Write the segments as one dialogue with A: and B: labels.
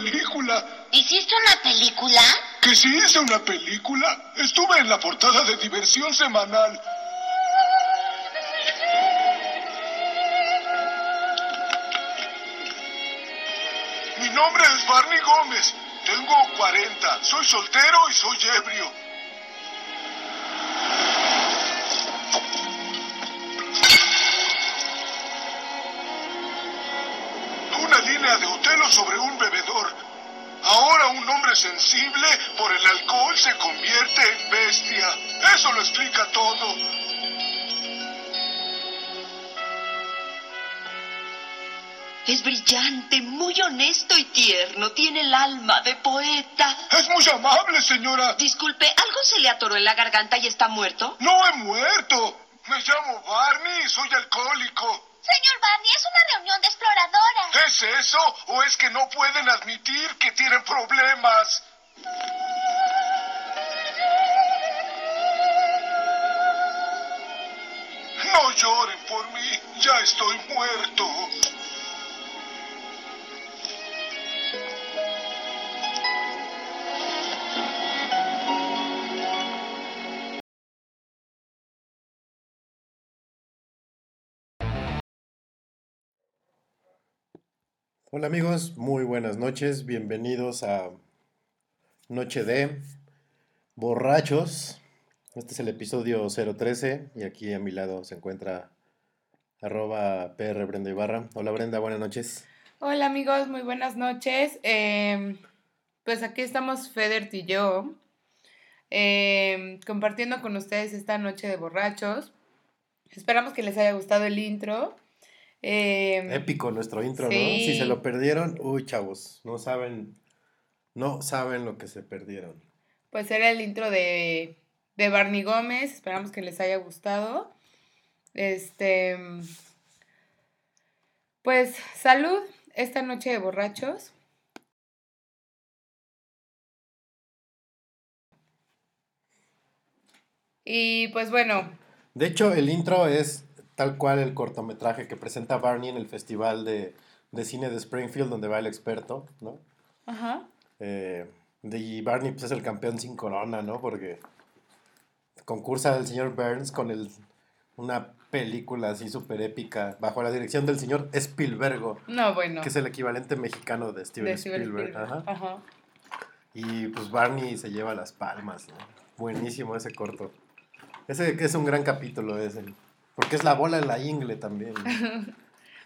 A: película.
B: ¿Hiciste una película?
A: ¿Que sí hice una película? Estuve en la portada de Diversión Semanal. Mi nombre es Barney Gómez. Tengo 40. Soy soltero y soy ebrio. Una línea de Sobre un bebedor. Ahora un hombre sensible por el alcohol se convierte en bestia. Eso lo explica todo.
C: Es brillante, muy honesto y tierno. Tiene el alma de poeta.
A: Es muy amable, señora.
C: Disculpe, ¿algo se le atoró en la garganta y está muerto?
A: No he muerto. Me llamo Barney y soy alcohólico.
B: Señor Barney, es una reunión de exploradoras.
A: ¿Es eso o es que no pueden admitir que tienen problemas? No lloren por mí, ya estoy muerto.
D: Hola amigos, muy buenas noches, bienvenidos a Noche de Borrachos. Este es el episodio 013 y aquí a mi lado se encuentra arroba PR Brenda Ibarra. Hola Brenda, buenas noches.
E: Hola amigos, muy buenas noches. Eh, pues aquí estamos Federt y yo eh, compartiendo con ustedes esta noche de borrachos. Esperamos que les haya gustado el intro. Eh,
D: Épico nuestro intro, ¿no? Si se lo perdieron, uy chavos, no saben, no saben lo que se perdieron.
E: pues era el intro de, de Barney Gómez. Esperamos que les haya gustado. Este. Pues salud esta noche de borrachos. Y pues bueno,
D: De hecho, el intro es tal cual el cortometraje que presenta Barney en el Festival de, de Cine de Springfield, donde va el experto, ¿no?
E: ajá.
D: Eh, y Barney pues, es el campeón sin corona, ¿no? Porque concursa el señor Burns con el, una película así súper épica bajo la dirección del señor Spielbergo,
E: No, bueno.
D: que es el equivalente mexicano de Steven
E: de Steven
D: Spielberg.
E: Spielberg.
D: ajá.
E: Ajá.
D: Y pues Barney se lleva las palmas, ¿no? Buenísimo ese corto. Ese es un gran capítulo ese. Porque es la bola en la ingle también. ¿no?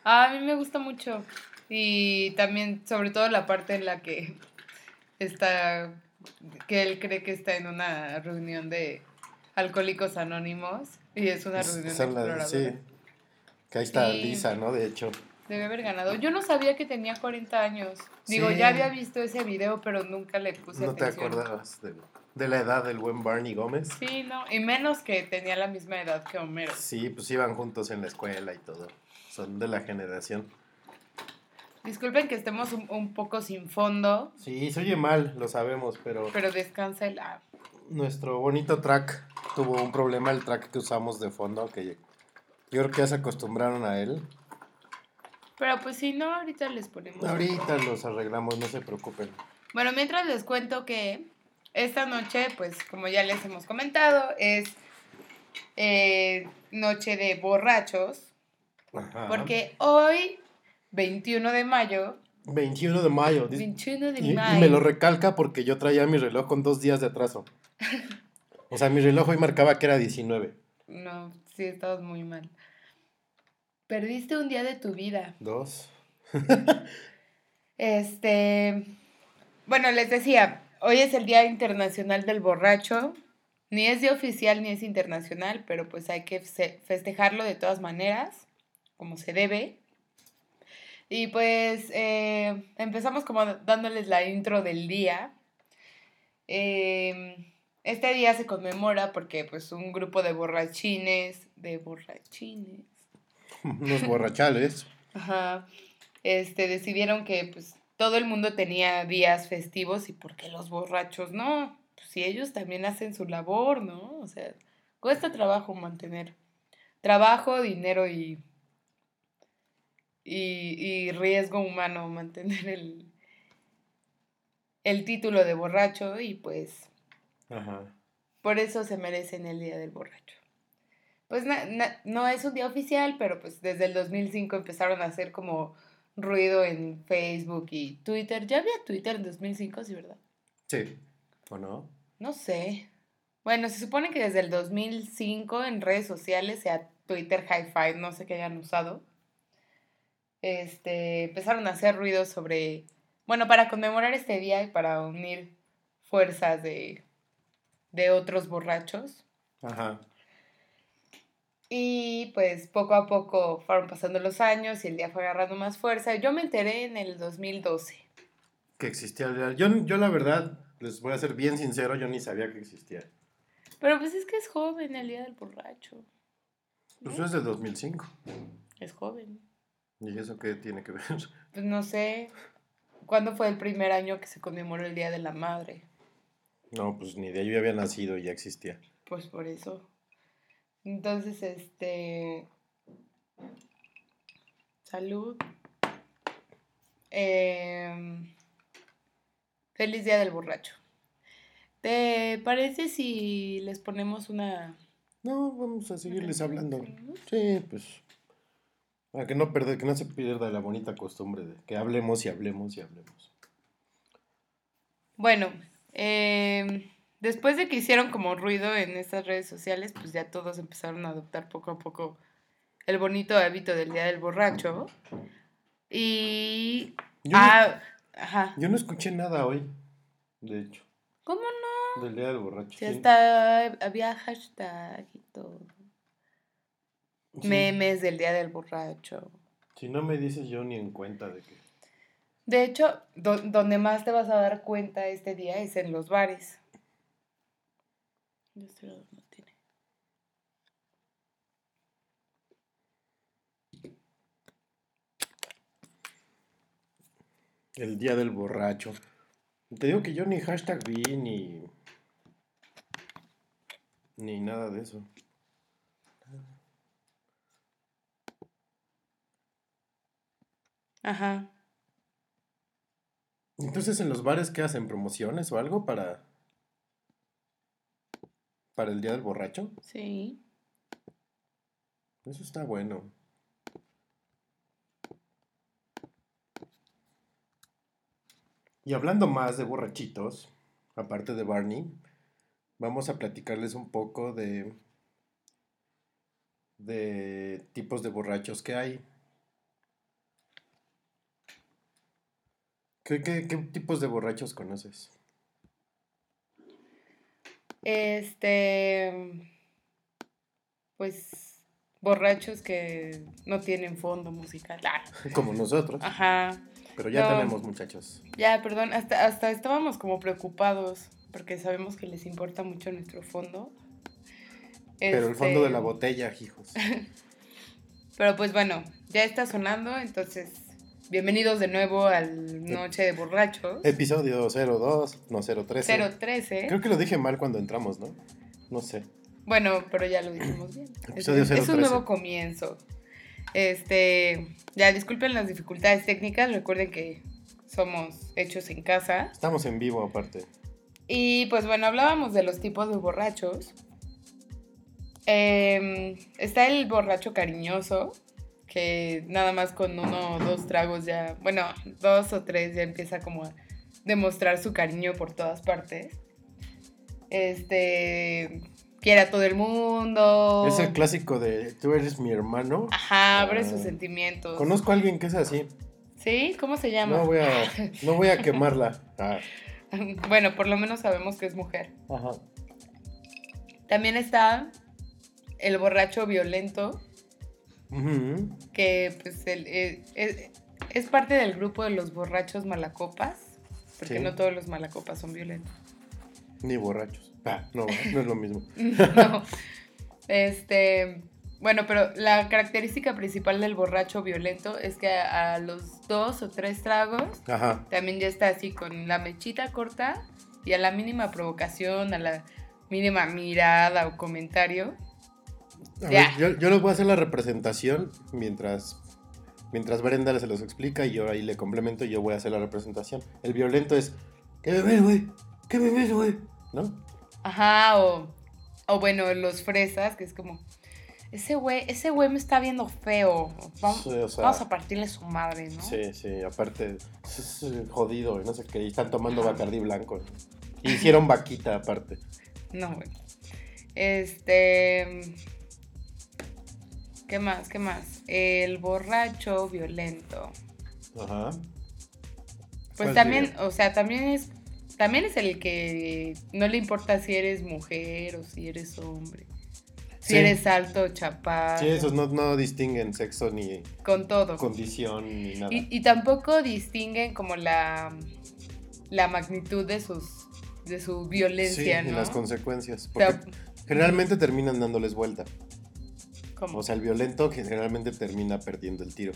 E: Ah, a mí me gusta mucho. Y también, sobre todo, la parte en la que está, que él cree que está en una reunión de alcohólicos anónimos. Y es una
D: Es-
E: reunión
D: las-
E: exploradora.
D: sí. Que ahí está
E: Y-
D: Lisa, ¿no? De hecho.
E: Debe haber ganado. Yo no sabía que tenía 40 años. Digo,
D: Sí.
E: ya había visto ese video, pero nunca le puse
D: No te
E: atención.
D: acordabas de, de la edad del buen Barney Gómez.
E: Sí, no. Y menos que tenía la misma edad que Homero.
D: Sí, pues iban juntos en la escuela y todo. Son de la generación.
E: Disculpen que estemos un, un poco sin fondo,
D: Sí, se oye mal, lo sabemos, pero
E: pero descansa el app.
D: nuestro bonito track tuvo un problema, el track que usamos de fondo, que yo creo que ya se acostumbraron a él.
E: Pero pues si no, ahorita les ponemos.
D: Ahorita los arreglamos, no se preocupen.
E: Bueno, mientras les cuento que esta noche, pues como ya les hemos comentado, es eh, noche de borrachos,
D: Ajá.
E: porque hoy, 21 de mayo,
D: 21 de mayo. dice-
E: 21 de
D: Y, y
E: mayo,
D: me lo recalca porque yo traía mi reloj con dos días de atraso. O sea, mi reloj hoy marcaba que era 19.
E: no, sí, estabas muy mal. Perdiste un día de tu vida.
D: Dos.
E: Este, bueno, les decía, hoy es el Día Internacional del Borracho. Ni es día oficial ni es internacional, pero pues hay que fe- festejarlo de todas maneras, como se debe. Y pues eh, empezamos como dándoles la intro del día. Eh, este día se conmemora porque pues un grupo de borrachines, de borrachines,
D: Unos borrachales.
E: Ajá. Este, decidieron que pues todo el mundo tenía días festivos y por qué los borrachos no. Pues si ellos también hacen su labor, ¿no? O sea, cuesta trabajo mantener trabajo, dinero y y, y riesgo humano mantener el el título de borracho y pues
D: Ajá.
E: por eso se merecen el Día del Borracho. Pues na- na- no es un día oficial, pero pues desde el 2005 empezaron a hacer como ruido en Facebook y Twitter. ¿Ya había Twitter en 2005, sí, verdad?
D: Sí. ¿O no?
E: No sé. Bueno, se supone que desde el 2005 en redes sociales, sea Twitter, High Five, no sé qué hayan usado, este, empezaron a hacer ruido sobre, bueno, para conmemorar este día y para unir fuerzas de, de otros borrachos.
D: Ajá.
E: Y pues poco a poco fueron pasando los años y el día fue agarrando más fuerza. Yo me enteré en el 2012.
D: Que existía el día. Yo, yo la verdad, les voy a ser bien sincero, yo ni sabía que existía.
E: Pero pues es que es joven el día del borracho.
D: Pues es de 2005.
E: Es joven.
D: ¿Y eso qué tiene que ver?
E: Pues no sé. ¿Cuándo fue el primer año que se conmemoró el Día de la Madre?
D: No, pues ni de ahí yo había nacido y ya existía.
E: Pues por eso. Entonces, este. Salud. Em, feliz Día del Borracho. ¿Te parece si les ponemos una...
D: No, vamos a seguirles hablando. Sí, pues. Para que no, perder, que no se pierda la bonita costumbre de que hablemos y hablemos y hablemos.
E: Bueno, em, después de que hicieron como ruido en estas redes sociales, pues ya todos empezaron a adoptar poco a poco el bonito hábito del Día del Borracho. Y...
D: Yo, no-
E: Ah, ajá.
D: yo no escuché nada hoy, de hecho,
E: ¿Cómo no?
D: del día del borracho. Sí,
E: hasta había hashtag y todo.
D: sí.
E: Memes del Día del Borracho.
D: Si no me dices yo ni en cuenta de que.
E: De hecho, do- donde más te vas a dar cuenta este día es en los bares. De este lado no tiene.
D: El día del borracho. Te digo que yo ni hashtag vi ni. Ni nada de eso.
E: Ajá.
D: Entonces, ¿en los bares qué hacen? ¿Promociones o algo para. Para el día del borracho?
E: Sí.
D: Eso está bueno. Y hablando más de borrachitos, aparte de Barney, vamos a platicarles un poco de de tipos de borrachos que hay. ¿Qué, qué, qué tipos de borrachos conoces?
E: Este. Pues. Borrachos que no tienen fondo musical. Ah,
D: Como nosotros.
E: Ajá.
D: Pero ya
E: No.
D: tenemos muchachos.
E: Ya, perdón, hasta, hasta estábamos como preocupados porque sabemos que les importa mucho nuestro fondo.
D: Pero el fondo de la
E: Este,
D: botella, hijos.
E: Pero pues bueno, ya está sonando, entonces bienvenidos de nuevo al Noche de Borrachos.
D: Episodio 02, no 013.
E: 013.
D: Creo que lo dije mal cuando entramos, ¿no? No sé.
E: Bueno, pero ya lo dijimos bien. Es,
D: Episodio
E: es un
D: 013.
E: nuevo comienzo. Este, ya disculpen las dificultades técnicas, recuerden que somos hechos en casa.
D: Estamos en vivo aparte.
E: Y pues bueno, hablábamos de los tipos de borrachos. Em, está el borracho cariñoso, que nada más con uno o dos tragos ya, bueno, dos o tres ya empieza como a demostrar su cariño por todas partes. Este, quiere a todo el mundo.
D: Es el clásico de tú eres mi hermano.
E: Ajá, abre
D: Ah.
E: sus sentimientos.
D: Conozco a alguien que es así.
E: ¿Sí? ¿Cómo se llama?
D: No voy a, no voy a quemarla. Ah,
E: bueno, por lo menos sabemos que es mujer.
D: ajá.
E: También está el borracho violento, Que pues el- eh, es, es parte del grupo de los borrachos malacopas, porque
D: Sí.
E: no todos los malacopas son violentos.
D: Ni borrachos. Ah, no, no es lo mismo.
E: no. Este, bueno, pero la característica principal del borracho violento es que a, a los dos o tres tragos
D: Ajá.
E: también ya está así con la mechita corta y a la mínima provocación, a la mínima mirada o comentario.
D: A
E: Ya.
D: ver, yo, yo les voy a hacer la representación mientras, mientras Brenda se los explica y yo ahí le complemento y yo voy a hacer la representación. El violento es ¿Qué bebés, güey? ¿Qué bebés, güey? ¿No?
E: Ajá, o, o bueno, los fresas, que es como, ese güey, ese güey me está viendo feo. Vamos,
D: Sí, o sea-
E: vamos a partirle su madre, ¿no?
D: Sí, sí, aparte, es, jodido, no sé qué, y están tomando Bacardí blanco. Y hicieron vaquita aparte.
E: No, bueno. Este. ¿Qué más? ¿Qué más? El borracho violento.
D: Ajá.
E: Pues
D: ¿Cuál
E: también,
D: sería?
E: o sea, también es. También es el que no le importa si eres mujer o si eres hombre. Si
D: Sí.
E: eres alto o chaparro.
D: Sí, esos no, no distinguen sexo ni
E: Con todo.
D: condición ni nada.
E: Y, y tampoco distinguen como la, la magnitud de sus de su
D: sí,
E: violencia,
D: y
E: ¿no?
D: las consecuencias.
E: O
D: Porque
E: sea,
D: generalmente terminan dándoles vuelta. O sea, el violento generalmente termina perdiendo el tiro.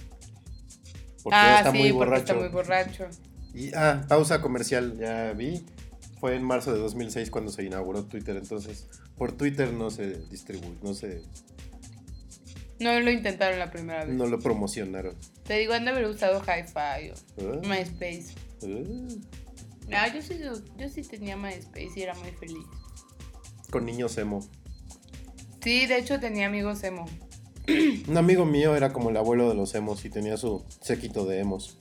D: Porque
E: ah,
D: ya está
E: sí,
D: muy
E: porque
D: borracho.
E: está muy borracho.
D: Y, ah, pausa comercial, ya vi. Fue en marzo de 2006 cuando se inauguró Twitter, entonces por Twitter no se distribuye, no se,
E: No lo intentaron la primera vez.
D: no lo promocionaron.
E: Te digo, han de haber usado Hi-Fi o
D: Ah,
E: MySpace.
D: ah,
E: Ah, yo sí, yo sí tenía MySpace y era muy feliz.
D: con niños emo.
E: Sí, de hecho tenía amigos emo.
D: Un amigo mío era como el abuelo de los emos y tenía su séquito de emos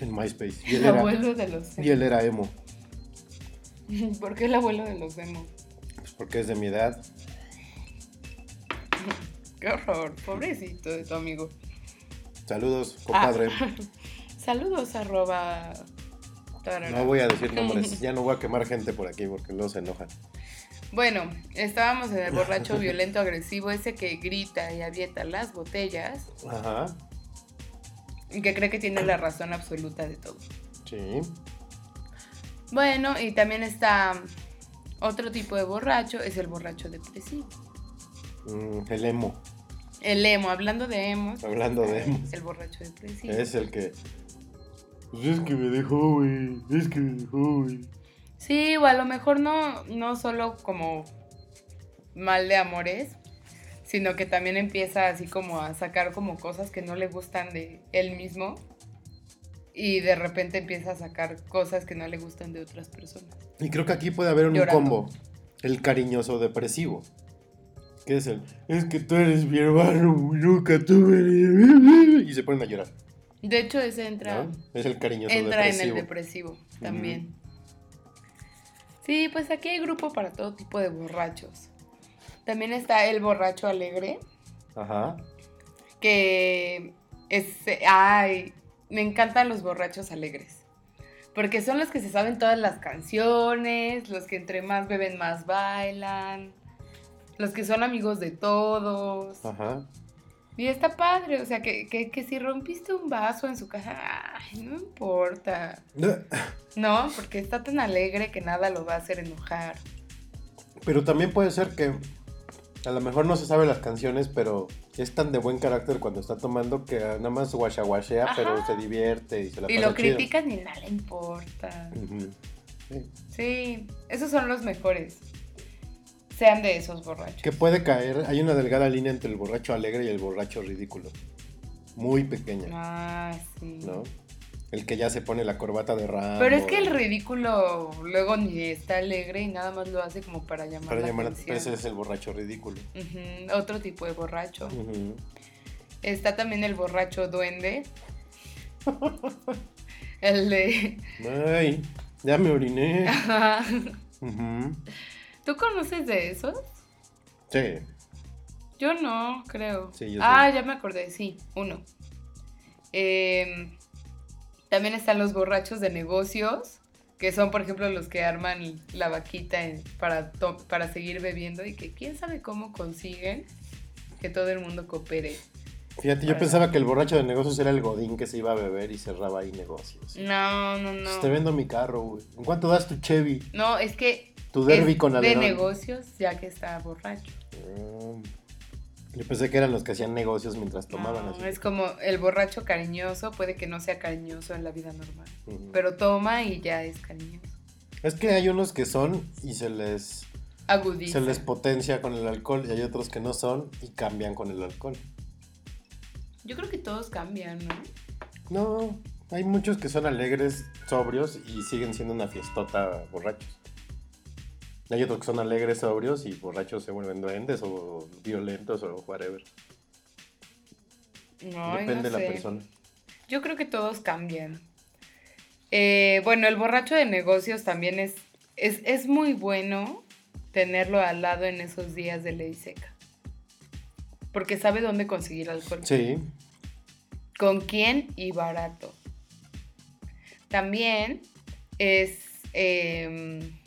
D: en MySpace. Y él
E: El
D: era,
E: abuelo de los
D: y
E: emo.
D: él era emo,
E: ¿Por qué el abuelo de los emo?
D: pues porque es de mi edad.
E: Qué horror, pobrecito de tu amigo.
D: Saludos, compadre.
E: Ah. Saludos, arroba. tarara.
D: No voy a decir nombres, ya no voy a quemar gente por aquí porque luego se enojan.
E: Bueno, estábamos en el borracho violento agresivo, ese que grita y avienta las botellas
D: Ajá,
E: y que cree que tiene la razón absoluta de todo.
D: sí.
E: Bueno, y también está otro tipo de borracho, es el borracho depresivo.
D: Mm, el emo,
E: El emo, hablando de emos.
D: hablando de emo.
E: El borracho depresivo.
D: Es el que. Pues es que me dejó, güey. Es que me dejó, güey.
E: Sí, o a lo mejor no, no solo como mal de amores, sino que también empieza así como a sacar como cosas que no le gustan de él mismo y de repente empieza a sacar cosas que no le gustan de otras personas.
D: Y creo que aquí puede haber un
E: Llorando.
D: combo. El cariñoso depresivo. Que es el. Es que tú eres mi hermano, nunca tuve. Y se ponen a llorar.
E: De hecho, ese entra,
D: ¿no? Es el cariñoso
E: entra en
D: depresivo.
E: el depresivo también. Sí, pues aquí hay grupo para todo tipo de borrachos. También está el borracho alegre,
D: Ajá.
E: que es, ay, me encantan los borrachos alegres. Porque son los que se saben todas las canciones, los que entre más beben más bailan, los que son amigos de todos.
D: Ajá.
E: Y está padre, o sea, que, que, que si rompiste un vaso en su casa, ay, no importa. No, porque está tan alegre que nada lo va a hacer enojar.
D: Pero también puede ser que. A lo mejor no se sabe las canciones, pero es tan de buen carácter cuando está tomando que nada más guachaguachea, pero se divierte y se la
E: Y
D: pasa
E: lo critican y nada le importa.
D: Sí.
E: Sí, esos son los mejores. Sean de esos borrachos.
D: Que puede caer, hay una delgada línea entre el borracho alegre y el borracho ridículo. Muy pequeña,
E: Ah, sí.
D: ¿no? El que ya se pone la corbata de ramo.
E: Pero es que el ridículo luego ni está alegre y nada más lo hace como para llamar
D: Para
E: la
D: llamar,
E: atención.
D: ese es el borracho ridículo.
E: Otro tipo de borracho. Está también el borracho duende. el de...
D: Ay, ya me oriné. Ujú.
E: ¿Tú conoces de esos?
D: Sí,
E: Yo no, creo.
D: Sí, yo
E: ah,
D: sí.
E: ya me acordé, sí, uno. Em, también están los borrachos de negocios, que son, por ejemplo, los que arman la vaquita en- para, to- para seguir bebiendo y que quién sabe cómo consiguen que todo el mundo coopere.
D: Fíjate, yo pensaba que el borracho de negocios era el godín que se iba a beber y cerraba ahí negocios.
E: No, no, no.
D: Pues Te vendo mi carro, güey. ¿En cuánto das tu Chevy?
E: No, es que
D: Tu derby
E: es
D: con
E: de
D: alerón.
E: negocios ya que está borracho.
D: Mm. Yo pensé que eran los que hacían negocios mientras tomaban
E: No,
D: así.
E: es como el borracho cariñoso, puede que no sea cariñoso en la vida normal, pero toma y ya es cariñoso.
D: Es que hay unos que son y se les,
E: Agudiza.
D: se les potencia con el alcohol y hay otros que no son y cambian con el alcohol.
E: Yo creo que todos cambian, ¿no?
D: No, Hay muchos que son alegres, sobrios y siguen siendo una fiestota borrachos. Hay otros que son alegres, sobrios y borrachos se vuelven duendes o violentos o whatever.
E: No,
D: Depende
E: no
D: de la persona.
E: Yo creo que todos cambian. Eh, bueno, el borracho de negocios también es, es, es muy bueno tenerlo al lado en esos días de ley seca. Porque sabe dónde conseguir alcohol.
D: Sí,
E: con quién y barato. También es em,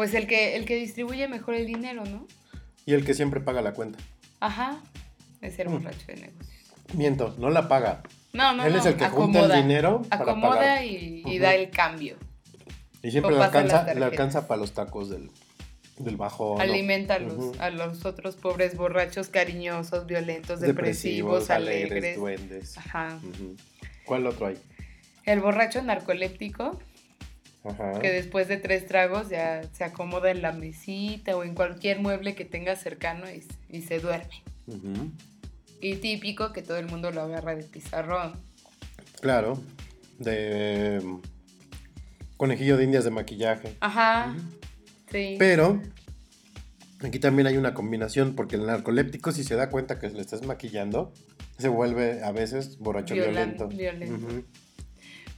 E: pues el que el que distribuye mejor el dinero, ¿no?
D: y el que siempre paga la cuenta.
E: Ajá. Es el
D: Mm.
E: borracho de negocios.
D: Miento, no la paga.
E: No, no,
D: Él es el que junta el dinero para
E: acomoda
D: pagar.
E: y, y da el cambio.
D: Y siempre le alcanza, le alcanza para los tacos del, del bajo.
E: Alimenta a los, a los otros pobres borrachos cariñosos, violentos, depresivos, alegres.
D: duendes.
E: Ajá.
D: ¿Cuál otro hay?
E: El borracho narcoléptico,
D: Ajá.
E: que después de tres tragos ya se acomoda en la mesita o en cualquier mueble que tenga cercano y, y se duerme. Y típico que todo el mundo lo agarra de pizarrón.
D: Claro. De em, conejillo de indias de maquillaje.
E: Ajá. Sí.
D: Pero aquí también hay una combinación, porque el narcoléptico, si se da cuenta que le estás maquillando, se vuelve a veces borracho
E: Violan-
D: violento.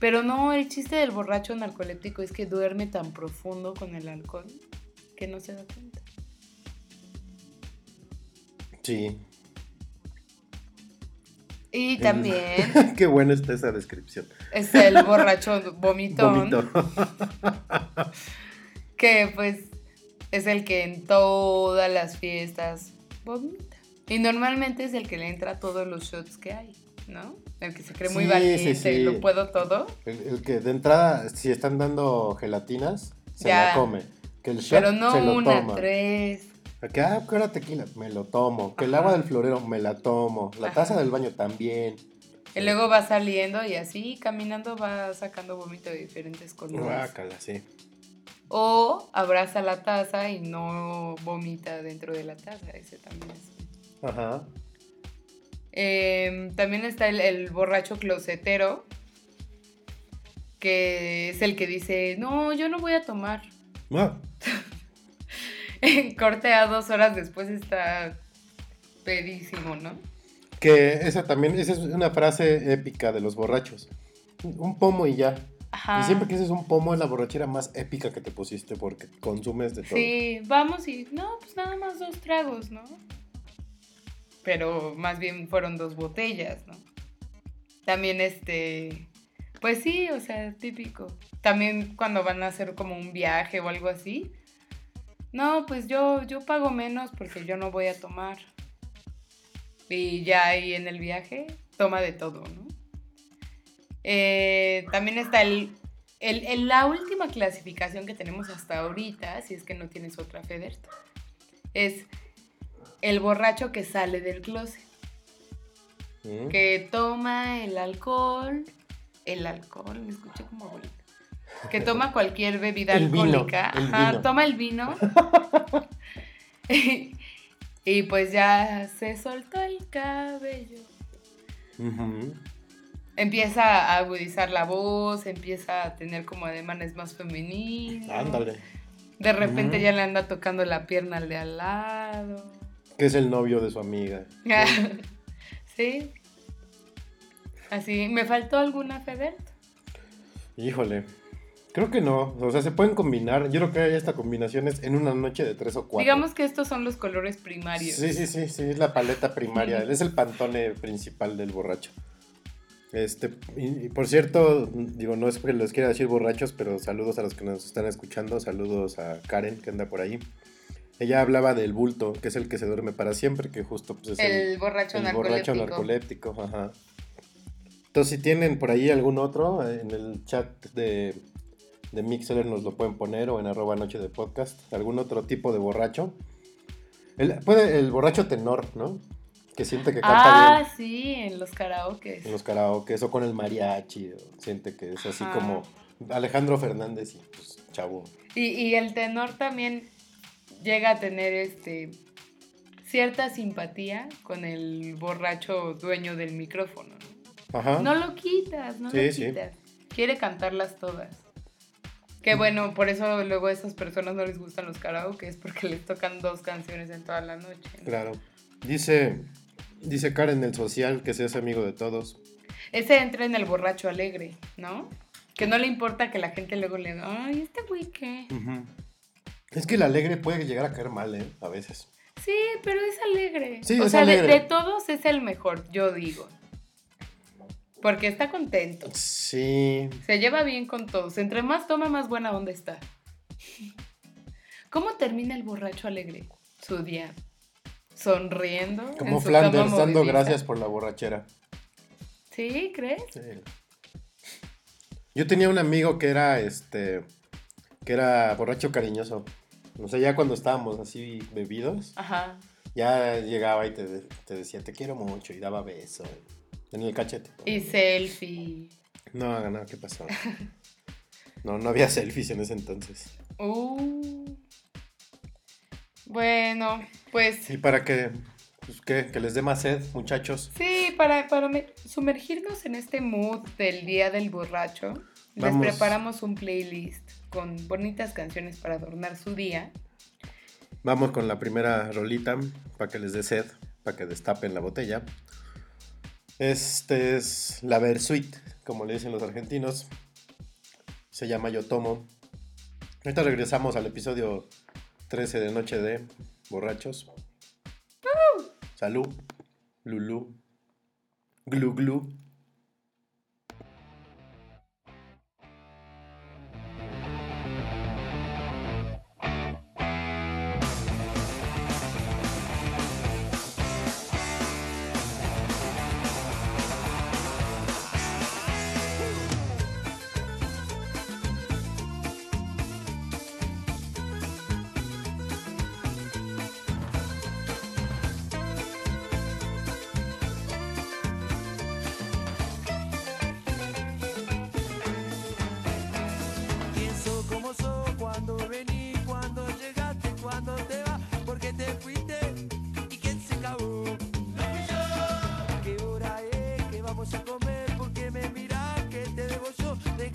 E: Pero no, el chiste del borracho narcoléptico es que duerme tan profundo con el alcohol que no se da cuenta.
D: Sí.
E: Y también
D: Qué buena está esa descripción.
E: es el borracho vomitón, que pues es el que en todas las fiestas vomita. Y normalmente es el que le entra a todos los shots que hay, ¿no? El que se cree muy
D: Sí,
E: valiente,
D: sí, sí.
E: lo puedo todo.
D: El, el que de entrada, si están dando gelatinas, se
E: Ya.
D: la come. Que el shot
E: Pero
D: se
E: no
D: lo
E: una,
D: toma.
E: tres.
D: Que, ah, que ahora tequila, me lo tomo. Que el agua del florero, me la tomo. La
E: Ajá.
D: taza del baño también.
E: Y luego va saliendo y así caminando va sacando vómito de diferentes colores.
D: Guácala, sí.
E: O abraza la taza y no vomita dentro de la taza. Ese también es.
D: Ajá.
E: Em, también está el, el borracho closetero, que es el que dice, no, yo no voy a tomar.
D: Ah,
E: Corte a dos horas después está pedísimo, ¿no?
D: que esa también, esa es una frase épica de los borrachos. Un pomo y ya.
E: Ajá.
D: Y siempre que dices un pomo es la borrachera más épica que te pusiste porque consumes de todo.
E: Sí, vamos y, no, pues nada más dos tragos, ¿no? Pero más bien fueron dos botellas, ¿no? También este, pues sí, o sea, típico. También cuando van a hacer como un viaje o algo así. No, pues yo, yo pago menos porque yo no voy a tomar. Y ya ahí en el viaje, toma de todo, ¿no? Eh, también está el, el- el- la última clasificación que tenemos hasta ahorita, si es que no tienes otra, Federto, es el borracho que sale del closet,
D: Mm.
E: que toma el alcohol, el alcohol, me escuché como abuelita, que toma cualquier bebida
D: El vino,
E: alcohólica,
D: el
E: ajá,
D: vino.
E: toma el vino. y pues ya se soltó el cabello.
D: Ujú.
E: Empieza a agudizar la voz, empieza a tener como ademanes más femeninos.
D: Ándale.
E: De repente ya le anda tocando la pierna al de al lado.
D: Que es el novio de su amiga.
E: sí. Así, ¿me faltó alguna, Feder?
D: Híjole. Creo que no. O sea, se pueden combinar. Yo creo que hay esta combinación es en una noche de tres o cuatro.
E: Digamos que estos son los colores primarios.
D: Sí, sí, sí, sí, es la paleta primaria, es el pantone principal del borracho. Este, y, y por cierto, digo, no es que les quiera decir borrachos, pero saludos a los que nos están escuchando, saludos a Karen que anda por ahí. Ella hablaba del bulto, que es el que se duerme para siempre, que justo pues, es el,
E: El borracho
D: el
E: narcoléptico.
D: borracho narcoléptico, ajá. Entonces, si tienen por ahí algún otro, eh, en el chat de, de Mixler nos lo pueden poner o en arroba noche de podcast, algún otro tipo de borracho. El, puede, el borracho tenor, ¿no? Que siente que canta
E: Ah,
D: bien
E: sí, en los karaokes.
D: en los karaokes o con el mariachi, o siente que es así
E: Ajá.
D: como Alejandro Fernández y pues chavo.
E: Y, y el tenor también llega a tener este cierta simpatía con el borracho dueño del micrófono. ¿no?
D: Ajá.
E: No lo quitas, no
D: Sí,
E: lo
D: sí.
E: quitas. Quiere cantarlas todas. Que bueno, por eso luego a esas personas no les gustan los karaoke, es porque les tocan dos canciones en toda la noche.
D: Claro. Dice, dice Karen del social que se hace amigo de todos.
E: Ese entra en el borracho alegre, ¿no? Que no le importa que la gente luego le diga, ay, este güey qué.
D: Ujú. Es que el alegre puede llegar a caer mal, ¿eh? A veces.
E: Sí, pero es alegre.
D: Sí,
E: o
D: es
E: sea, de-
D: alegre.
E: De, todos es el mejor, yo digo. Porque está contento.
D: Sí.
E: Se lleva bien con todos. Entre más toma, más buena onda está. ¿Cómo termina el borracho alegre? Su día. Sonriendo.
D: Como
E: en su
D: Flanders
E: cama
D: dando gracias por la borrachera.
E: ¿Sí? ¿Crees?
D: Sí. Yo tenía un amigo que era este que era borracho cariñoso. O sea, ya cuando estábamos así bebidos,
E: Ajá.
D: ya llegaba y te, te decía te quiero mucho y daba beso en el cachete.
E: Y selfie.
D: No, no, ¿qué pasó? No, no había selfies en ese entonces.
E: Uh. Bueno, pues
D: Y para que, pues, ¿qué? que les dé más sed, muchachos.
E: sí, para, para me- sumergirnos en este mood del día del borracho,
D: Vamos.
E: les preparamos un playlist con bonitas canciones para adornar su día.
D: Vamos con la primera rolita para que les dé sed, para que destapen la botella. Este es la Versuit, como le dicen los argentinos. Se llama Yo Tomo. Ahorita regresamos al episodio 13 de Noche de Borrachos. Salud, Lulú, Glu Glu.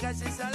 D: because it's a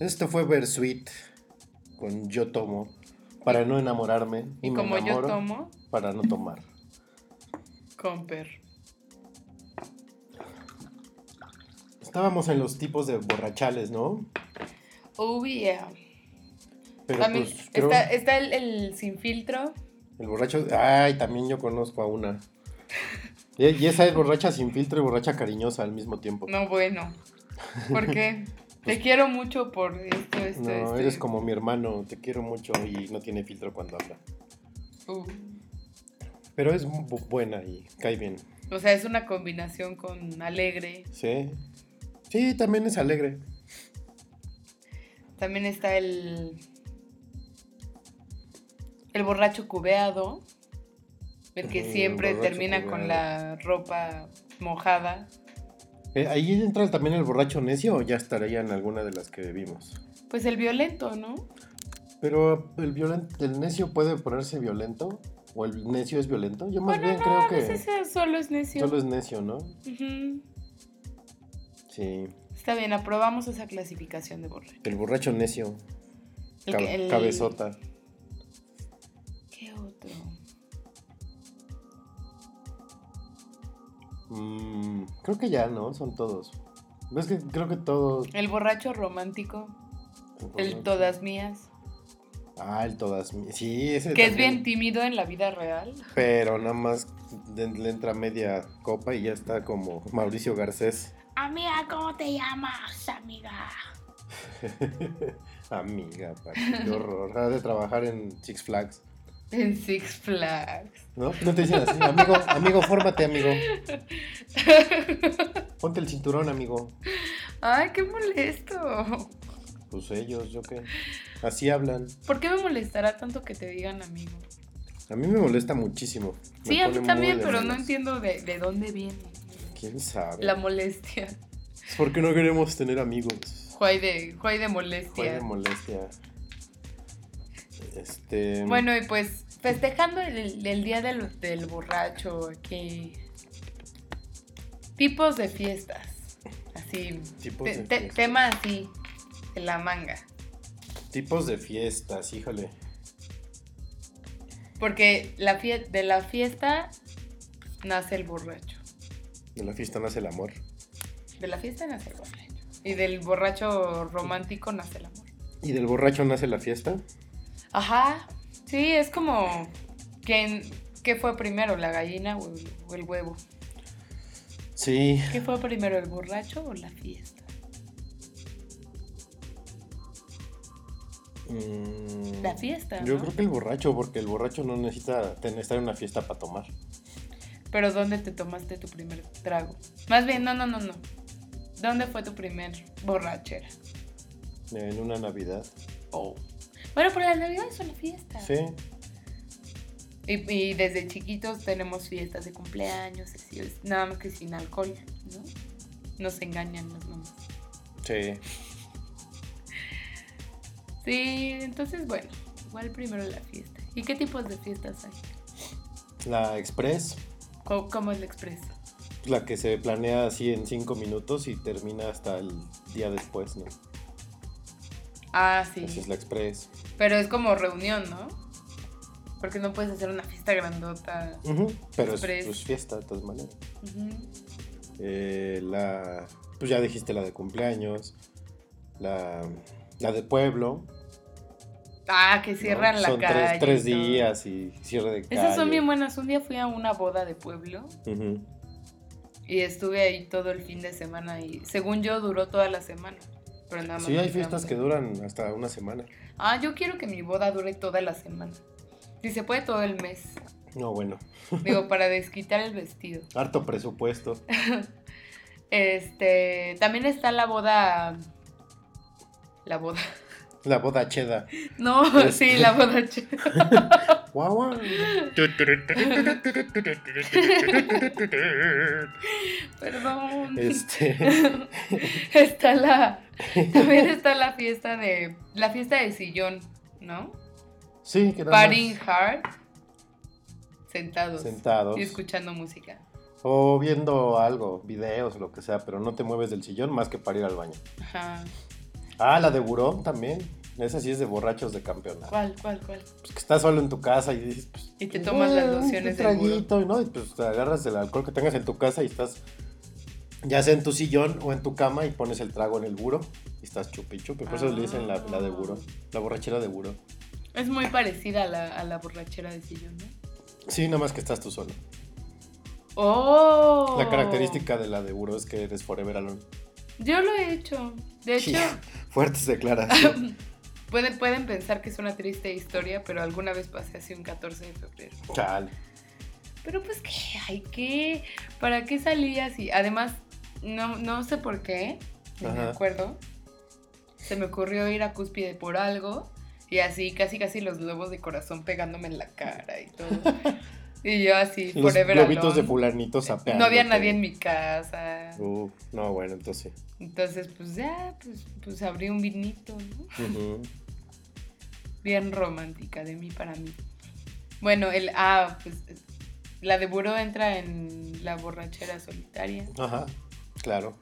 D: Esto fue Versuit con Yo Tomo para no enamorarme.
E: Y
D: me
E: como yo
D: enamoro
E: tomo,
D: Para no tomar.
E: comper.
D: Estábamos en los tipos de borrachales, ¿no?
E: Oh, yeah.
D: Pero
E: También
D: pues creo
E: está, está el, el sin filtro.
D: el borracho. Ay, también yo conozco a una. Y esa es borracha sin filtro y borracha cariñosa al mismo tiempo.
E: No, bueno. ¿Por qué? Te quiero mucho por esto, esto,
D: Pues No,
E: esto.
D: eres como mi hermano, te quiero mucho y no tiene filtro cuando habla.
E: Uh.
D: Pero es bu- buena y cae bien.
E: O sea, es una combinación con alegre.
D: Sí. Sí, también es alegre.
E: También está el. El borracho cubeado. El que siempre termina con la ropa mojada.
D: Eh, ¿Ahí entra también el borracho necio o ya estaría en alguna de las que vimos?
E: Pues el violento, ¿no?
D: Pero el violento, el necio puede ponerse violento o el necio es violento. Yo más
E: Bueno,
D: bien
E: no,
D: creo
E: a
D: que
E: veces solo es necio.
D: solo es necio, ¿no? Sí.
E: Está bien, aprobamos esa clasificación de borracho.
D: El borracho necio,
E: El
D: cab-
E: que- el-
D: cabezota. Mm, creo que ya, ¿no? Son todos. ¿Ves que creo que todos?
E: El borracho romántico. El todas mías.
D: Ah, el todas. mi- Sí, ese
E: Que es bien tímido en la vida real.
D: Pero nada más le entra media copa y ya está como Mauricio Garcés.
B: Amiga, ¿cómo te llamas, amiga?
D: Amiga, Pati, qué horror. Ha de trabajar en Six Flags.
E: En Six Flags.
D: ¿No? No te dicen así, amigo, amigo, fórmate, amigo. Ponte el cinturón, amigo.
E: Ay, qué molesto.
D: Pues ellos, yo qué. Así hablan.
E: ¿Por qué me molestará tanto que te digan amigo?
D: A mí me molesta muchísimo. Me
E: Sí, a mí también, pero no entiendo de, de dónde viene
D: ¿Quién sabe?
E: la molestia.
D: Es porque no queremos tener amigos.
E: Juay de, juay de molestia.
D: de molestia. Este.
E: Bueno, y pues festejando el, el día del, del borracho aquí. Tipos de fiestas. Así.
D: Tipos
E: te-
D: de
E: te-
D: fiestas.
E: tema así. En la manga.
D: Tipos de fiestas, híjole.
E: Porque la fie- de la fiesta nace el borracho.
D: De la fiesta nace el amor.
E: De la fiesta nace el borracho. Y del borracho romántico nace el amor.
D: ¿Y del borracho nace la fiesta?
E: Ajá. Sí, es como. ¿Quién, ¿Qué fue primero, la gallina o el, o el huevo?
D: Sí.
E: ¿Qué fue primero, el borracho o la fiesta?
D: Mm,
E: La fiesta,
D: Yo
E: ¿no?
D: creo que el borracho, porque el borracho no necesita estar en una fiesta para tomar.
E: Pero ¿dónde te tomaste tu primer trago? Más bien, no, no, no, no. ¿Dónde fue tu primer borrachera?
D: En una Navidad.
E: Oh. Bueno, pero la Navidad es una fiesta.
D: Sí.
E: Y, y desde chiquitos tenemos fiestas de cumpleaños, así, nada más que sin alcohol, ¿no? Nos engañan las mamás.
D: Sí.
E: Sí, entonces bueno, igual primero la fiesta. ¿Y qué tipos de fiestas hay?
D: La Express,
E: ¿Cómo, cómo es la expresa?
D: la que se planea así en cinco minutos y termina hasta el día después, ¿no?
E: Ah, sí.
D: Esa es la Express.
E: Pero es como reunión, ¿no? Porque no puedes hacer una fiesta grandota.
D: Pero es pues, fiesta de todas maneras. Eh, la. Pues ya dijiste la de cumpleaños. La, la de pueblo.
E: Ah, que
D: ¿no?
E: cierran la
D: Son
E: calle.
D: tres, tres días y cierre de
E: Esas son
D: calle.
E: bien buenas. Un día fui a una boda de pueblo y estuve ahí todo el fin de semana y según yo duró toda la semana. Pero nada más.
D: Sí, hay fiestas que duran hasta una semana.
E: Ah, yo quiero que mi boda dure toda la semana. Si se puede todo el mes.
D: No, bueno.
E: Digo, para desquitar el vestido.
D: Harto presupuesto.
E: Este, también está la boda. La boda.
D: La boda cheda.
E: No, sí, la boda. ch-
D: Guau, guau.
E: Perdón.
D: Este.
E: Está la. También está la fiesta de. La fiesta de sillón, ¿no?
D: Sí, que
E: Partying hard. Sentados.
D: Sentados.
E: Y escuchando música.
D: O viendo algo, videos, lo que sea, pero no te mueves del sillón más que para ir al baño.
E: Ajá.
D: Ah, la de Buró también. Esa sí es de borrachos de campeonato.
E: ¿Cuál, cuál, cuál?
D: Pues que estás solo en tu casa y dices, pues.
E: Y te tomas las
D: eh,
E: lociones
D: un
E: del Buró.
D: traguito, ¿no? Y pues te agarras el alcohol que tengas en tu casa y estás. Ya sea en tu sillón o en tu cama y pones el trago en el buro y estás chupe y chupe. Por eso le dicen la, la de buró. La borrachera de buró.
E: Es muy parecida a la, a la borrachera de sillón, ¿no?
D: Sí, nada más que estás tú solo.
E: ¡Oh!
D: La característica de la de buró es que eres forever alone.
E: Yo lo he hecho. De hecho,
D: Sí, Fuertes declaraciones.
E: pueden, pueden pensar que es una triste historia, pero alguna vez pasé así un 14 de febrero.
D: Chale.
E: Pero pues que, ay, ¿qué? ¿Para qué salí así? Además, no, no sé por qué, no me acuerdo. Se me ocurrió ir a Cúspide por algo y así casi casi los globos de corazón pegándome en la cara y todo. y yo así,
D: Los
E: forever
D: globitos de
E: alone.
D: sapeando.
E: No había nadie en mi casa.
D: Uf, no, bueno, entonces sí.
E: Entonces, pues ya, pues, pues abrí un vinito, ¿no? Bien romántica de mí para mí. Bueno, el ah, pues la de Buró entra en la borrachera solitaria.
D: Ajá, claro.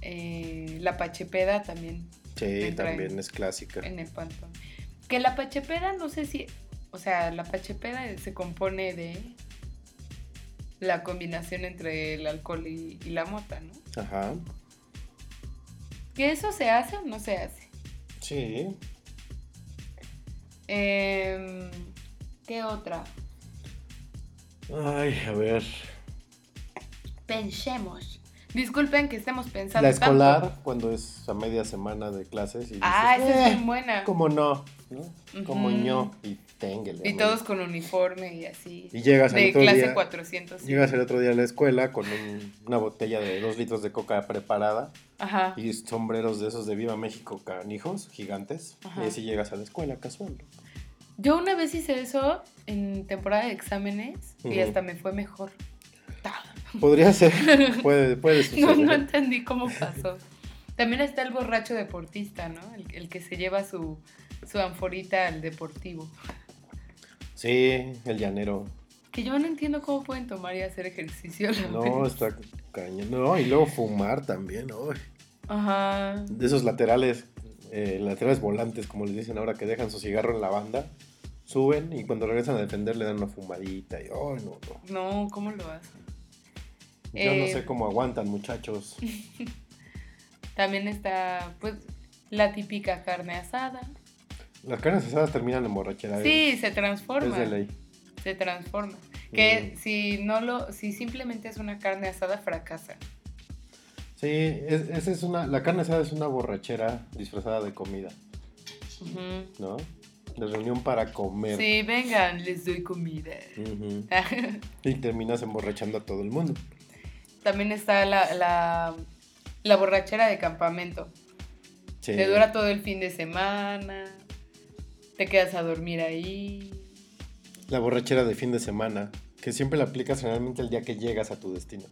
E: Eh, la Pachepeda también
D: Sí, también
E: en-
D: es clásica.
E: en el pantón. Que la Pachepeda, no sé si. O sea, la Pachepeda se compone de la combinación entre el alcohol y, y la mota, ¿no?
D: Ajá,
E: ¿Que eso se hace o no se hace?
D: sí.
E: Em, ¿Qué otra?
D: Ay, a ver.
E: Pensemos. Disculpen que estemos pensando.
D: La
E: tanto.
D: escolar, cuando es a media semana de clases. Y dices,
E: Ah, esa es
D: "Eh,
E: bien buena.
D: ¿Cómo no? ¿No? Como ño. Y ténguele.
E: Y
D: amigo.
E: todos con uniforme y así.
D: Y llegas al
E: de
D: otro
E: clase
D: día.
E: 400.
D: Llegas el otro día a la escuela con un- una botella de dos litros de coca preparada
E: Ajá.
D: y sombreros de esos de Viva México canijos, gigantes.
E: Ajá.
D: Y así llegas a la escuela casual.
E: Yo una vez hice eso en temporada de exámenes y hasta me fue mejor.
D: Podría ser. puede, puede
E: No,
D: suceder.
E: no entendí cómo pasó. También está el borracho deportista, ¿no? El, el que se lleva su, su anforita al deportivo.
D: Sí, el llanero.
E: Que yo no entiendo cómo pueden tomar y hacer ejercicio. a la
D: No,
E: vez.
D: está cañón. No, y luego fumar también. uy.
E: Ajá.
D: De esos laterales, eh, laterales volantes, como les dicen ahora, que dejan su cigarro en la banda, suben y cuando regresan a defender le dan una fumadita. Y, oh, no, no.
E: No, ¿cómo lo hacen?
D: Yo no
E: Eh,
D: sé cómo aguantan, muchachos.
E: También está, pues, la típica carne asada.
D: Las carnes asadas terminan en borrachera.
E: Sí, se
D: es
E: transforma.
D: de ley.
E: Se transforma. Que
D: Mm.
E: si no lo, si simplemente es una carne asada, fracasa.
D: Sí, es, esa es una, la carne asada es una borrachera disfrazada de comida. ¿no? De reunión para comer.
E: Sí, vengan, les doy comida.
D: Y terminas emborrachando a todo el mundo.
E: También está la, la, la borrachera de campamento.
D: Sí.
E: Te dura todo el fin de semana. Te quedas a dormir ahí.
D: La borrachera de fin de semana, que siempre la aplicas generalmente el día que llegas a tu destino.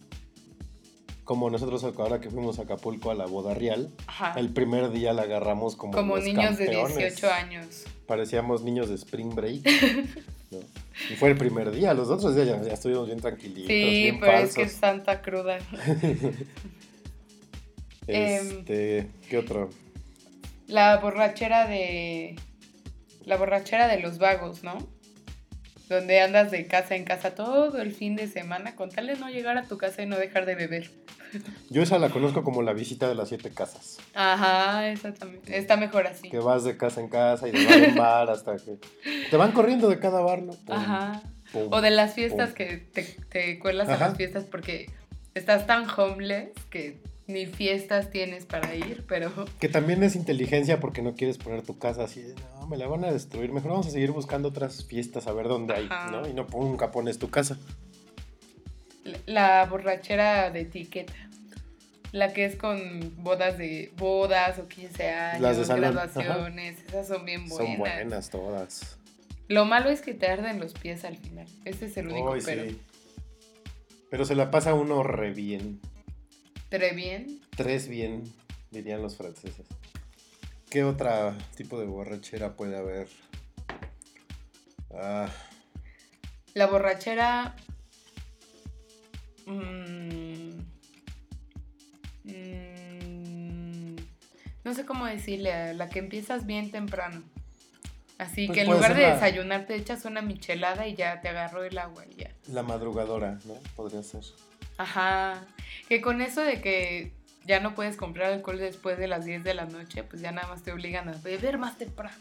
D: Como nosotros ahora que fuimos a Acapulco a la boda real,
E: Ajá.
D: el primer día la agarramos como,
E: Como
D: los
E: niños de
D: campeones.
E: 18 años.
D: Parecíamos niños de Spring Break. ¿no? Y fue el primer día, los otros días ya, ya estuvimos bien tranquilitos,
E: Sí,
D: bien
E: pero
D: falsos.
E: es que es santa cruda. Em.
D: Este, ¿qué otro?
E: La borrachera de. La borrachera de los vagos, ¿no? Donde andas de casa en casa todo el fin de semana con tal de no llegar a tu casa y no dejar de beber.
D: Yo esa la conozco como la visita de las siete casas.
E: Ajá, esa también. Está mejor así.
D: Que vas de casa en casa y de bar en bar hasta que... Te van corriendo de cada bar, ¿no? Pum,
E: Ajá.
D: pum.
E: O de las fiestas
D: pum.
E: que te, te cuelas a las fiestas porque estás tan homeless que ni fiestas tienes para ir, pero
D: Que también es inteligencia porque no quieres poner tu casa así, de, no, me la van a destruir, mejor vamos a seguir buscando otras fiestas a ver dónde hay,
E: Ajá.
D: ¿no? Y no nunca pones tu casa.
E: la borrachera de etiqueta. La que es con bodas de bodas o 15 años,
D: Las de
E: graduaciones, esas son bien buenas.
D: Son buenas todas.
E: Lo malo es que te arden los pies al final. Este es el único
D: Ay,
E: pero.
D: sí. Pero se la pasa uno re bien.
E: Pero bien.
D: Tres bien, dirían los franceses. ¿Qué otro tipo de borrachera puede haber? Ah,
E: La borrachera. mm, mm, no sé cómo decirle, la que empiezas bien temprano. Así
D: Pues
E: que en lugar de
D: la-
E: desayunar te echas una michelada y ya te agarró el agua y ya.
D: La madrugadora, ¿no? Podría ser.
E: Ajá. Que con eso de que ya no puedes comprar alcohol después de las 10 de la noche, pues ya nada más te obligan a beber más temprano.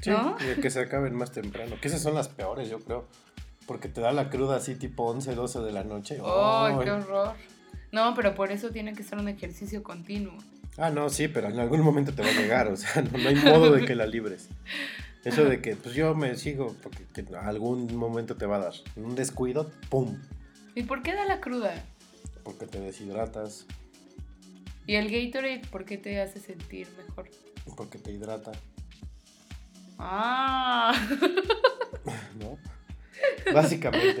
D: Sí,
E: ¿No?
D: y que se acaben más temprano. Que esas son las peores, yo creo. Porque te da la cruda así tipo 11, 12 de la noche.
E: ¡Ay,
D: Ay.
E: qué horror! No, pero por eso tiene que ser un ejercicio continuo.
D: Ah, no, sí, pero en algún momento te va a llegar, o sea, no, no hay modo de que la libres. Eso de que, pues yo me sigo, porque que en algún momento te va a dar. Un descuido, ¡pum!
E: ¿Y por qué da la cruda?
D: Porque te deshidratas,
E: ¿Y el Gatorade por qué te hace sentir mejor?
D: porque te hidrata,
E: Ah,
D: ¿no? Básicamente.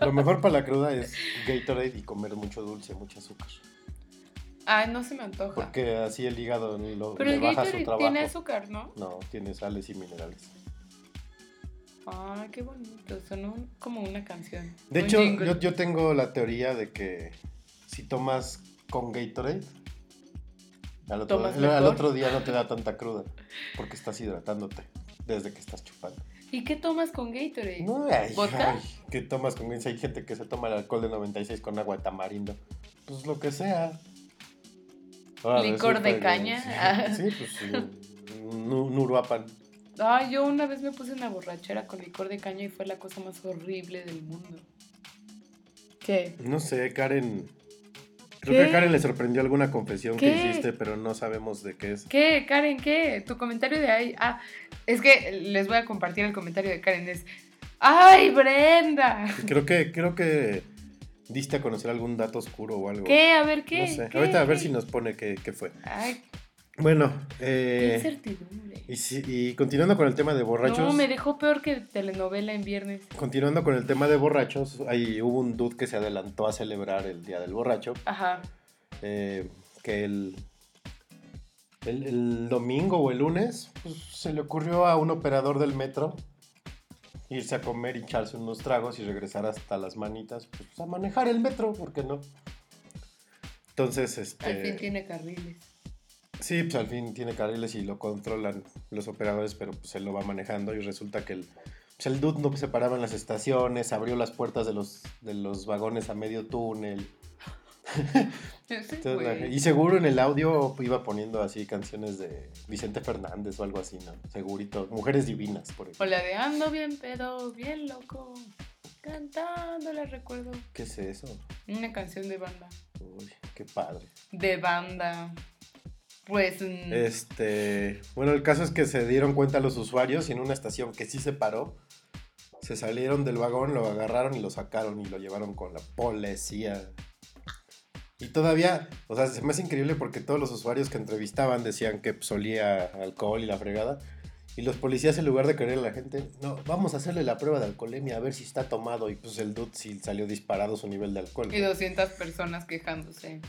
D: Lo mejor para la cruda es Gatorade y comer mucho dulce, mucho azúcar.
E: Ay, no se me antoja.
D: Porque así el hígado lo,
E: Pero
D: le
E: el
D: baja su
E: Gatorade
D: trabajo.
E: tiene azúcar, ¿no?
D: No, tiene sales y minerales.
E: Ay, qué bonito. Sonó como una canción.
D: De
E: Un
D: hecho, yo, yo tengo la teoría de que si tomas con Gatorade, al otro, día no te da tanta cruda, porque estás hidratándote desde que estás chupando.
E: ¿Y qué tomas con Gatorade?
D: No, ay, ay, ¿Qué tomas con Hay gente que se toma el alcohol de 96 con agua de tamarindo. Pues lo que sea. Ahora
E: ¿Licor de
D: que-
E: caña?
D: Sí,
E: Ah.
D: sí, pues sí, nu- Nuruapan.
E: Ay, yo una vez me puse una borrachera con licor de caña y fue la cosa más horrible del mundo. ¿Qué?
D: No sé, Karen. Creo
E: ¿Qué?
D: que a Karen le sorprendió alguna confesión que hiciste, pero no sabemos de qué es.
E: ¿Qué, Karen? ¿Qué? Tu comentario de ahí. Ah, es que les voy a compartir el comentario de Karen. Es. ¡Ay, Brenda!
D: Creo que, creo que diste a conocer algún dato oscuro o algo.
E: ¿Qué? A ver, ¿qué?
D: No sé.
E: ¿Qué?
D: Ahorita a ver si nos pone qué, qué fue.
E: Ay,
D: Bueno,
E: qué
D: eh,
E: incertidumbre.
D: y, si- y continuando con el tema de borrachos.
E: No, me dejó peor que telenovela en viernes.
D: Continuando con el tema de borrachos, ahí hubo un dude que se adelantó a celebrar el Día del Borracho.
E: Ajá.
D: eh, que el, el, el domingo o el lunes pues, se le ocurrió a un operador del metro irse a comer y echarse unos tragos y regresar hasta las manitas pues, a manejar el metro, ¿por qué no? Entonces, este...
E: Al fin tiene carriles.
D: Sí, pues al fin tiene carriles y lo controlan los operadores, pero pues él lo va manejando y resulta que el, pues, el dude no se paraba en las estaciones, abrió las puertas de los, de los vagones a medio túnel. Entonces, y seguro en el audio iba poniendo así canciones de Vicente Fernández o algo así, ¿no? Segurito. Mujeres divinas, por
E: O
D: ejemplo.
E: la de ando bien pedo, bien loco. Cantando la recuerdo.
D: ¿Qué es eso?
E: Una canción de banda.
D: Uy, qué padre.
E: De banda. Pues. mm,
D: Este, bueno, el caso es que se dieron cuenta los usuarios y en una estación que sí se paró, se salieron del vagón, lo agarraron y lo sacaron y lo llevaron con la policía. Y todavía, o sea, se me hace increíble porque todos los usuarios que entrevistaban decían que pues, olía a alcohol y la fregada. Y los policías, en lugar de querer a la gente, no, vamos a hacerle la prueba de alcoholemia a ver si está tomado. Y pues el dude sí salió disparado su nivel de alcohol.
E: Y 200 personas quejándose.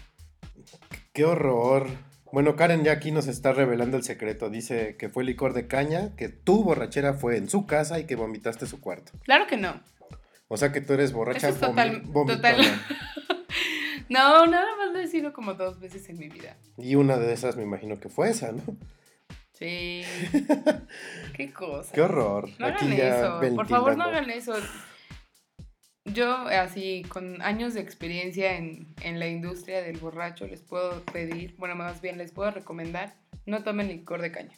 D: Qué horror. Bueno, Karen ya aquí nos está revelando el secreto. Dice que fue licor de caña, que tu borrachera fue en su casa y que vomitaste su cuarto.
E: Claro que no.
D: O sea que tú eres borracha
E: Eso es total-
D: vomitona.
E: total. No, nada más lo he sido como dos veces en mi vida.
D: Y una de esas me imagino que fue esa, ¿no?
E: Sí. Qué cosa.
D: Qué horror.
E: No
D: Aquí
E: hagan
D: ya
E: eso. Por favor, no hagan eso. Yo, así, con años de experiencia en, en la industria del borracho, les puedo pedir, bueno, más bien les puedo recomendar, no tomen licor de caña.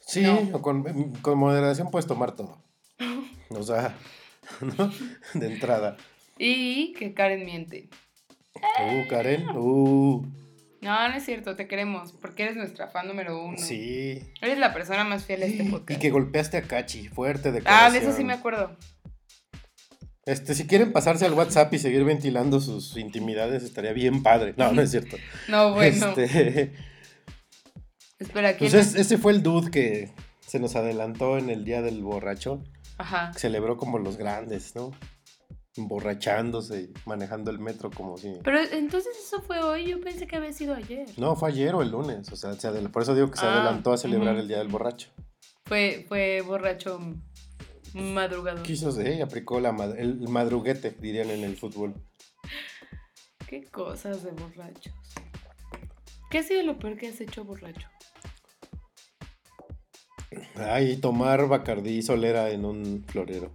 D: Sí,
E: No.
D: con, con moderación puedes tomar todo. O sea, ¿no? De entrada.
E: Y que Karen miente.
D: Uh, Karen. Uh,
E: No, no es cierto, te queremos, porque eres nuestra fan número uno.
D: sí.
E: Eres la persona más fiel a este
D: Y
E: podcast.
D: que golpeaste a Cachi, fuerte de
E: Ah, de eso sí me acuerdo.
D: Este, si quieren pasarse al WhatsApp y seguir ventilando sus intimidades, estaría bien padre. No, no es cierto.
E: No, bueno.
D: Este,
E: Espera, ¿quién
D: pues es- ese fue el dude que se nos adelantó en el día del borracho.
E: Ajá.
D: que Celebró como los grandes, ¿no? Emborrachándose manejando el metro como si.
E: Pero entonces eso fue hoy, yo pensé que había sido ayer.
D: No, fue ayer o el lunes. O sea, se por eso digo que se
E: Ah,
D: adelantó a celebrar el día del borracho.
E: Fue, fue borracho madrugador.
D: Quiso, eh, aplicó la mad- el madruguete, dirían en el fútbol.
E: Qué cosas de borrachos. ¿Qué ha sido lo peor que has hecho borracho?
D: Ay, tomar Bacardí solera en un florero.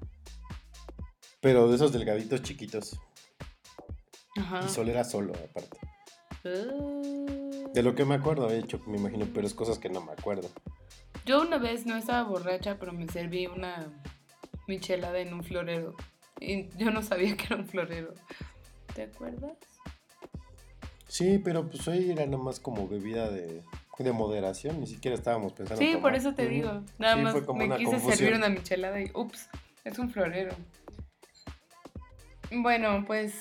D: Pero de esos delgaditos chiquitos.
E: Ajá.
D: Y solera solo, aparte.
E: Ah.
D: De lo que me acuerdo, he hecho, me imagino, pero es cosas que no me acuerdo.
E: Yo una vez no estaba borracha, pero me serví una michelada en un florero. Y yo no sabía que era un florero. ¿Te acuerdas?
D: Sí, pero pues hoy era nada más como bebida de, de moderación, ni siquiera estábamos pensando.
E: Sí, por eso te digo. Nada
D: Sí,
E: más
D: fue como
E: me
D: una
E: quise
D: confusión.
E: servir una michelada y ups, es un florero. Bueno, pues.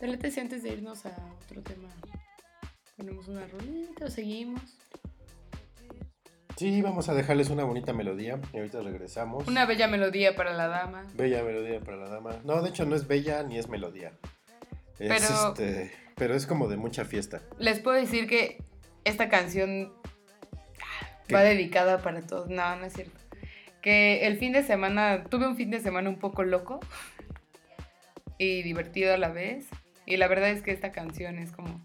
E: Delete si antes de irnos a otro tema. Ponemos una rolita o seguimos.
D: Sí, vamos a dejarles una bonita melodía y ahorita regresamos.
E: Una bella melodía para la dama.
D: Bella melodía para la dama. No, de hecho no es bella ni es melodía. Es
E: Pero-
D: este, pero es como de mucha fiesta.
E: Les puedo decir que esta canción
D: ¿Qué?
E: va dedicada para todos. No, no es cierto. Que el fin de semana, tuve un fin de semana un poco loco y divertido a la vez. Y la verdad es que esta canción es como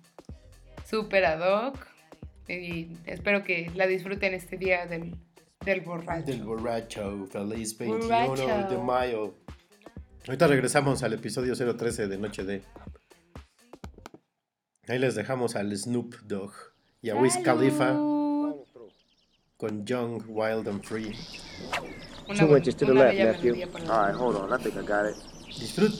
E: súper ad hoc. Y espero que la disfruten este día del, del borracho.
D: Del borracho, feliz 21
E: Borracho.
D: de mayo. Ahorita regresamos al episodio 013 de Noche de. Ahí les dejamos al Snoop Dogg y a Wiz Khalifa con Young, Wild and Free.
E: Una
F: Two inches to the left, nephew. All right, hold on. I think I got it.
D: Disfrut.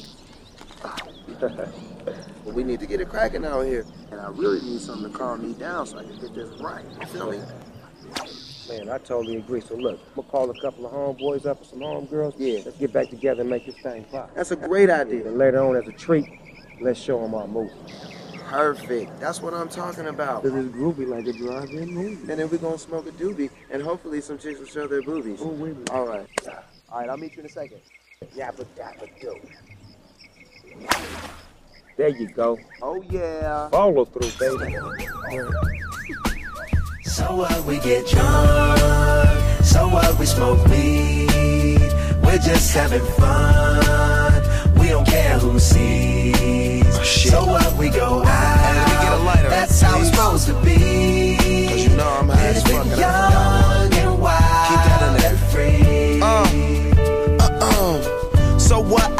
F: But we need to get it cracking out here. And I really need something to calm me down so I can get this right. You feel me? Man, I totally agree. So look, I'm gonna call a couple of homeboys up and some homegirls. Yeah, let's get back together and make this thing pop. That's a great idea. And later on, as a treat, let's show them our movie. Perfect. That's what I'm talking about. Cause it's groovy like a drive-in movie. And then we're gonna smoke a doobie, and hopefully some chicks will show their boobies. Oh, wait All right. All right, I'll meet you in a second. Yeah, but Yabba dabba do. There you go. Oh yeah. Follow through, baby.
G: So what we get drunk, so what we smoke weed, we're just having fun, we don't care who sees. Oh, so what we go out,
F: Hey, let me get a lighter,
G: that's how it's supposed to be.
F: Cause you know I'm high as fuck
G: Living
F: and
G: young and wild
F: Keep that in there.
G: and free.
F: Uh-uh. So what?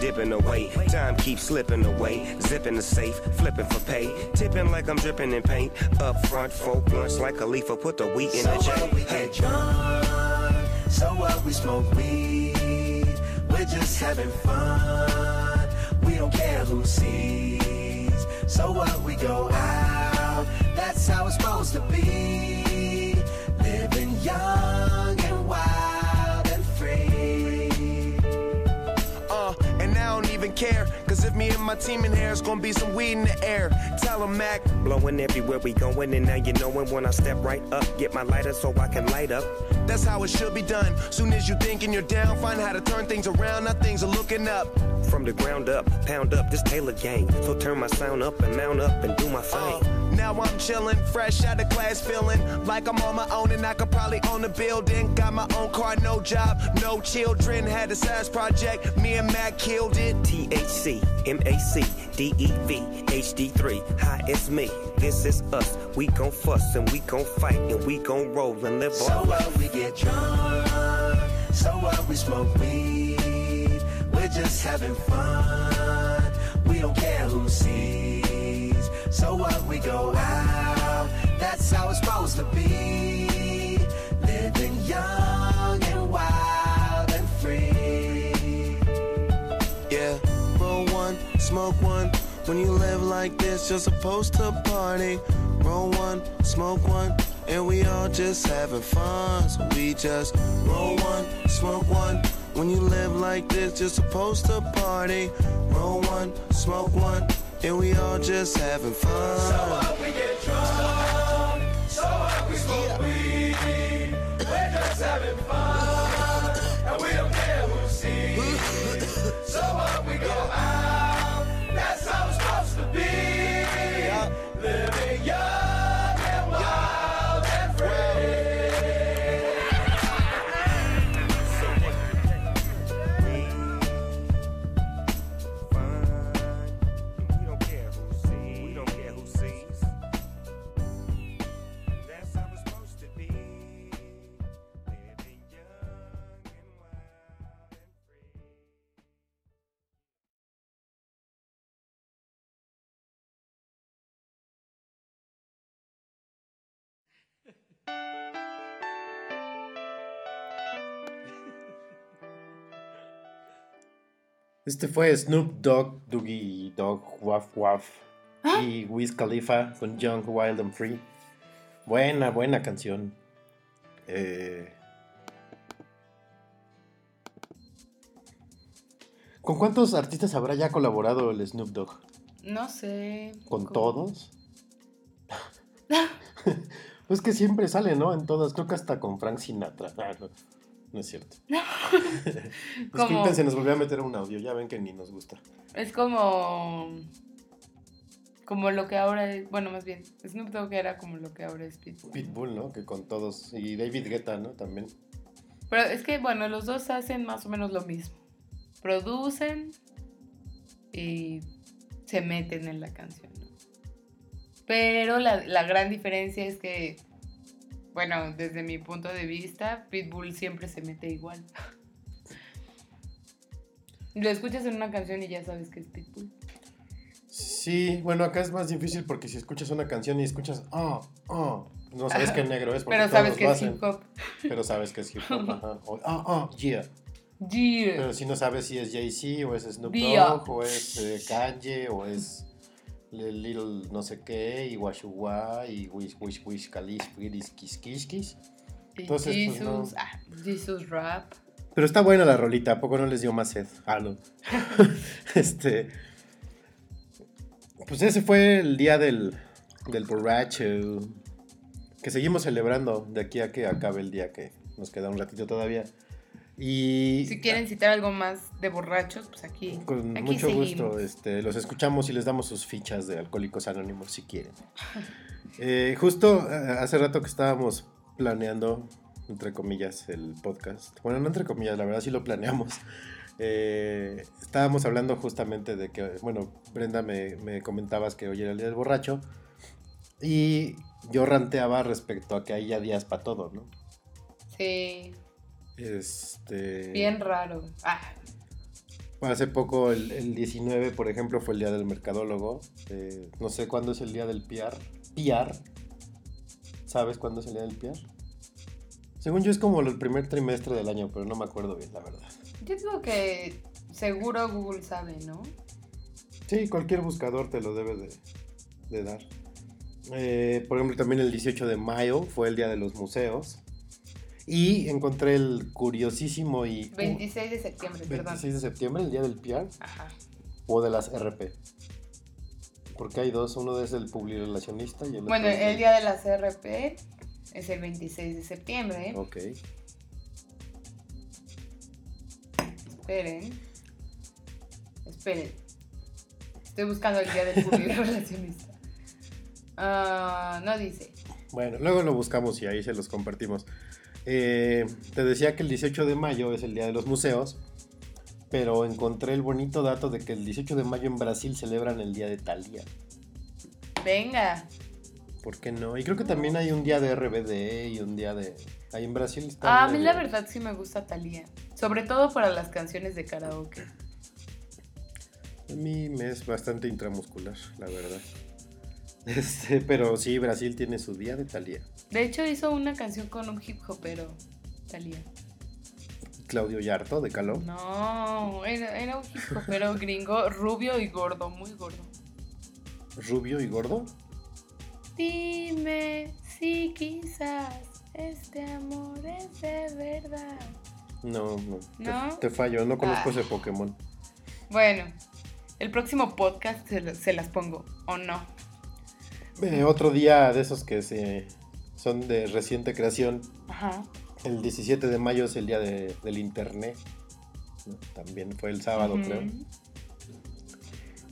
H: dipping away. Time keeps slipping away. Zipping the safe, flipping for pay. Tipping like I'm dripping in paint. Up front, four blunts like a leaf, put the wheat in
G: So
H: the
G: what we.
H: Hey.
G: get drunk, so what we smoke weed, we're just having fun. We don't care who sees. So what we go out, that's how it's supposed to be. Living young and wild
F: even care. Cause if me and my team in here, it's gonna be some weed in the air. Tell 'em, Mac.
H: Blowing everywhere we going, and now you knowin' when I step right up. Get my lighter so I can light up.
F: That's how it should be done. Soon as you thinking you're down, find how to turn things around. Now things are looking up.
H: From the ground up, pound up this Taylor gang. So turn my sound up and mount up and do my
F: Uh,
H: thing.
F: now I'm chillin', fresh out of class, feeling like I'm on my own and I could probably own a building. Got my own car, no job, no children. Had a size project, me and Mac killed it.
H: THC, MAC, DEV, HD3. Hi, it's me. This is us. We gon' fuss and we gon' fight and we gon' roll and live
G: So
H: our life.
G: what we get drunk, so what we smoke weed, we're just having fun. We don't care who sees. So what we go out, that's how it's supposed to be. Living young
F: When you live like this, you're supposed to party. Roll one, smoke one, and we all just having fun. So we just roll one, smoke one. When you live like this, you're supposed to party. Roll one, smoke one, and we all just having fun.
G: So We get drunk,
D: Este fue Snoop Dogg, Doogie Dogg, Waf Waf
E: ¿Ah?
D: y Wiz Khalifa con Young, Wild and Free. Buena, buena canción. Eh, ¿Con cuántos artistas habrá ya colaborado el Snoop Dogg?
E: No sé.
D: ¿Con
E: ¿cómo?
D: todos? pues que siempre sale, ¿no? En todas. Creo que hasta con Frank Sinatra. Ah, no, no es cierto. Disculpen, se nos volvió a meter un audio. Ya ven que ni nos gusta.
E: Es como. Como lo que ahora es. Bueno, más bien. Snoop Dogg era como lo que ahora es Pitbull.
D: Pitbull, ¿no? Que con todos. Y David Guetta, ¿no? También.
E: Pero es que, bueno, los dos hacen más o menos lo mismo. Producen y se meten en la canción. Pero la, la gran diferencia es que, bueno, desde mi punto de vista, Pitbull siempre se mete igual. Lo escuchas en una canción y ya sabes que es Pitbull.
D: Sí, bueno, acá es más difícil porque si escuchas una canción y escuchas, ah, ah, no sabes qué negro es porque
E: Pero sabes que es
D: hacen,
E: hip hop.
D: Pero sabes que es hip hop, ajá. O, ah, ah, yeah.
E: Yeah.
D: Pero si no sabes si es Jay-Z o es Snoop
E: Yeah.
D: Dogg o es eh, Kanye o es Little no sé qué y Washua y Wish Wish Wish Khalif Kiss Kiss Kiss Kiss.
E: Y
D: Entonces, pues,
E: Jesus,
D: no.
E: ah, Jesus Rap.
D: Pero está buena la rolita, ¿a poco no les dio más sed? Ah, no. este. Pues ese fue el día del, del borracho. Que seguimos celebrando de aquí a que acabe el día, que nos queda un ratito todavía. Y
E: Si quieren citar algo más de borrachos, pues aquí.
D: con
E: aquí
D: mucho
E: seguimos.
D: gusto este, los escuchamos y les damos sus fichas de Alcohólicos Anónimos si quieren. Eh, justo eh, hace rato que estábamos planeando, entre comillas, el podcast. Bueno, no entre comillas, la verdad sí lo planeamos. Eh, estábamos hablando justamente de que, bueno, Brenda me, me comentabas que hoy era el día del borracho y yo ranteaba respecto a que hay ya días para todo, ¿no?
E: Sí,
D: Este...
E: bien raro. Ah,
D: Hace poco, el, el 19, por ejemplo, fue el día del mercadólogo. Eh, no sé cuándo es el día del PR. PR. ¿Sabes cuándo es el día del PR? Según yo es como el primer trimestre del año, pero no me acuerdo bien, la verdad.
E: yo digo que seguro Google sabe, ¿no?
D: Sí, cualquier buscador te lo debe de, de dar. Eh, por ejemplo, también el 18 de mayo fue el día de los museos. Y encontré el curiosísimo y...
E: 26 de septiembre, perdón.
D: 26 de septiembre, el día del PR.
E: Ajá.
D: O de las RP. Porque hay dos, uno es el publirelacionista y el
E: Bueno,
D: otro
E: el día de las RP es el 26 de septiembre.
D: Ok.
E: Esperen. Esperen. Estoy buscando el día del público relacionista. Ah, no dice.
D: Bueno, luego lo buscamos y ahí se los compartimos. Eh, te decía que el 18 de mayo es el día de los museos, pero encontré el bonito dato de que el 18 de mayo en Brasil celebran el día de Thalía.
E: Venga.
D: ¿Por qué no? Y creo que también hay un día de RBD y un día de... Ahí en Brasil está...
E: Ah, a mí la verdad sí me gusta Thalía. Sobre todo para las canciones de karaoke.
D: A mí me es bastante intramuscular, la verdad. Este, pero sí, Brasil tiene su día de Thalía.
E: De hecho, hizo una canción con un hip hopero. Thalía.
D: Claudio Yarto de Caló.
E: No, era, era un hip hopero gringo, rubio y gordo, muy gordo.
D: Rubio y gordo.
E: Dime si quizás este amor es de verdad.
D: No, no. te-
E: ¿No?
D: Te, fallo, no conozco
E: Ah.
D: ese Pokémon.
E: Bueno, el próximo podcast se las pongo, ¿o no?
D: Eh, otro día de esos que se son de reciente creación.
E: Ajá.
D: El 17 de mayo es el día de- del internet. También fue el sábado, creo.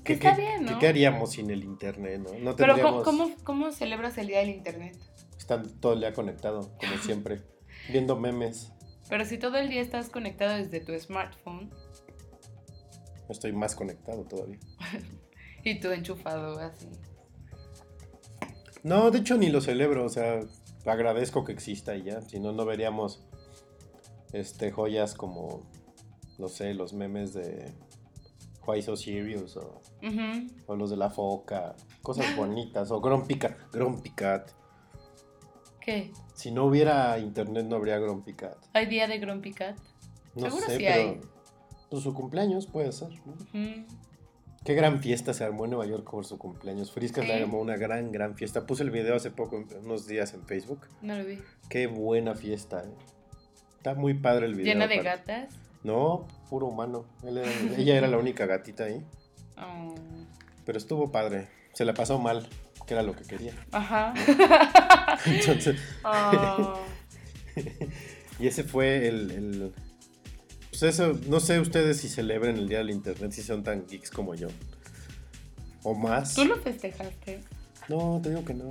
E: Que está bien, ¿no?
D: ¿Qué haríamos sin el internet, no? No
E: Pero
D: tendríamos...
E: ¿cómo, cómo, cómo celebras el Día del Internet?
D: Están todo el día conectado, como siempre. viendo memes.
E: Pero si todo el día estás conectado desde tu smartphone
D: Estoy más conectado todavía.
E: y tú enchufado así.
D: No, de hecho ni lo celebro, o sea, agradezco que exista y ya, si no, no veríamos este, joyas como, no sé, los memes de Why So Serious o, o los de la foca, cosas bonitas, o Grumpy Cat, Grumpy Cat.
E: ¿Qué?
D: Si no hubiera internet, no habría Grumpy Cat.
E: ¿Hay día de Grumpy Cat?
D: No
E: Seguro
D: sé,
E: sí
D: pero.
E: hay.
D: Pues su cumpleaños puede ser. ¿no? Qué gran fiesta se armó en Nueva York por su cumpleaños. Frisca
E: Sí.
D: le armó una gran, gran fiesta. Puse el video hace poco, unos días en Facebook.
E: No lo vi.
D: Qué buena fiesta, eh. Está muy padre el video.
E: ¿Llena de
D: aparte.
E: gatas?
D: No, puro humano. Él era- ella era la única gatita ahí.
E: Oh.
D: Pero estuvo padre. Se la pasó mal, que era lo que quería.
E: Ajá.
D: Entonces,
E: Oh.
D: y ese fue el, el- Pues eso, no sé ustedes si celebren el Día del Internet, si son tan geeks como yo. O más.
E: ¿Tú lo festejaste?
D: No, te digo que no.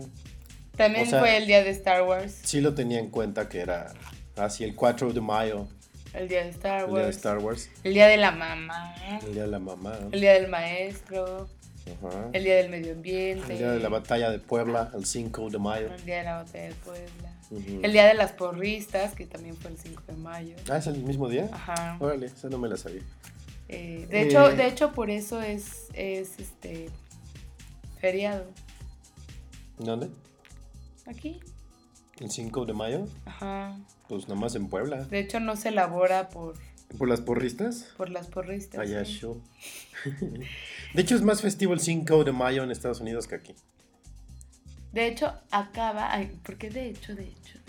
E: También
D: O sea-
E: fue el día de Star Wars.
D: Sí lo tenía en cuenta que era así el 4 de mayo,
E: El día de Star
D: el
E: Wars.
D: día de Star Wars,
E: El día de la mamá.
D: el día de la mamá,
E: El día del maestro.
D: ajá,
E: El día del medio ambiente.
D: el día de la batalla de Puebla, el 5 de mayo.
E: El día de la batalla de Puebla. El día de las porristas, que también fue el 5 de mayo.
D: Ah, ¿es el mismo día?
E: Ajá.
D: Órale, esa no me la sabía.
E: Eh, de,
D: Eh.
E: hecho, de hecho, por eso es, es este feriado.
D: ¿Dónde?
E: Aquí.
D: ¿El 5 de mayo?
E: Ajá.
D: Pues nomás en Puebla.
E: De hecho, no se elabora por,
D: ¿Por las porristas?
E: por las porristas.
D: Allá
E: sí.
D: show. De hecho, es más festivo el 5 de mayo en Estados Unidos que aquí.
E: De hecho, acaba. Ay, ¿Por qué de hecho, de hecho?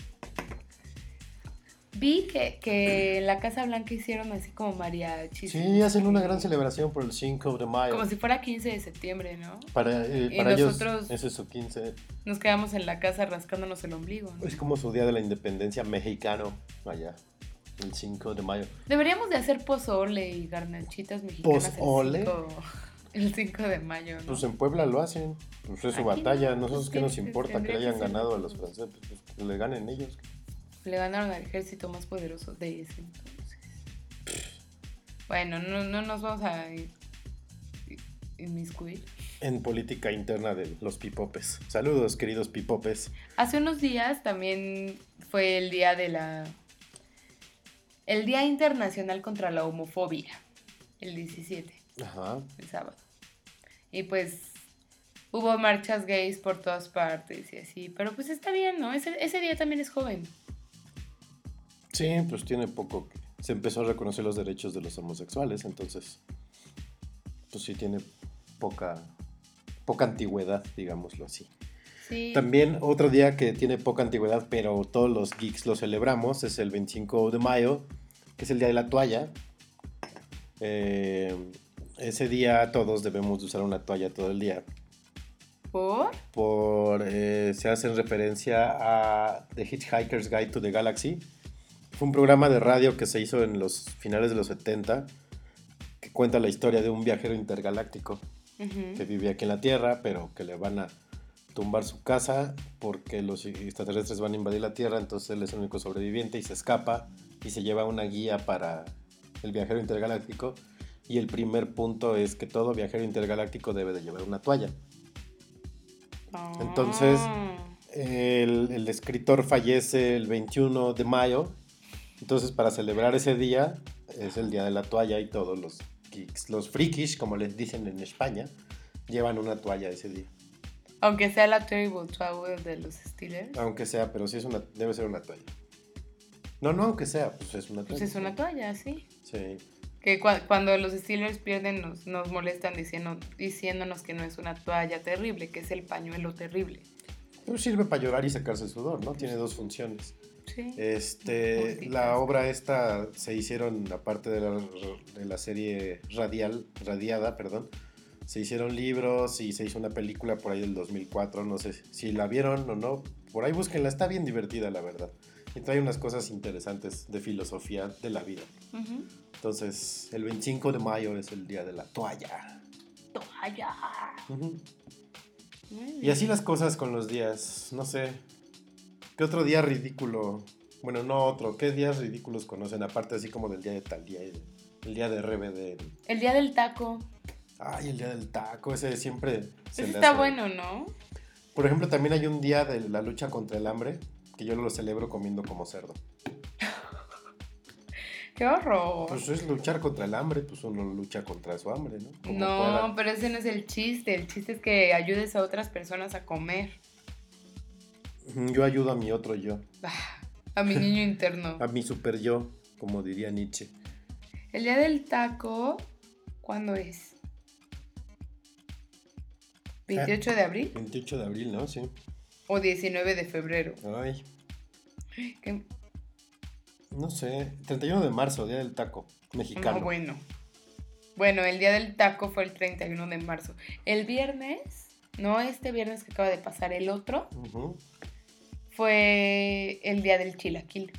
E: Vi que, que en la Casa Blanca hicieron así como mariachis.
D: Sí, hacen una gran celebración por el 5 de mayo.
E: Como si fuera 15 de septiembre, ¿no?
D: Para, eh,
E: Y
D: para
E: nosotros-
D: ese es su 15.
E: Nos quedamos en la casa rascándonos el ombligo, ¿no?
D: Es como su día de la independencia mexicano allá. El 5 de mayo.
E: Deberíamos de hacer pozole y garnachitas mexicanas
D: ¿Pozole?
E: el 5, el 5 de mayo, ¿no?
D: Pues en Puebla lo hacen. Pues es su
E: Aquí
D: batalla.
E: no,
D: Nosotros
E: pues
D: qué nos importa que le hayan ganado a los franceses. Pues que le ganen ellos.
E: Le ganaron al ejército más poderoso de ese entonces. Bueno, no, no nos vamos a in- inmiscuir.
D: En política interna de los pipopes. Saludos, queridos pipopes.
E: Hace unos días también fue el día de la... El Día Internacional contra la Homofobia, el 17,
D: Ajá.
E: el sábado. Y pues hubo marchas gays por todas partes y así, pero pues está bien, ¿no? Ese, ese día también es joven.
D: Sí, pues tiene poco. que Se empezó a reconocer los derechos de los homosexuales, entonces. Pues sí tiene poca. poca antigüedad, digámoslo así.
E: Sí.
D: También otro día que tiene poca antigüedad, pero todos los geeks lo celebramos, es el 25 de mayo, que es el día de la toalla. Eh, ese día todos debemos de usar una toalla todo el día.
E: ¿Por?
D: Por, eh, se hace en referencia a The Hitchhiker's Guide to the Galaxy. Fue un programa de radio que se hizo en los finales de los 70, que cuenta la historia de un viajero intergaláctico
E: Ujú.
D: que vive aquí en la Tierra, pero que le van a tumbar su casa porque los extraterrestres van a invadir la Tierra, entonces él es el único sobreviviente y se escapa y se lleva una guía para el viajero intergaláctico. Y el primer punto es que todo viajero intergaláctico debe de llevar una toalla. Entonces. El, el escritor fallece el 21 de mayo, entonces para celebrar ese día es el día de la toalla y todos los geeks, los frikis, como les dicen en España, llevan una toalla ese día.
E: Aunque sea la Terrible Towel de los Steelers.
D: Aunque sea, pero sí es una, debe ser una toalla. No, no, aunque sea, pues es una toalla.
E: Pues es una toalla, sí.
D: Sí.
E: Que cua- cuando los Steelers pierden nos, nos molestan diciendo, diciéndonos que no es una toalla terrible, que es el pañuelo terrible.
D: Pues sirve para llorar y sacarse el sudor, ¿no? Tiene dos funciones.
E: Sí.
D: Este, la obra esta se hicieron, aparte de la, de la serie radial, radiada, perdón, se hicieron libros y se hizo una película por ahí del 2004, no sé si la vieron o no, por ahí búsquenla, está bien divertida la verdad. Y trae unas cosas interesantes de filosofía de la vida. Entonces, el 25 de mayo es el día de la toalla.
B: Toalla.
D: Y así las cosas con los días, no sé. ¿Qué otro día ridículo? Bueno, no otro. ¿Qué días ridículos conocen? Aparte así como del día de tal día, el día de RBD.
E: El día del taco.
D: Ay, el día del taco, ese siempre se
E: Ese
D: le
E: está
D: hace-
E: bueno, ¿no?
D: Por ejemplo, también hay un día de la lucha contra el hambre, que yo lo celebro comiendo como cerdo.
E: ¡Qué horror!
D: Pues es luchar contra el hambre, pues uno lucha contra su hambre, ¿no? Como
E: no,
D: pueda.
E: pero ese no es el chiste. El chiste es que ayudes a otras personas a comer.
D: Yo ayudo a mi otro yo,
E: Ah, a mi niño interno.
D: a mi super yo, como diría Nietzsche.
E: El día del taco, ¿cuándo es? ¿28 de abril
D: 28 de abril, ¿no? Sí.
E: O 19 de febrero?
D: Ay,
E: ¿Qué?
D: no sé. 31 de marzo, Día del Taco, mexicano.
E: No, bueno. Bueno, el día del taco fue el 31 de marzo. El viernes, no este viernes que acaba de pasar, el otro, fue el día del chilaquil.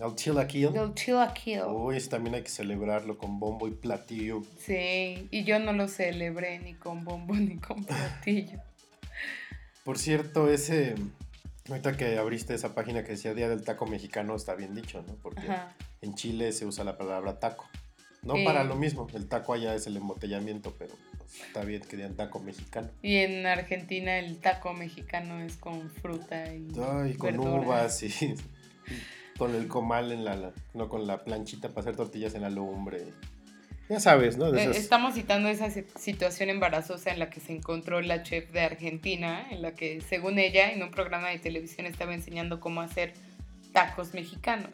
D: El chilaquil.
E: Del chilaquil.
D: Uy, también hay que celebrarlo con bombo y platillo.
E: Sí, y yo no lo celebré ni con bombo ni con platillo.
D: Por cierto, ese. Ahorita que abriste esa página que decía Día del Taco Mexicano, está bien dicho, ¿no? Porque
E: Ajá.
D: en Chile se usa la palabra taco. No
E: Eh.
D: para lo mismo, el taco allá es el embotellamiento, pero está bien que digan taco mexicano.
E: Y en Argentina el taco mexicano es con fruta y,
D: Ay, con
E: verdura.
D: uvas y con el comal en la- no con la planchita para hacer tortillas en la lumbre. Ya sabes, ¿no?
E: Eh,
D: esas-
E: Estamos citando esa si- situación embarazosa en la que se encontró la chef de Argentina, en la que, según ella, en un programa de televisión estaba enseñando cómo hacer tacos mexicanos.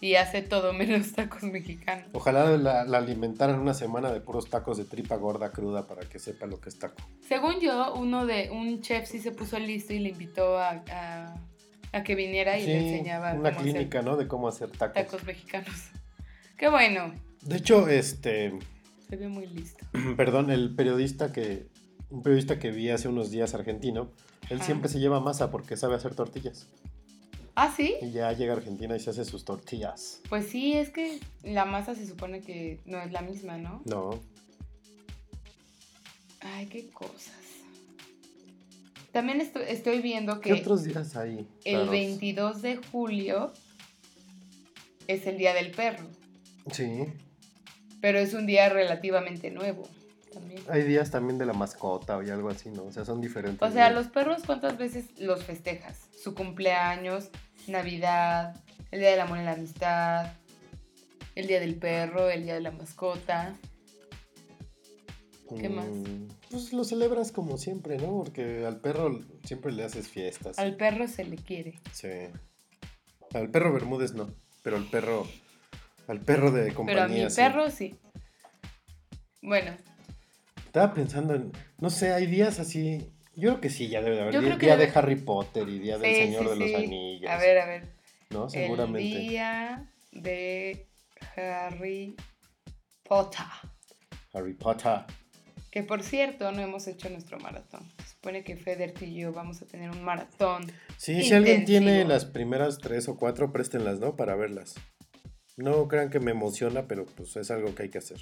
E: Y hace todo menos tacos mexicanos.
D: Ojalá la, la alimentaran una semana de puros tacos de tripa gorda cruda para que sepa lo que es taco.
E: Según yo, uno de un chef sí se puso listo y le invitó a, a- a que viniera y le enseñaba
D: una
E: cómo
D: clínica, ¿no? De cómo hacer
E: hacer
D: tacos.
E: tacos mexicanos. Qué bueno,
D: De hecho, este,
E: se ve muy listo.
D: perdón, el periodista que, un periodista que vi hace unos días argentino, él
E: Ajá.
D: siempre se lleva masa porque sabe hacer tortillas.
E: Ah, sí.
D: Y ya llega a Argentina y se hace sus tortillas.
E: Pues sí, es que la masa se supone que no es la misma, ¿no?
D: No,
E: Ay, qué cosas. También estoy, estoy viendo
D: ¿qué
E: que
D: otros días hay?
E: el
D: raros?
E: 22 de julio es el Día del Perro,
D: Sí,
E: pero es un día relativamente nuevo también.
D: hay días también de la mascota y algo así, ¿no? O sea, son diferentes.
E: O sea,
D: días.
E: los perros, ¿cuántas veces los festejas? Su cumpleaños, Navidad, el Día del Amor y la Amistad, el Día del Perro, el Día de la Mascota. ¿qué más?
D: Mm, Pues lo celebras como siempre, ¿no? Porque al perro siempre le haces fiestas.
E: Al perro se le quiere.
D: Sí. Al perro Bermúdez no, pero al perro. Al perro de compañía.
E: Pero a mi
D: sí.
E: perro sí. Bueno,
D: Estaba pensando en. No sé, hay días así. Yo creo que sí, ya debe de haber.
E: Yo
D: Día,
E: debe-
D: de Harry Potter y día del Señor
E: sí,
D: de los. Anillos.
E: A ver, a ver.
D: ¿No? Seguramente.
E: El día de Harry Potter.
D: Harry Potter.
E: Que por cierto, no hemos hecho nuestro maratón. Se supone que Feder y yo vamos a tener un maratón.
D: Sí, si alguien tiene las primeras tres o cuatro, préstenlas, ¿no? Para verlas. No crean que me emociona, pero pues es algo que hay que hacer.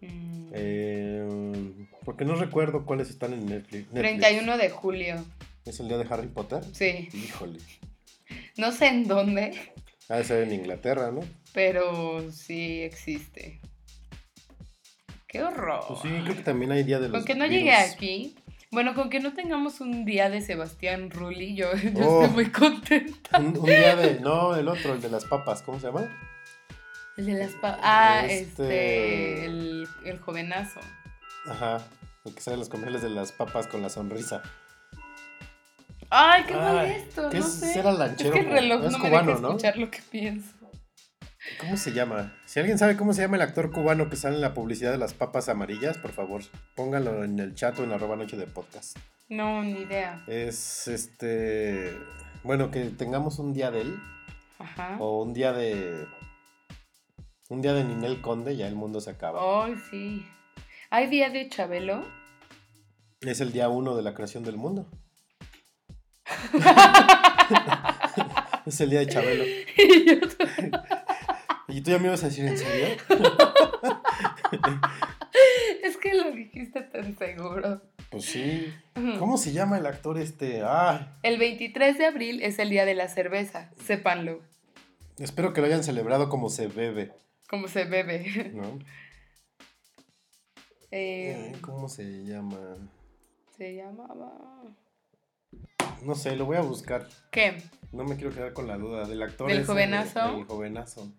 E: Mm,
D: Eh, porque no recuerdo cuáles están en Netflix. Netflix.
E: 31 de julio.
D: ¿Es el día de Harry Potter?
E: Sí.
D: Híjole.
E: No sé en dónde,
D: Ha de ser en Inglaterra, ¿no?
E: pero sí existe. ¡Qué horror!
D: Pues sí, creo que también hay día de los
E: Con que no
D: virus.
E: llegue aquí. Bueno, con que no tengamos un día de Sebastián Rulli, yo, yo
D: Oh.
E: estoy muy contenta.
D: Un, un día de. No, el otro, el de las papas, ¿cómo se llama?
E: El de las pa- Ah,
D: Este-
E: este. el, el jovenazo.
D: Ajá. El que sale los comerciales de las papas con la sonrisa.
E: Ay, qué
D: Ay,
E: molesto,
D: ¿qué
E: no
D: es
E: sé.
D: ser alanchero?
E: Es que el reloj
D: Es
E: no me
D: cubano,
E: deja
D: ¿no?
E: escuchar lo que pienso.
D: ¿Cómo se llama? Si alguien sabe cómo se llama el actor cubano que sale en la publicidad de las papas amarillas, por favor, pónganlo en el chat o en arroba noche de podcast.
E: No, ni idea.
D: Es este. Bueno, que tengamos un día de él.
E: Ajá.
D: O un día de. Un día de Ninel Conde, ya el mundo se acaba.
E: Ay, sí. ¿Hay día de Chabelo?
D: Es el día uno de la creación del mundo. es el día de Chabelo.
E: Y yo-
D: ¿Y tú ya me ibas a decir en serio?
E: es que lo dijiste tan seguro.
D: Pues sí. ¿Cómo se llama el actor este? Ah,
E: El 23 de abril es el día de la cerveza, sépanlo,
D: espero que lo hayan celebrado como se bebe,
E: como se bebe.
D: ¿no?
E: Eh,
D: ¿Cómo se llama?
E: se llamaba...
D: No sé, lo voy a buscar.
E: ¿Qué?
D: No me quiero quedar con la duda. Del actor.
E: ¿Del
D: ese,
E: jovenazo?
D: Del jovenazo.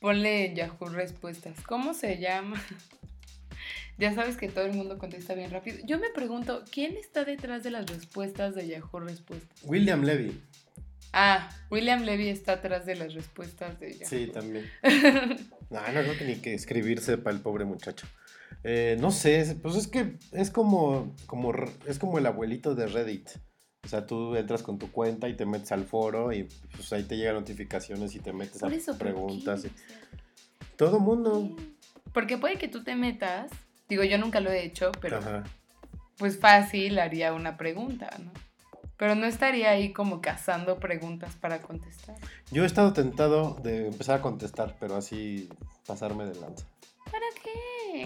E: Ponle en Yahoo respuestas. ¿Cómo se llama? Ya sabes que todo el mundo contesta bien rápido. Yo me pregunto, ¿quién está detrás de las respuestas de Yahoo Respuestas?
D: William Levy.
E: Ah, William Levy está atrás de las respuestas de Yahoo.
D: Sí, también. No, no creo que ni que escribir sepa el pobre muchacho. Eh, no sé, es- pues es que es como, como, es como el abuelito de Reddit. O sea, tú entras con tu cuenta y te metes al foro y pues ahí te llegan notificaciones y te metes
E: Por
D: a
E: eso, ¿por
D: preguntas. y- Todo mundo.
E: Porque puede que tú te metas, digo, yo nunca lo he hecho, pero
D: Ajá.
E: pues fácil haría una pregunta, ¿no? Pero no estaría ahí como cazando preguntas para contestar.
D: Yo he estado tentado de empezar a contestar, pero así pasarme de lanza.
E: ¿Para qué?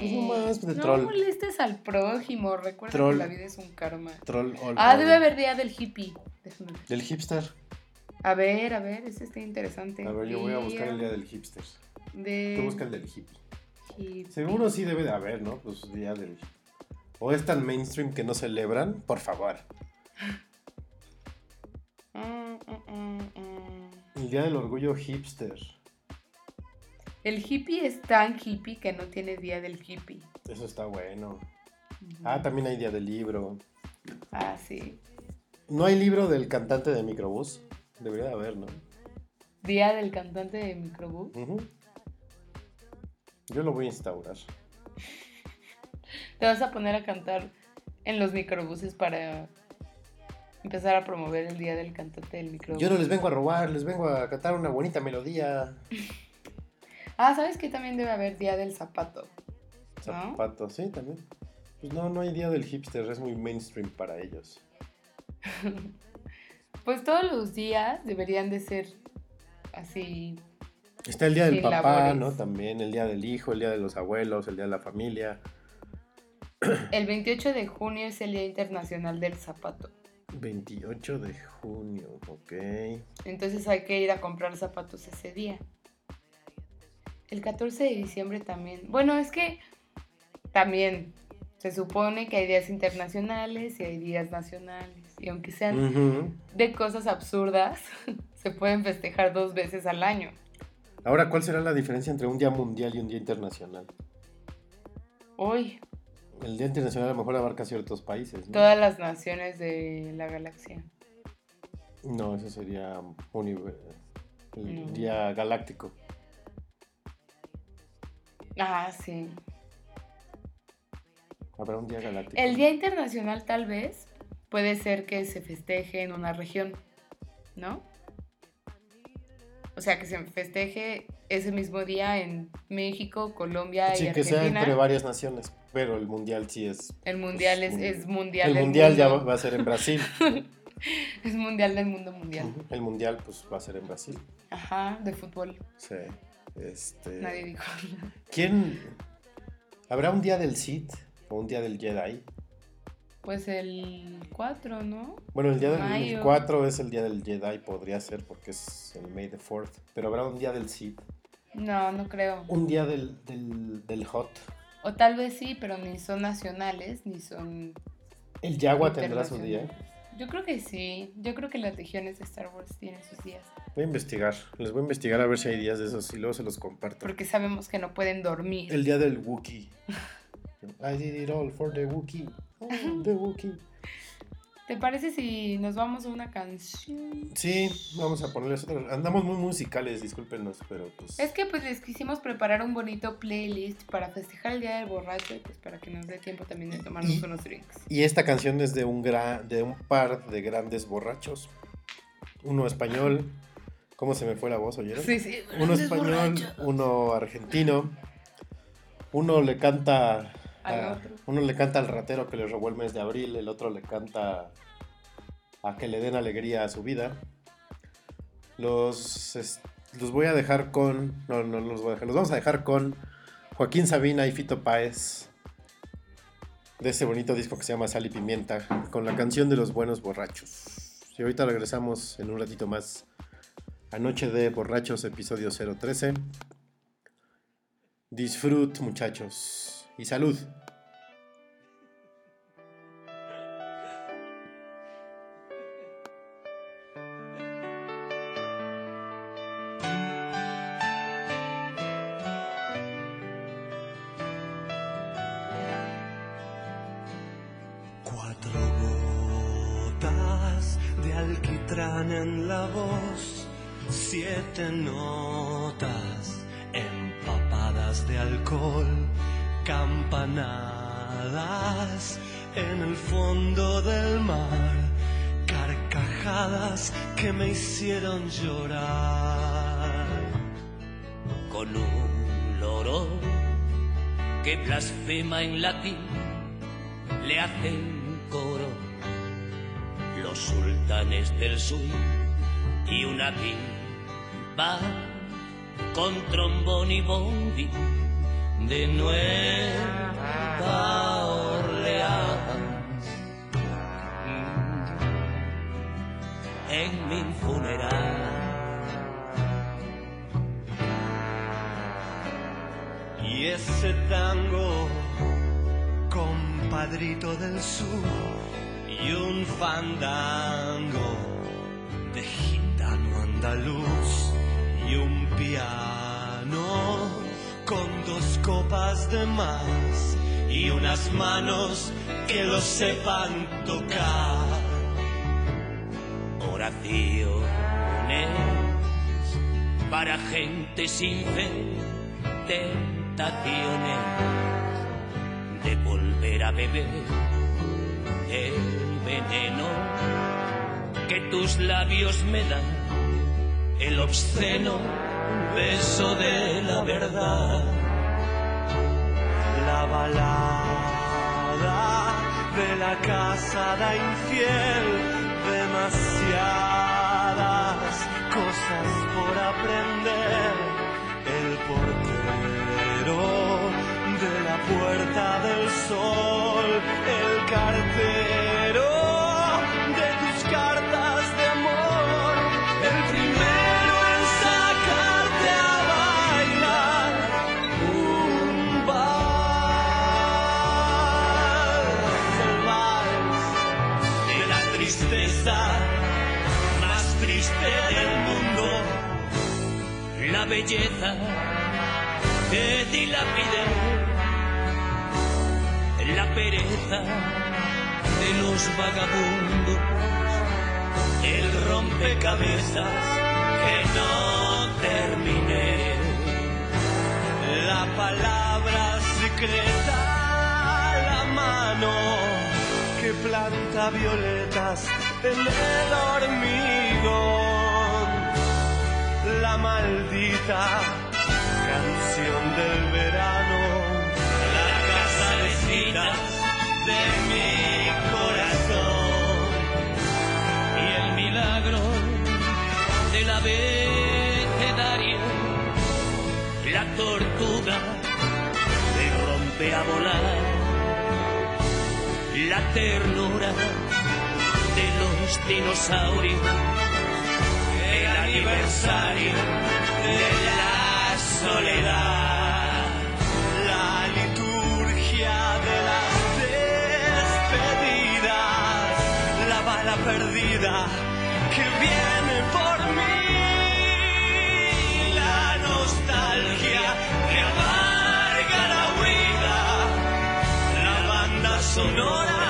D: Pues nomás de
E: no
D: troll.
E: molestes al prójimo, recuerda
D: Troll.
E: que la vida es un karma.
D: Troll all
E: Ah,
D: all.
E: debe haber día del hippie. Déjame ver.
D: Del hipster.
E: A ver, a ver, ese está interesante.
D: A ver, yo voy a buscar el día del hipster.
E: de
D: Tú busca el del hippie.
E: hippie.
D: Seguro sí debe de haber, ¿no? Pues día del... O es tan mainstream que no celebran, por favor.
E: Mm, mm, mm.
D: El día del orgullo hipster.
E: El hippie es tan hippie que no tiene día del hippie.
D: Eso está bueno. Ah, también hay día del libro.
E: Ah, sí.
D: No hay libro del cantante de microbús. Debería de haber, ¿no?
E: Día del cantante de microbús.
D: Yo lo voy a instaurar.
E: Te vas a poner a cantar en los microbuses para empezar a promover el día del cantante del microbús.
D: Yo no les vengo a robar, les vengo a cantar una bonita melodía.
E: Ah, ¿sabes qué? También debe haber día del zapato. ¿No?
D: Zapato, sí, también. Pues no, no hay día del hipster, es muy mainstream para ellos.
E: Pues todos los días deberían de ser así.
D: Está el día del papá,
E: labores.
D: ¿no? También el día del hijo, el día de los abuelos, el día de la familia.
E: El 28 de junio es el Día Internacional del Zapato.
D: 28 de junio, ok.
E: Entonces hay que ir a comprar zapatos ese día. El 14 de diciembre también. Bueno, es que también se supone que hay días internacionales y hay días nacionales. Y aunque sean de cosas absurdas, se pueden festejar dos veces al año.
D: Ahora, ¿cuál será la diferencia entre un día mundial y un día internacional?
E: Hoy,
D: El día internacional a lo mejor abarca ciertos países, ¿no?
E: todas las naciones de la galaxia.
D: No, eso sería el
E: No.
D: día galáctico.
E: Ah, sí.
D: Habrá un día galáctico.
E: El Día Internacional tal vez puede ser que se festeje en una región, ¿no? O sea, que se festeje ese mismo día en México, Colombia
D: Sí,
E: y
D: que sea
E: Argentina.
D: entre varias naciones, pero el mundial sí es...
E: El mundial
D: pues,
E: es,
D: un-
E: es mundial.
D: el mundial ya va, va a ser en Brasil.
E: Es mundial del mundo mundial.
D: El mundial pues va a ser en Brasil.
E: Ajá, de fútbol.
D: Sí. Este...
E: Nadie dijo.
D: ¿Quién... ¿Habrá un día del Sith o un día del Jedi?
E: Pues el 4, ¿no?
D: Bueno, el día del
E: Mayo.
D: 4 es el día del Jedi, podría ser porque es el May the 4th. Pero habrá un día del Sith.
E: No, no creo.
D: Un día del, del, del Hot.
E: O tal vez sí, pero ni son nacionales, ni son
D: El Yagua tendrá su día.
E: Yo creo que sí. Yo creo que las legiones de Star Wars tienen sus días.
D: Voy a investigar. Les voy a investigar a ver si hay días de esos y luego se los comparto.
E: Porque sabemos que no pueden dormir.
D: El día del Wookiee. I did it all for the Wookiee. Oh, the Wookiee.
E: ¿Te parece si nos vamos a una canción?
D: Sí, vamos a ponerles otra. Andamos muy musicales, discúlpenos, pero pues.
E: Es que pues les quisimos preparar un bonito playlist para festejar el Día del Borracho y pues para que nos dé tiempo también de tomarnos unos drinks.
D: Y esta canción es de un, gra- de un par de grandes borrachos. Uno español. ¿Cómo se me fue la voz, oyeron?
E: Sí, sí.
D: Uno español,
E: borrachos.
D: uno argentino. Uno le canta.
E: Al
D: a-
E: otro.
D: uno le canta al ratero que le robó el mes de abril, el otro le canta a que le den alegría a su vida. Los, es- los voy a dejar con. No, no los voy a dejar. Los vamos a dejar con Joaquín Sabina y Fito Páez. De ese bonito disco que se llama Sal y Pimienta. Con la canción de los buenos borrachos. Y ahorita regresamos en un ratito más. a Noche de Borrachos, episodio 013. Disfrut, muchachos. Y salud.
I: Que me hicieron llorar.
J: con un loro que blasfema en latín, le hacen coro los sultanes del sur y una va con trombón y bondi de Nueva En mi funeral.
I: Y ese tango, compadrito del sur, y un fandango de gitano andaluz, y un piano con dos copas de más, y unas manos que lo sepan tocar.
J: Para gente sin fe, tentaciones de volver a beber el veneno que tus labios me dan, el obsceno beso de la verdad.
I: La balada de la casada infiel, demasiadas cosas por aprender. El portero de la puerta del sol, el cartero
J: belleza que dilapidé, la pereza de los vagabundos, el rompecabezas que no terminé,
I: la palabra secreta, la mano que planta violetas en el hormigón, la maldita canción del verano,
J: la casa de de mi corazón. Y el milagro de la vecedaria, la tortuga que rompe a volar, la ternura de los dinosaurios, aniversario de la soledad,
I: la liturgia de las despedidas, la bala perdida que viene por mí, la nostalgia que amarga la huida, la banda sonora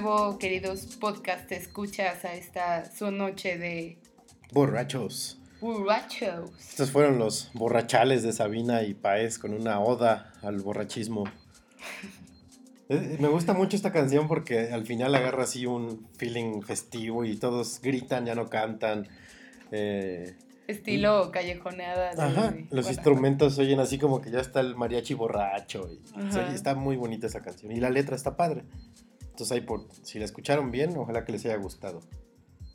E: nuevo, queridos podcast escuchas a esta su noche de
D: Borrachos.
E: borrachos.
D: Estos fueron los borrachales de Sabina y Paez con una oda al borrachismo. Eh, Me gusta mucho esta canción porque al final agarra así un feeling festivo y todos gritan, ya no cantan. Eh,
E: Estilo callejoneada. de-
D: ajá, los
E: bueno,
D: instrumentos oyen así como que ya está el mariachi borracho. Y,
E: Ajá.
D: se oye- está muy bonita esa canción y la letra está padre. Entonces ahí por, si la escucharon bien, ojalá que les haya gustado.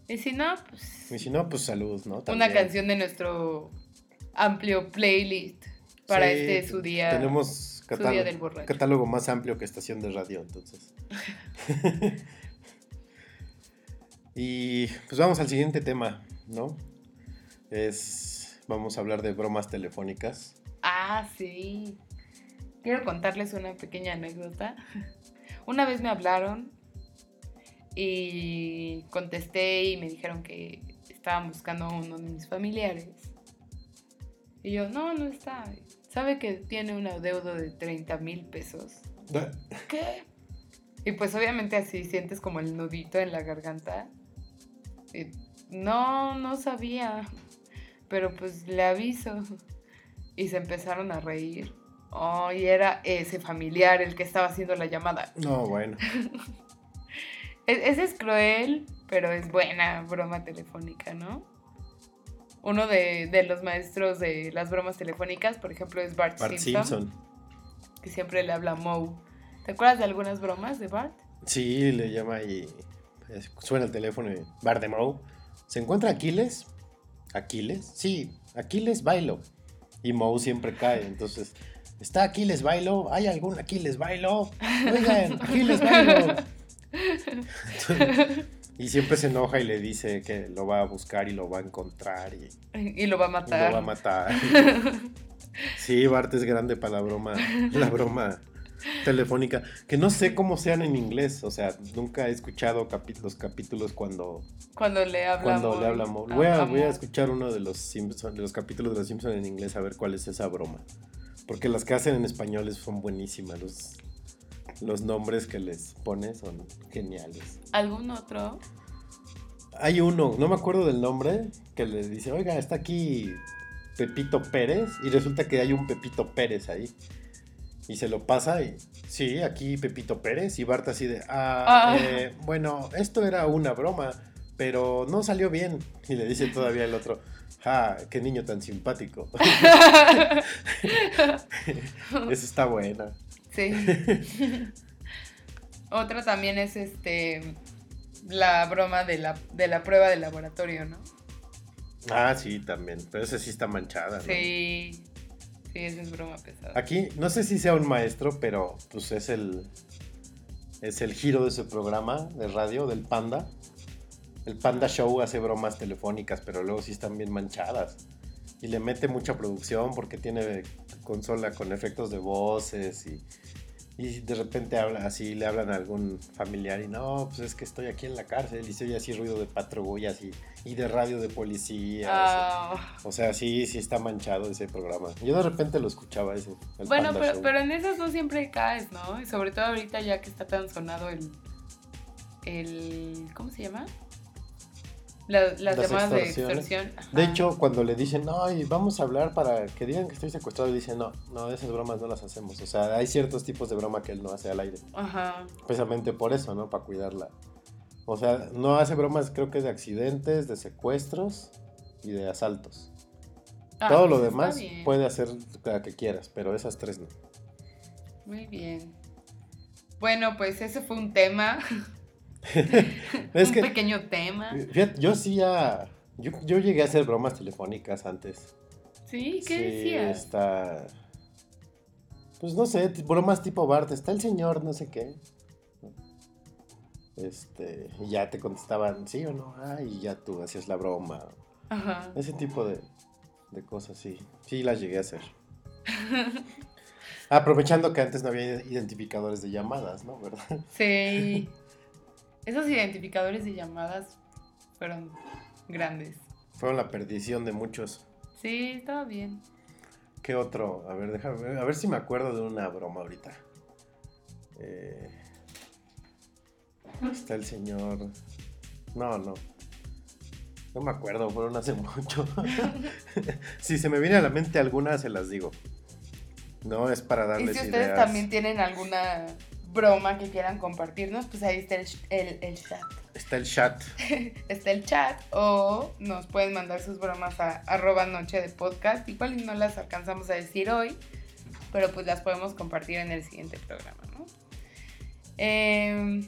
E: Y si no, pues
D: Y si no, pues salud, ¿no?
E: una canción de nuestro amplio playlist para
D: Sí,
E: este su día.
D: Tenemos
E: su
D: catálogo,
E: día del borracho.
D: catálogo más amplio que estación de radio, entonces. y pues vamos al siguiente tema, ¿no? Es. Vamos a hablar de bromas telefónicas.
E: Ah, sí. Quiero contarles una pequeña anécdota. Una vez me hablaron y contesté y me dijeron que estaban buscando a uno de mis familiares. Y yo, no, no está. ¿Sabe que tiene un adeudo de 30 mil pesos? ¿Qué? Y pues obviamente así sientes como el nudito en la garganta. Y, no, no sabía. Pero pues le aviso. Y se empezaron a reír. Oh, y era ese familiar el que estaba haciendo la llamada.
D: No, bueno.
E: E- Ese es cruel, pero es buena broma telefónica, ¿no? Uno de, de los maestros de las bromas telefónicas, por ejemplo, es Bart,
D: Bart
E: Simpson,
D: Simpson.
E: que siempre le habla a Moe. ¿Te acuerdas de algunas bromas de Bart?
D: Sí, le llama y es- suena el teléfono y Bardemou. ¿Se encuentra Aquiles? ¿Aquiles? Sí, Aquiles bailo. Y Moe siempre cae, entonces. ¿Está Aquiles bailo? ¿Hay algún Aquiles bailo? Oigan, Aquiles bailo. y siempre se enoja y le dice que lo va a buscar y lo va a encontrar y,
E: Y lo va a
D: y
E: matar.
D: lo va a matar. Sí, Bart es grande para la broma, la broma telefónica, que no sé cómo sean en inglés, o sea, nunca he escuchado los capítulos cuando,
E: Cuando le habla
D: cuando le hablamos. Voy a, voy a escuchar uno de los Simpson, de los capítulos de los Simpson en inglés a ver cuál es esa broma, porque las que hacen en español son buenísimas, los, los nombres que les pone son geniales.
E: ¿Algún otro?
D: Hay uno, no me acuerdo del nombre, que le dice, oiga, está aquí Pepito Pérez, y resulta que hay un Pepito Pérez ahí. Y se lo pasa y, sí, aquí Pepito Pérez, y Bart así de, ah,
E: Ah.
D: eh, bueno, esto era una broma, pero no salió bien. Y le dice todavía el otro, ah, qué niño tan simpático. Esa está buena.
E: Sí. Otra también es este la broma de la, de la prueba de laboratorio, ¿no?
D: Ah, sí, también, pero esa sí está manchada. ¿no?
E: Sí. Sí, esa es broma pesada.
D: Aquí, no sé si sea un maestro, pero pues es el. Es el giro de su programa de radio, del Panda. El Panda Show hace bromas telefónicas, pero luego sí están bien manchadas. Y le mete mucha producción porque tiene consola con efectos de voces y, y de repente habla así, le hablan a algún familiar y no, pues es que estoy aquí en la cárcel y se oye así ruido de patrullas y, y de radio de policía.
E: Ah,
D: O sea, sí, sí está manchado ese programa. Yo de repente lo escuchaba ese.
E: bueno, pero, pero en esas no siempre caes, ¿no? Y sobre todo ahorita ya que está tan sonado el. el ¿Cómo se llama? La- las,
D: Las
E: llamadas de extorsión. Ajá.
D: De hecho, cuando le dicen, ay, vamos a hablar para que digan que estoy secuestrado, dice, no, no, esas bromas no las hacemos. O sea, hay ciertos tipos de broma que él no hace al aire.
E: Ajá.
D: Precisamente por eso, ¿no? Para cuidarla. O sea, no hace bromas, creo que de accidentes, de secuestros y de asaltos.
E: Ah,
D: Todo lo
E: pues
D: demás puede hacer la que quieras, pero esas tres no.
E: Muy bien. Bueno, pues ese fue un tema.
D: Es
E: un
D: que,
E: pequeño tema.
D: fíjate, yo sí ya, yo, yo llegué a hacer bromas telefónicas antes.
E: Sí, ¿qué
D: Sí,
E: decías?
D: está. Pues no sé, bromas tipo Bart, está el señor, no sé qué. Este, y ya te contestaban sí o no, ah, y ya tú hacías la broma.
E: Ajá.
D: Ese tipo de, de cosas, sí. Sí, las llegué a hacer. Aprovechando que antes no había identificadores de llamadas, ¿no? ¿Verdad?
E: Sí. Esos identificadores de llamadas fueron grandes.
D: Fueron la perdición de muchos.
E: Sí, estaba bien.
D: ¿Qué otro? A ver, déjame ver, a ver si me acuerdo de una broma ahorita. Eh, Está el señor. No, no. No me acuerdo, fueron hace mucho. si se me viene a la mente alguna, se las digo. No es para
E: Y
D: darles
E: si ustedes
D: ideas.
E: también tienen alguna broma que quieran compartirnos, pues ahí está el, el- el chat.
D: Está el chat.
E: Está el chat o nos pueden mandar sus bromas a arroba noche de podcast. Igual y no las alcanzamos a decir hoy, pero pues las podemos compartir en el siguiente programa, ¿no? Em,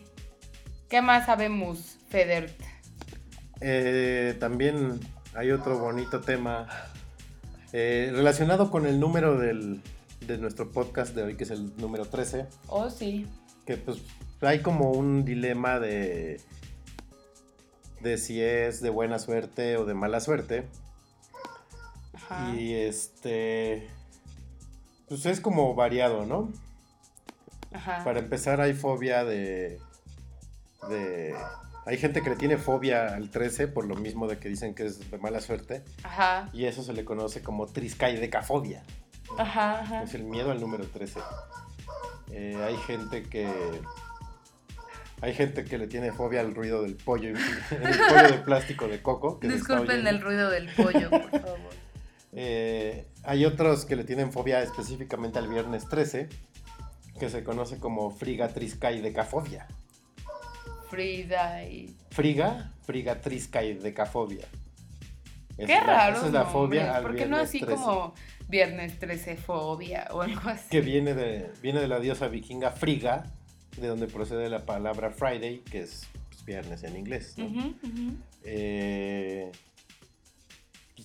E: ¿Qué más sabemos, Feder?
D: Eh, también hay otro bonito tema eh, relacionado con el número del, de nuestro podcast de hoy, que es el número 13.
E: Oh, sí.
D: que pues hay como un dilema de de si es de buena suerte o de mala suerte
E: Ajá.
D: y este pues es como variado, ¿no?
E: Ajá.
D: Para empezar hay fobia de de hay gente que le tiene fobia al 13 por lo mismo de que dicen que es de mala suerte
E: Ajá.
D: y eso se le conoce como triscaidecafobia.
E: Ajá. Ajá.
D: Es el miedo al número 13. Eh, hay gente que. Hay gente que le tiene fobia al ruido del pollo, el pollo de plástico de coco. que
E: Disculpen el ruido del pollo, por favor.
D: Eh, hay otros que le tienen fobia específicamente al viernes 13, que se conoce como frigatriscaidecafobia.
E: Frida y...
D: Friga, frigatriscaidecafobia.
E: Qué
D: la-
E: raro.
D: Esa es la fobia al
E: ¿Por qué no así
D: 13,
E: como viernes 13 fobia o algo así?
D: Que viene de, viene de la diosa vikinga Friga, de donde procede la palabra Friday, que es pues, viernes en inglés. Eh,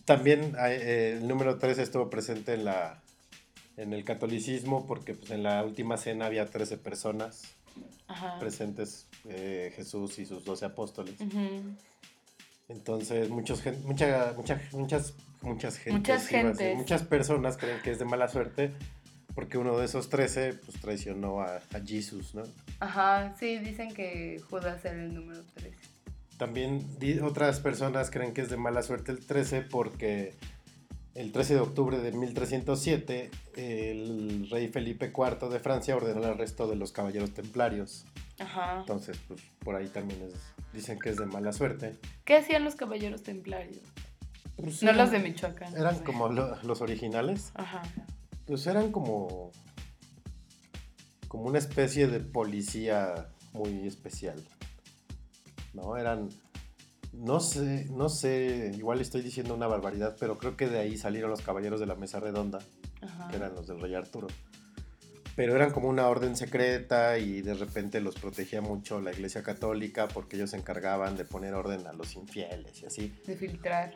D: también eh, el número 13 estuvo presente en, la, en el catolicismo porque pues, en la última cena había 13 personas
E: Ajá.
D: presentes, eh, Jesús y sus 12 apóstoles.
E: Ujú.
D: Entonces muchos, mucha, mucha- muchas, muchas gentes,
E: Muchas
D: decir,
E: gentes.
D: muchas personas creen que es de mala suerte porque uno de esos 13 pues, traicionó a, a Jesús, ¿no?
E: Ajá, sí, dicen que Judas era el número 13.
D: También otras personas creen que es de mala suerte el 13 porque el 13 de octubre de 1307 el rey Felipe IV de Francia ordenó el arresto de los caballeros templarios.
E: Ajá.
D: Entonces, pues por ahí también es- dicen que es de mala suerte.
E: ¿Qué hacían los caballeros templarios?
D: Pues,
E: No
D: eran-
E: los de Michoacán.
D: Eran como lo- los originales.
E: Ajá.
D: Pues eran como como una especie de policía muy especial. ¿No? Eran no sé, no sé, igual estoy diciendo una barbaridad, pero creo que de ahí salieron los caballeros de la mesa redonda,
E: Ajá.
D: que eran los del rey Arturo. Pero eran como una orden secreta y de repente los protegía mucho la Iglesia Católica porque ellos se encargaban de poner orden a los infieles y así.
E: De filtrar.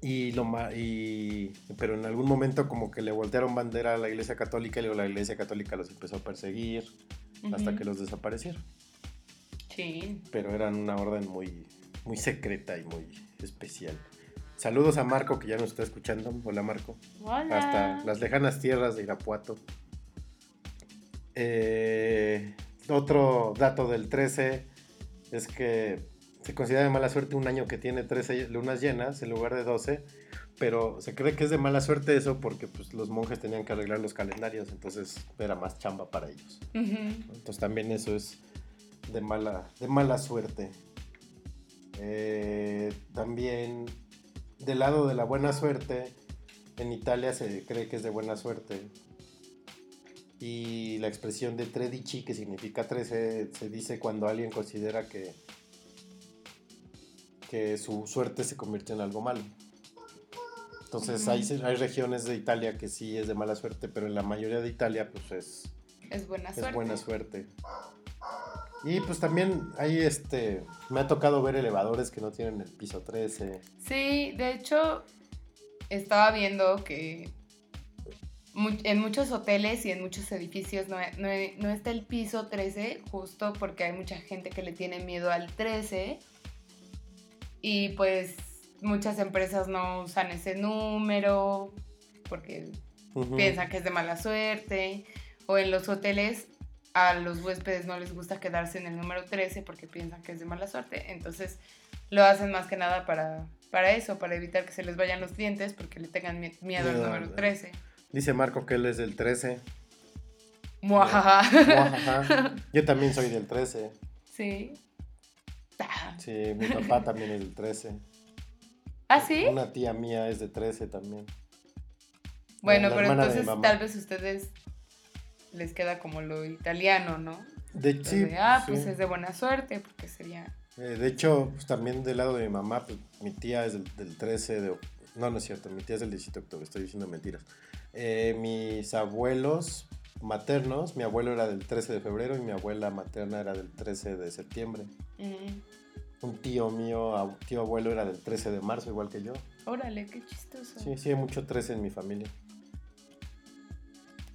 D: Y lo y pero en algún momento como que le voltearon bandera a la Iglesia Católica y luego la Iglesia Católica los empezó a perseguir hasta que los desaparecieron.
E: Sí.
D: Pero eran una orden muy muy secreta y muy especial. Saludos a Marco que ya nos está escuchando. Hola Marco.
E: Hola.
D: Hasta las lejanas tierras de Irapuato. Eh, otro dato del 13 es que se considera de mala suerte un año que tiene 13 lunas llenas en lugar de 12, pero se cree que es de mala suerte eso porque pues, los monjes tenían que arreglar los calendarios, entonces era más chamba para ellos. Entonces también eso es de mala, de mala suerte. Eh, también del lado de la buena suerte, en Italia se cree que es de buena suerte. Y la expresión de tredici, que significa 13, se dice cuando alguien considera que, que su suerte se convirtió en algo malo. Entonces hay, hay regiones de Italia que sí es de mala suerte, pero en la mayoría de Italia pues es,
E: Es buena
D: es
E: suerte.
D: buena suerte. Y pues también hay este. Me ha tocado ver elevadores que no tienen el piso 13.
E: Sí, de hecho, estaba viendo que en muchos hoteles y en muchos edificios no, no- no está el piso 13, justo porque hay mucha gente que le tiene miedo al 13. Y pues muchas empresas no usan ese número porque piensan que es de mala suerte. O en los hoteles a los huéspedes no les gusta quedarse en el número 13 porque piensan que es de mala suerte. Entonces lo hacen más que nada para, para eso, para evitar que se les vayan los clientes porque le tengan mi- miedo al número
D: al-
E: 13.
D: Dice Marco que él es del 13.
E: Muajaja.
D: Muajaja. Yo también soy del 13.
E: Sí.
D: Sí, mi papá también es del 13.
E: ¿Ah, sí?
D: Una tía mía es de 13 también.
E: Bueno, pero entonces tal vez ustedes les queda como lo italiano, ¿no?
D: De,
E: de, ah,
D: sí.
E: pues es de buena suerte, porque sería...
D: Eh, de hecho, pues, también del lado de mi mamá, pues, mi tía es del, del 13 de... No, no es cierto, mi tía es del 17 de octubre, estoy diciendo mentiras. Eh, mis abuelos maternos, mi abuelo era del 13 de febrero y mi abuela materna era del 13 de septiembre.
E: mm,
D: Un tío mío, tío abuelo, era del 13 de marzo, igual que yo.
E: órale, qué chistoso.
D: Sí, sí, hay mucho 13 en mi familia.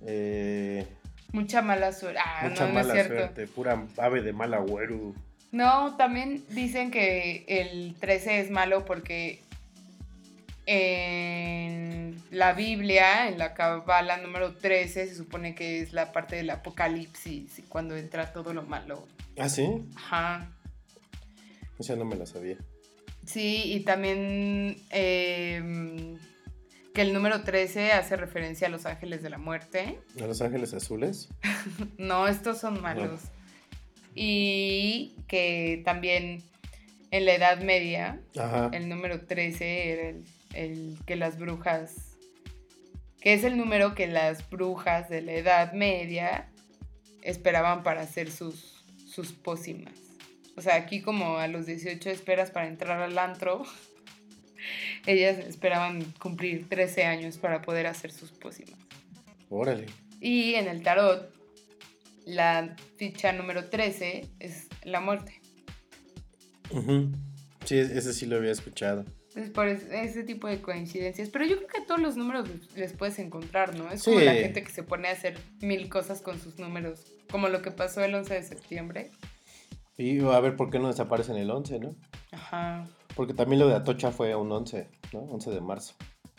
D: Eh,
E: Mucha mala suerte. Ah,
D: mucha
E: no, no es
D: mala
E: cierto.
D: suerte, pura ave de mal agüero.
E: No, también dicen que el 13 es malo porque en la Biblia, en la Kabbalah número 13, se supone que es la parte del apocalipsis cuando entra todo lo malo.
D: ¿Ah, sí?
E: Ajá.
D: O sea, no me la sabía.
E: Sí, y también em, que el número 13 hace referencia a los ángeles de la muerte.
D: ¿A Los Ángeles Azules?
E: No, estos son malos. Y que también en la Edad Media,
D: Ajá.
E: el número 13 era el, el que las brujas, que es el número que las brujas de la Edad Media esperaban para hacer sus, sus pócimas. O sea, aquí como a los 18 esperas para entrar al antro, ellas esperaban cumplir 13 años para poder hacer sus pócimas.
D: Órale.
E: Y en el tarot, la ficha número 13 es la muerte.
D: Sí, es- ese sí lo había escuchado.
E: Es por es- ese tipo de coincidencias. Pero yo creo que a todos los números les- puedes encontrar, ¿no? Es como la gente que se pone a hacer mil cosas con sus números. Como lo que pasó el 11 de septiembre.
D: Y a ver por qué no desaparecen el 11, ¿no?
E: Ajá.
D: Porque también lo de Atocha fue un 11, ¿no? 11 de marzo.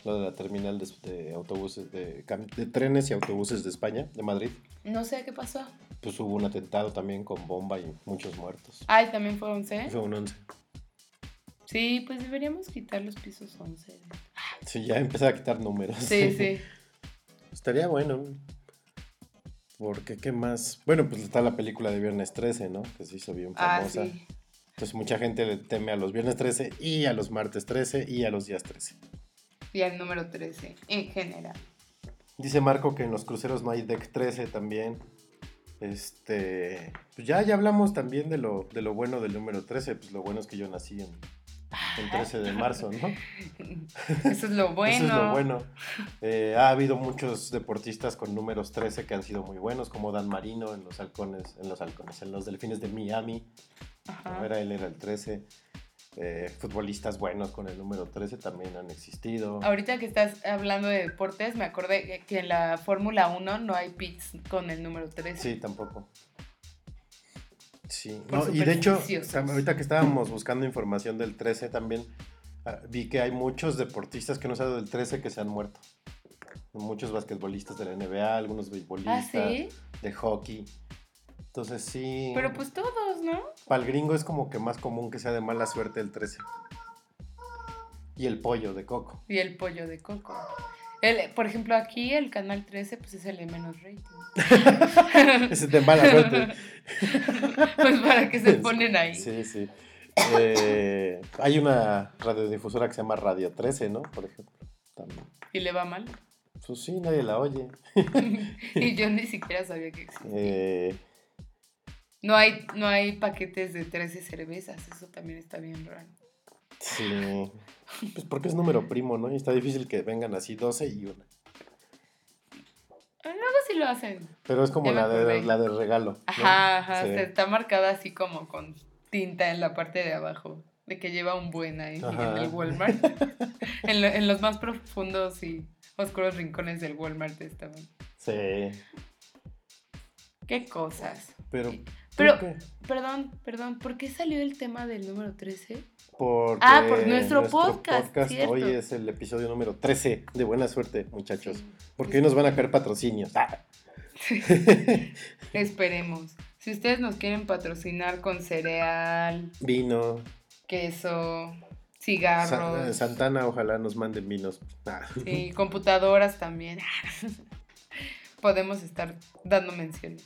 D: Lo de la terminal de, de autobuses, de, de trenes y autobuses de España, de Madrid.
E: No sé qué pasó.
D: Pues hubo un atentado también con bomba y muchos muertos.
E: Ay, también fue 11.
D: Fue un 11.
E: Sí, pues deberíamos quitar los pisos 11.
D: Sí, ya empecé a quitar números.
E: Sí, sí.
D: Estaría bueno. Porque, ¿qué más? Bueno, pues está la película de Viernes 13, ¿no? Que se hizo bien
E: Ah,
D: famosa.
E: sí.
D: Entonces mucha gente le teme a los Viernes 13 y a los Martes 13 y a los días 13.
E: Y al número 13, en general.
D: Dice Marco que en los cruceros no hay deck 13 también. Este, pues ya, ya hablamos también de lo, de lo bueno del número 13. Pues lo bueno es que yo nací en, el 13 de marzo, ¿no?
E: Eso es lo bueno.
D: Eso es lo bueno. Eh, ha habido muchos deportistas con números 13 que han sido muy buenos, como Dan Marino en los halcones, en los halcones, en los delfines de Miami.
E: Ajá.
D: Era, él era el 13. Eh, futbolistas buenos con el número 13 también han existido.
E: Ahorita que estás hablando de deportes, me acordé que en la Fórmula 1 no hay pits con el número 13.
D: Sí, tampoco. Sí, no, y de hecho, ahorita que estábamos buscando información del 13 también, ah, vi que hay muchos deportistas que no saben del 13 que se han muerto. Muchos basquetbolistas de la NBA, algunos
E: Ah,
D: beisbolistas,
E: sí.
D: de hockey. Entonces sí,
E: Pero pues todos, ¿no?
D: para el gringo es como que más común que sea de mala suerte el 13. Y el pollo de coco.
E: Y el pollo de coco. El, por ejemplo, aquí el canal 13 pues es el de menos rating.
D: Ese es de mala suerte.
E: pues para que se ponen ahí.
D: Sí, sí. Eh, hay una radiodifusora que se llama Radio 13, ¿no? Por ejemplo. También.
E: Y le va mal.
D: Pues sí, nadie la oye.
E: y yo ni siquiera sabía que existía.
D: Eh,
E: No hay, no hay paquetes de 13 cervezas, eso también está bien raro.
D: Sí. Pues porque es número primo, ¿no? Y está difícil que vengan así 12 y una.
E: Luego sí lo hacen.
D: Pero es como
E: Ya
D: la de, la de regalo. ¿no?
E: Ajá, ajá,
D: Sí.
E: se- está marcada así como con tinta en la parte de abajo, de que lleva un buen ahí
D: Ajá.
E: en el Walmart. en, lo- en los más profundos y oscuros rincones del Walmart estaban.
D: Sí.
E: Qué cosas.
D: Pero. ¿tú
E: Pero-
D: qué?
E: Perdón, perdón, ¿por qué salió el tema del número 13?
D: Porque
E: Ah, por nuestro podcast.
D: Hoy es el episodio número 13. De buena suerte, muchachos.
E: Sí.
D: Porque hoy nos van a caer patrocinios. Ah.
E: Esperemos. Si ustedes nos quieren patrocinar con cereal,
D: Vino.
E: queso, cigarros,
D: Santana, ojalá nos manden vinos. Ah.
E: y computadoras también, podemos estar dando menciones.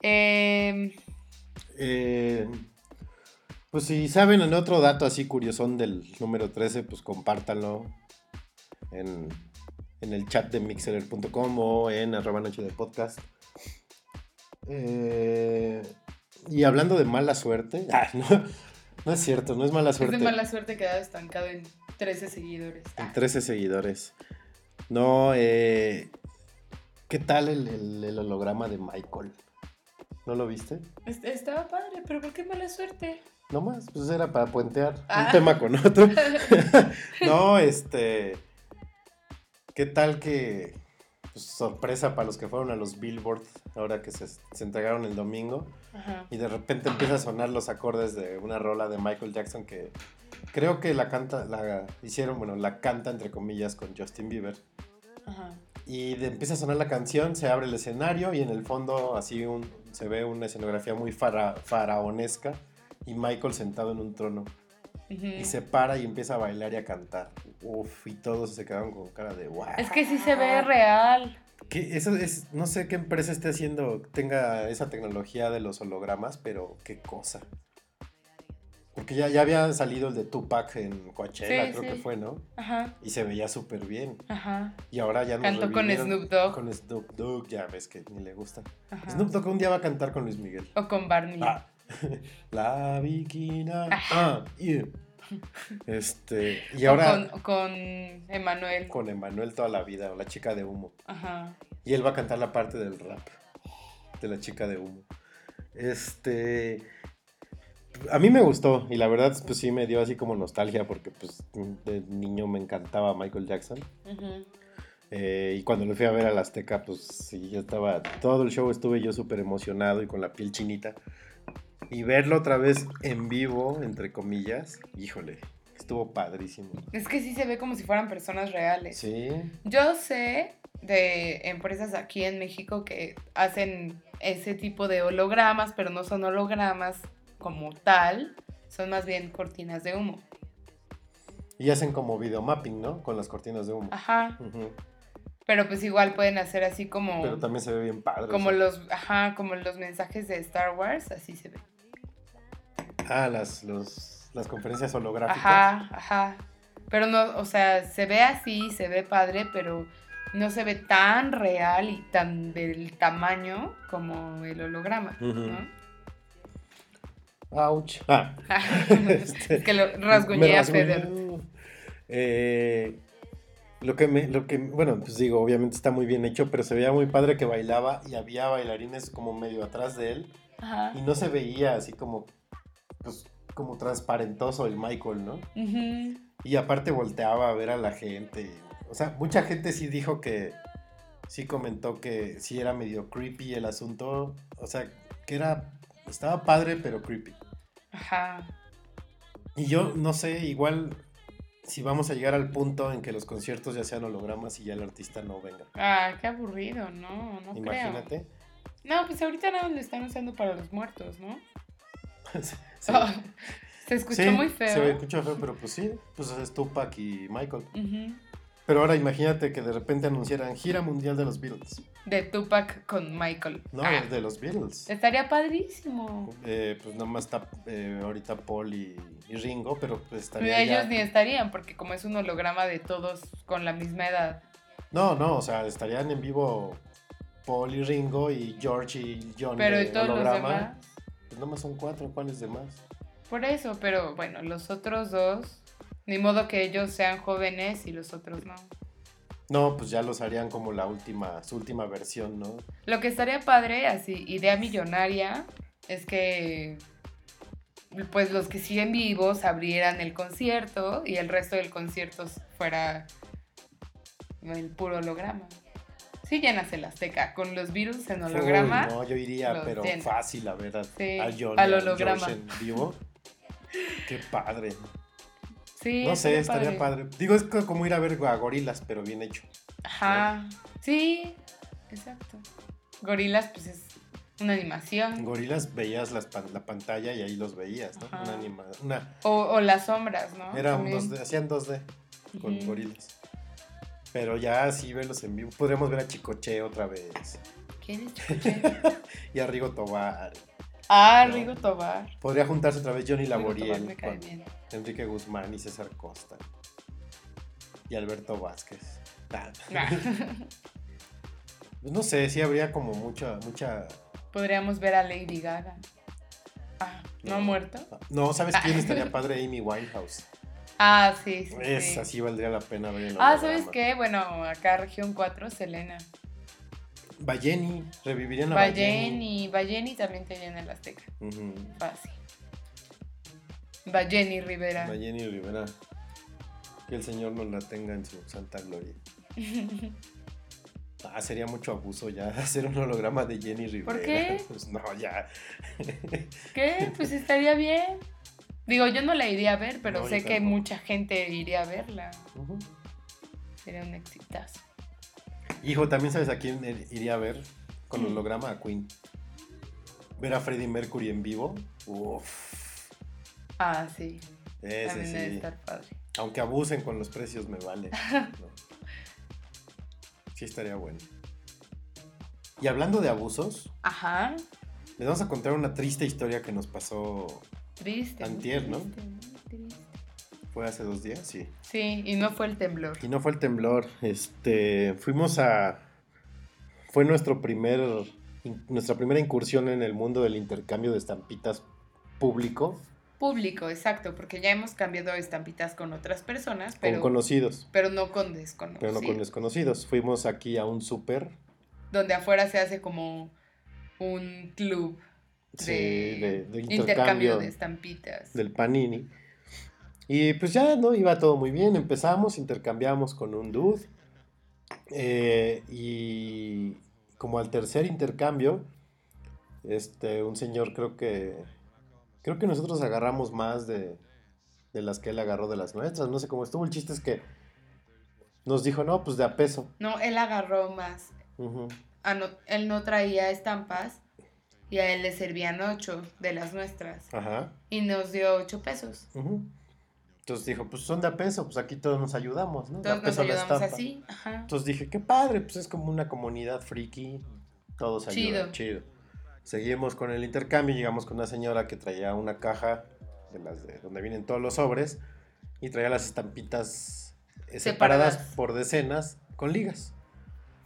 E: Em,
D: Eh, Pues si saben en otro dato así curiosón del número 13, pues compártanlo en, en el chat de mixeler.com o en arroba noche de podcast. Eh, y hablando de mala suerte, ah, no, no es cierto, no es mala
E: Es
D: suerte.
E: de mala suerte quedar estancado en 13 seguidores.
D: En 13 seguidores. No, eh, ¿qué tal el, el- el holograma de Michael? ¿No lo viste?
E: Est- Estaba padre, pero ¿por qué mala suerte?
D: No más, pues era para puentear
E: Ah.
D: un tema con otro. no, este. ¿Qué tal que. pues, sorpresa para los que fueron a los Billboard ahora que se, se entregaron el domingo.
E: Ajá.
D: Y de repente empieza a sonar los acordes de una rola de Michael Jackson que creo que la canta, la hicieron, bueno, la canta entre comillas con Justin Bieber.
E: Ajá.
D: Y de- empieza a sonar la canción, se abre el escenario y en el fondo así un, se ve una escenografía muy fara- faraonesca y Michael sentado en un trono. Y se para y empieza a bailar y a cantar. Uf, y todos se quedaron con cara de wow.
E: Es que sí se ve real.
D: Que eso es, no sé qué empresa esté haciendo, tenga esa tecnología de los hologramas, pero qué cosa. Porque ya, ya había salido el de Tupac en Coachella,
E: Sí,
D: creo
E: sí.
D: que fue, ¿no?
E: Ajá,
D: Y se veía súper bien.
E: ajá.
D: Y ahora ya nos
E: Cantó con Snoop Dogg.
D: Con Snoop Dogg, ya ves que ni le gusta.
E: ajá.
D: Snoop Dogg un día va a cantar con Luis Miguel.
E: O con Barney.
D: Ah, la viquina.
E: Ajá.
D: Ah, y, este, y
E: O
D: ahora
E: con, Emanuel.
D: con Emanuel toda la vida, o la chica de humo.
E: Ajá.
D: Y él va a cantar la parte del rap de la chica de humo. Este. A mí me gustó y la verdad, pues sí me dio así como nostalgia porque, pues, de niño me encantaba Michael Jackson. Eh, y cuando lo fui a ver a la Azteca, pues sí, yo estaba. Todo el show estuve yo súper emocionado y con la piel chinita. Y verlo otra vez en vivo, entre comillas, híjole, estuvo padrísimo.
E: Es que sí se ve como si fueran personas reales.
D: Sí.
E: Yo sé de empresas aquí en México que hacen ese tipo de hologramas, pero no son hologramas como tal, son más bien cortinas de humo.
D: Y hacen como videomapping, ¿no? Con las cortinas de humo.
E: Ajá.
D: Ujú.
E: Pero pues igual pueden hacer así como
D: Pero también se ve bien padre.
E: como
D: o sea.
E: los ajá, como los mensajes de Star Wars, así se ve.
D: Ah, las, los, las conferencias holográficas.
E: Ajá, ajá. Pero no, o sea, se ve así, se ve padre, pero no se ve tan real y tan del tamaño como el holograma,
D: Ujú.
E: ¿no?
D: Ouch. Ah. Este,
E: es que lo rasguñé a. Feder.
D: Eh, lo que me, lo que, bueno, pues digo, obviamente está muy bien hecho, pero se veía muy padre que bailaba y había bailarines como medio atrás de él
E: Ajá.
D: y no se veía así como, pues, como transparentoso el Michael, ¿no?
E: Ujú.
D: Y aparte volteaba a ver a la gente. O sea, mucha gente sí dijo que, sí comentó que sí era medio creepy el asunto. O sea, que era, estaba padre, pero creepy.
E: Ajá.
D: Y yo no sé, igual si vamos a llegar al punto en que los conciertos ya sean hologramas y ya el artista no venga.
E: Ah, qué aburrido, no, no
D: Imagínate.
E: creo. No, pues ahorita nada lo están usando para los muertos, ¿no?
D: Sí.
E: Oh, se escuchó
D: Sí,
E: muy
D: Se
E: feo.
D: escuchó feo, pero pues sí, pues es Tupac y Michael.
E: Ujú.
D: Pero ahora imagínate que de repente anunciaran gira mundial de los Beatles.
E: De Tupac con Michael.
D: No,
E: Ah,
D: de los Beatles.
E: estaría padrísimo.
D: Eh, pues nada más está eh, ahorita Paul y, y Ringo, pero pues
E: Pero
D: estaría
E: ellos
D: ya-
E: ni estarían, porque como es un holograma de todos con la misma edad.
D: No, no, o sea, estarían en vivo Paul y Ringo y George y John
E: Pero ¿y todos los demás?
D: Pues nada más son cuatro, ¿cuáles demás?
E: Por eso, pero bueno, los otros dos, ni modo que ellos sean jóvenes y los otros no.
D: No, pues ya los harían como la última, su última versión, ¿no?
E: Lo que estaría padre, así, idea millonaria, es que pues los que siguen vivos abrieran el concierto y el resto del concierto fuera el puro holograma. Sí llenas el Azteca, con los virus en holograma.
D: Uy, no, yo iría, pero
E: llenas.
D: fácil a ver a,
E: Sí,
D: a John
E: al
D: a
E: holograma.
D: Vivo. Qué padre.
E: Sí,
D: no sé, estaría padre. Digo, es co- como ir a ver a gorilas, pero bien hecho.
E: Ajá. Sí, exacto. Gorilas, pues es una animación.
D: Gorilas veías las pan- la pantalla y ahí los veías, ¿no?
E: Ajá.
D: Una anima, una,
E: O, o las sombras, ¿no?
D: era un
E: También.
D: 2D, hacían 2D con
E: Ujú.
D: gorilas. Pero ya así verlos en vivo. Podríamos ver a Chicoche otra vez.
E: ¿Quién es Chicoche?
D: Y a Rigo Tobar.
E: Ah. Rigo Tobar.
D: Podría juntarse otra vez Johnny Laboriel con. Enrique Guzmán y César Costa. Y Alberto Vázquez. Ah. Pues no sé, sí habría como mucha, mucha...
E: Podríamos ver a Lady Gaga. Ah, ¿no ha muerto?
D: No, ¿sabes quién estaría padre? Amy Winehouse.
E: Ah, sí, sí.
D: Esa sí valdría la pena ver en
E: Ah, ¿sabes qué? Bueno, acá región 4, Selena.
D: Balleni, revivirían a
E: Balleni. Balleni también tenía en el Azteca.
D: Ujú.
E: Fácil. Balleni Rivera.
D: Balleni Rivera. Que el Señor nos la tenga en su santa gloria. Ah, sería mucho abuso ya hacer un holograma de Jenny Rivera.
E: ¿Por qué?
D: Pues no, ya.
E: ¿Qué? Pues estaría bien. Digo, yo no la iría a ver, pero
D: No,
E: sé que mucha gente iría a verla. Sería un exitazo.
D: Hijo, también sabes a quién iría a ver con
E: Mm.
D: holograma a Queen. Ver a Freddie Mercury en vivo. Uf,
E: Ah, sí.
D: ese
E: también debe
D: sí.
E: estar padre.
D: Aunque abusen con los precios, me vale. ¿no? Sí, estaría bueno. Y hablando de abusos,
E: Ajá.
D: les vamos a contar una triste historia que nos pasó.
E: Triste.
D: Antier, ¿no?
E: triste.
D: Fue hace dos días, sí.
E: Sí, y no fue el temblor.
D: Y no fue el temblor. Este, fuimos a. Fue nuestro primer, nuestra primera incursión en el mundo del intercambio de estampitas público
E: Público, exacto, porque ya hemos cambiado estampitas con otras personas,
D: con
E: pero,
D: conocidos,
E: pero no con desconocidos.
D: pero no con desconocidos. Fuimos aquí a un súper
E: Donde afuera se hace como un club
D: sí,
E: de,
D: de, de
E: intercambio
D: intercambio
E: de estampitas.
D: del Panini. Y pues ya, ¿no? Iba todo muy bien. Empezamos, intercambiamos con un dude. eh, y como al tercer intercambio, este, un señor creo que... Creo que nosotros agarramos más de, de las que él agarró de las nuestras. No sé cómo estuvo. El chiste es que nos dijo, no, pues de a peso.
E: No, él agarró más. Ah, no, él no traía estampas y a él le servían ocho de las nuestras.
D: Ajá.
E: Y nos dio ocho pesos.
D: ujú. Entonces dijo, pues son de a peso, pues aquí todos nos ayudamos, ¿no? De a
E: nos
D: peso la
E: ayudamos
D: estampa.
E: así. Ajá.
D: Entonces dije, qué padre, pues es como una comunidad friki, todos ayudan, chido. Seguimos con el intercambio, llegamos con una señora que traía una caja de las de donde vienen todos los sobres y traía las estampitas separadas,
E: Separadas.
D: por decenas con ligas.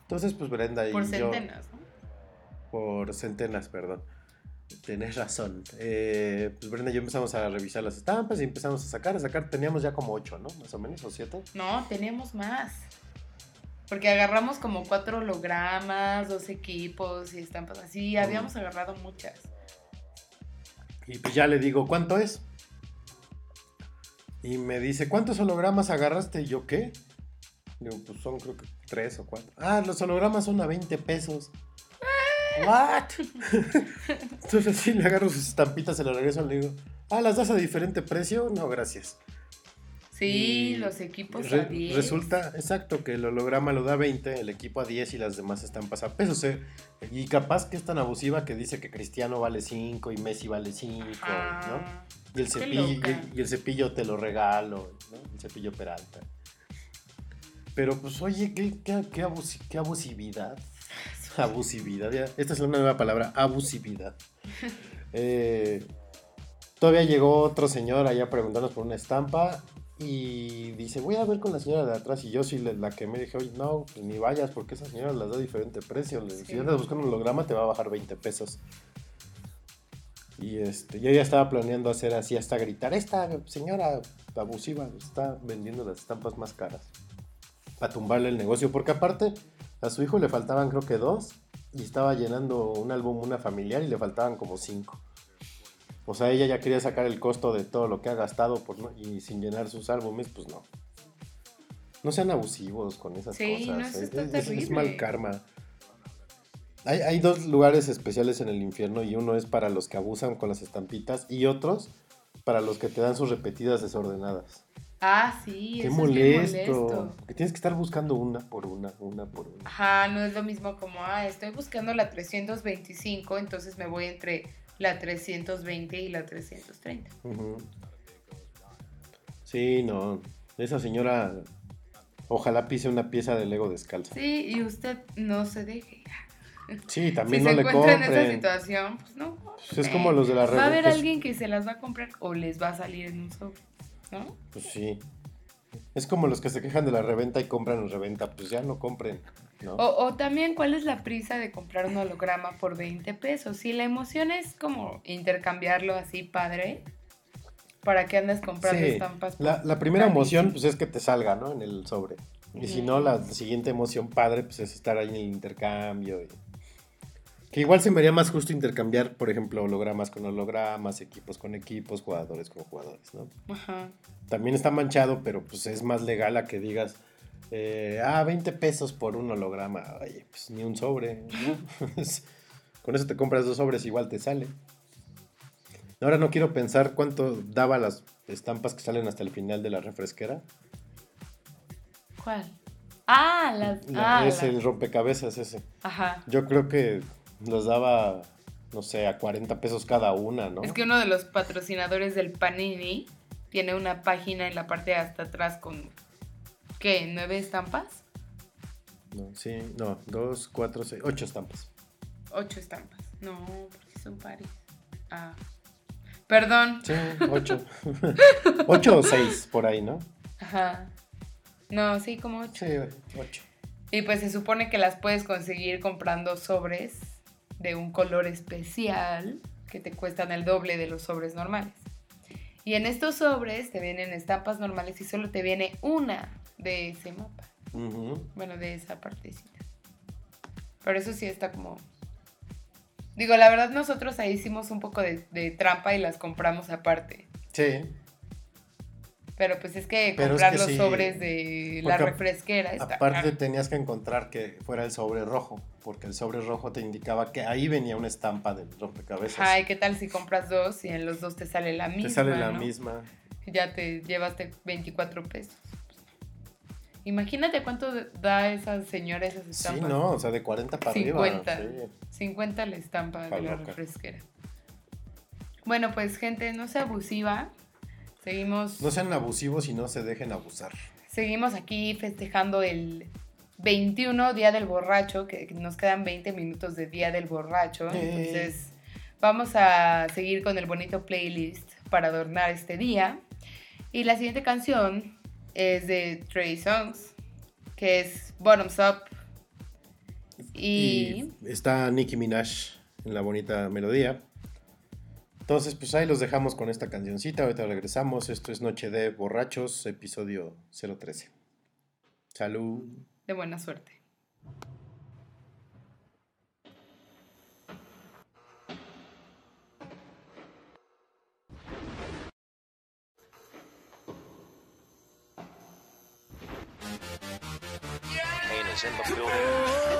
D: Entonces, pues Brenda y
E: Por
D: yo...
E: centenas, ¿no?
D: Por centenas, perdón. Tenés razón. Eh, pues Brenda y yo empezamos a revisar las estampas y empezamos a sacar, a sacar. Teníamos ya como ocho, ¿no? Más o menos, o siete.
E: No, teníamos más. Porque agarramos como cuatro hologramas, dos equipos y estampas así. Habíamos agarrado muchas.
D: Y pues ya le digo, ¿cuánto es? Y me dice, ¿cuántos hologramas agarraste? Y yo, ¿qué? Digo, pues son creo que tres o cuatro. Ah, los hologramas son a 20 pesos. ¿What? Entonces sí, le agarro sus estampitas, se las regreso, le digo, ah, ¿las das a diferente precio? No, gracias.
E: Sí,
D: Y
E: los equipos
D: Re-
E: a 10.
D: Resulta, exacto, que el holograma lo da 20, el equipo a 10 y las demás estampas a pesos. eh. Y capaz que es tan abusiva que dice que Cristiano vale 5 y Messi vale 5, ¿no? Y el, cepillo, y, el, y el cepillo te lo regalo, ¿no? El cepillo Peralta. Pero pues oye, qué, qué, qué abusividad. Abusividad, ya. Esta es una nueva palabra, abusividad. Eh, todavía llegó otro señor allá a preguntarnos por una estampa y dice, voy a ver con la señora de atrás. Y yo sí la que me dije, oye, no, pues ni vayas porque esa señora las da diferente precio.
E: Sí.
D: Si andas buscando un holograma te va a bajar 20 pesos. Y este, yo ya estaba planeando hacer así hasta gritar, esta señora abusiva está vendiendo las estampas más caras. Para tumbarle el negocio, porque aparte a su hijo le faltaban creo que dos y estaba llenando un álbum una familiar y le faltaban como cinco. O sea, ella ya quería sacar el costo de todo lo que ha gastado por no- y sin llenar sus álbumes, pues no. No sean abusivos con esas
E: Sí, no,
D: cosas.
E: eso
D: es,
E: está
D: es- mal karma. Hay, hay dos lugares especiales en el infierno y uno es para los que abusan con las estampitas y otros para los que te dan sus repetidas desordenadas.
E: Ah, sí,
D: Qué
E: eso es
D: molesto.
E: molesto.
D: Que tienes que estar buscando una por una, una por una.
E: Ajá, no es lo mismo como, ah, estoy buscando la 325, entonces me voy entre la 320 y la 330.
D: Ujú. Sí, no. Esa señora ojalá pise una pieza de Lego descalza.
E: Sí, y usted no se deje.
D: Sí,
E: Si
D: también
E: se
D: no le
E: encuentra en esa
D: compren.
E: situación, pues no.
D: Pues es como los de la
E: Va a haber alguien que se las va a comprar o les va a salir en un sobre, ¿no?
D: Pues sí. Es como los que se quejan de la reventa y compran en reventa. Pues ya no compren, ¿no?
E: O, o también, ¿cuál es la prisa de comprar un holograma por 20 pesos? Si la emoción es como intercambiarlo así padre, ¿para qué andas comprando
D: Sí,
E: estampas?
D: La, la primera emoción, pues es que te salga, ¿no? En el sobre. Y si no, la siguiente emoción padre, pues es estar ahí en el intercambio. y- Que igual se me haría más justo intercambiar, por ejemplo, hologramas con hologramas, equipos con equipos, jugadores con jugadores, ¿no?
E: Ajá.
D: También está manchado, pero pues es más legal a que digas, eh, ah, 20 pesos por un holograma. Oye, pues ni un sobre. ¿no? con eso te compras dos sobres, igual te sale. Ahora no quiero pensar cuánto daba las estampas que salen hasta el final de la refresquera.
E: ¿Cuál? Ah, las...
D: La-
E: ah,
D: es el rompecabezas ese.
E: Ajá.
D: Yo creo que los daba, no sé, a 40 pesos cada una, ¿no?
E: Es que uno de los patrocinadores del Panini tiene una página en la parte de hasta atrás con, ¿qué? ¿Nueve estampas?
D: No, sí, no, dos, cuatro, seis, ocho estampas.
E: Ocho estampas. No, porque son pares. Ah. Perdón.
D: Sí, ocho. ocho o seis, por ahí, ¿no?
E: Ajá. No, sí, como ocho.
D: Sí, ocho.
E: Y pues se supone que las puedes conseguir comprando sobres de un color especial que te cuestan el doble de los sobres normales. Y en estos sobres te vienen estampas normales y solo te viene una de ese mapa. Bueno, de esa partecita. Pero eso sí está como... Digo, la verdad nosotros ahí hicimos un poco de, de trampa y las compramos aparte.
D: Sí,
E: Pero pues es que
D: Pero es
E: comprar
D: que
E: los
D: sí,
E: sobres de la refresquera está
D: aparte
E: caro.
D: tenías que encontrar que fuera el sobre rojo, porque el sobre rojo te indicaba que ahí venía una estampa del rompecabezas.
E: Ay, ¿qué tal si compras dos y en los dos te sale la misma?
D: te sale la
E: ¿no?
D: misma.
E: Ya te llevaste 24 pesos. Imagínate cuánto da esa señora esas
D: Sí,
E: estampas.
D: no, o sea, de 40 para
E: 50.
D: arriba. sí.
E: 50 la estampa de la refresquera. Bueno, pues gente, no sea abusiva. Seguimos,
D: No sean abusivos y no se dejen abusar.
E: seguimos aquí festejando el 21 Día del Borracho, que nos quedan 20 minutos de Día del Borracho.
D: Eh.
E: Entonces, vamos a seguir con el bonito playlist para adornar este día. Y la siguiente canción es de Trey Songs, que es Bottoms Up. Y,
D: Y está Nicki Minaj en la bonita melodía. Entonces, pues ahí los dejamos con esta cancioncita. Ahorita regresamos. Esto es Noche de Borrachos, episodio 013. Salud.
E: de buena suerte.
K: It's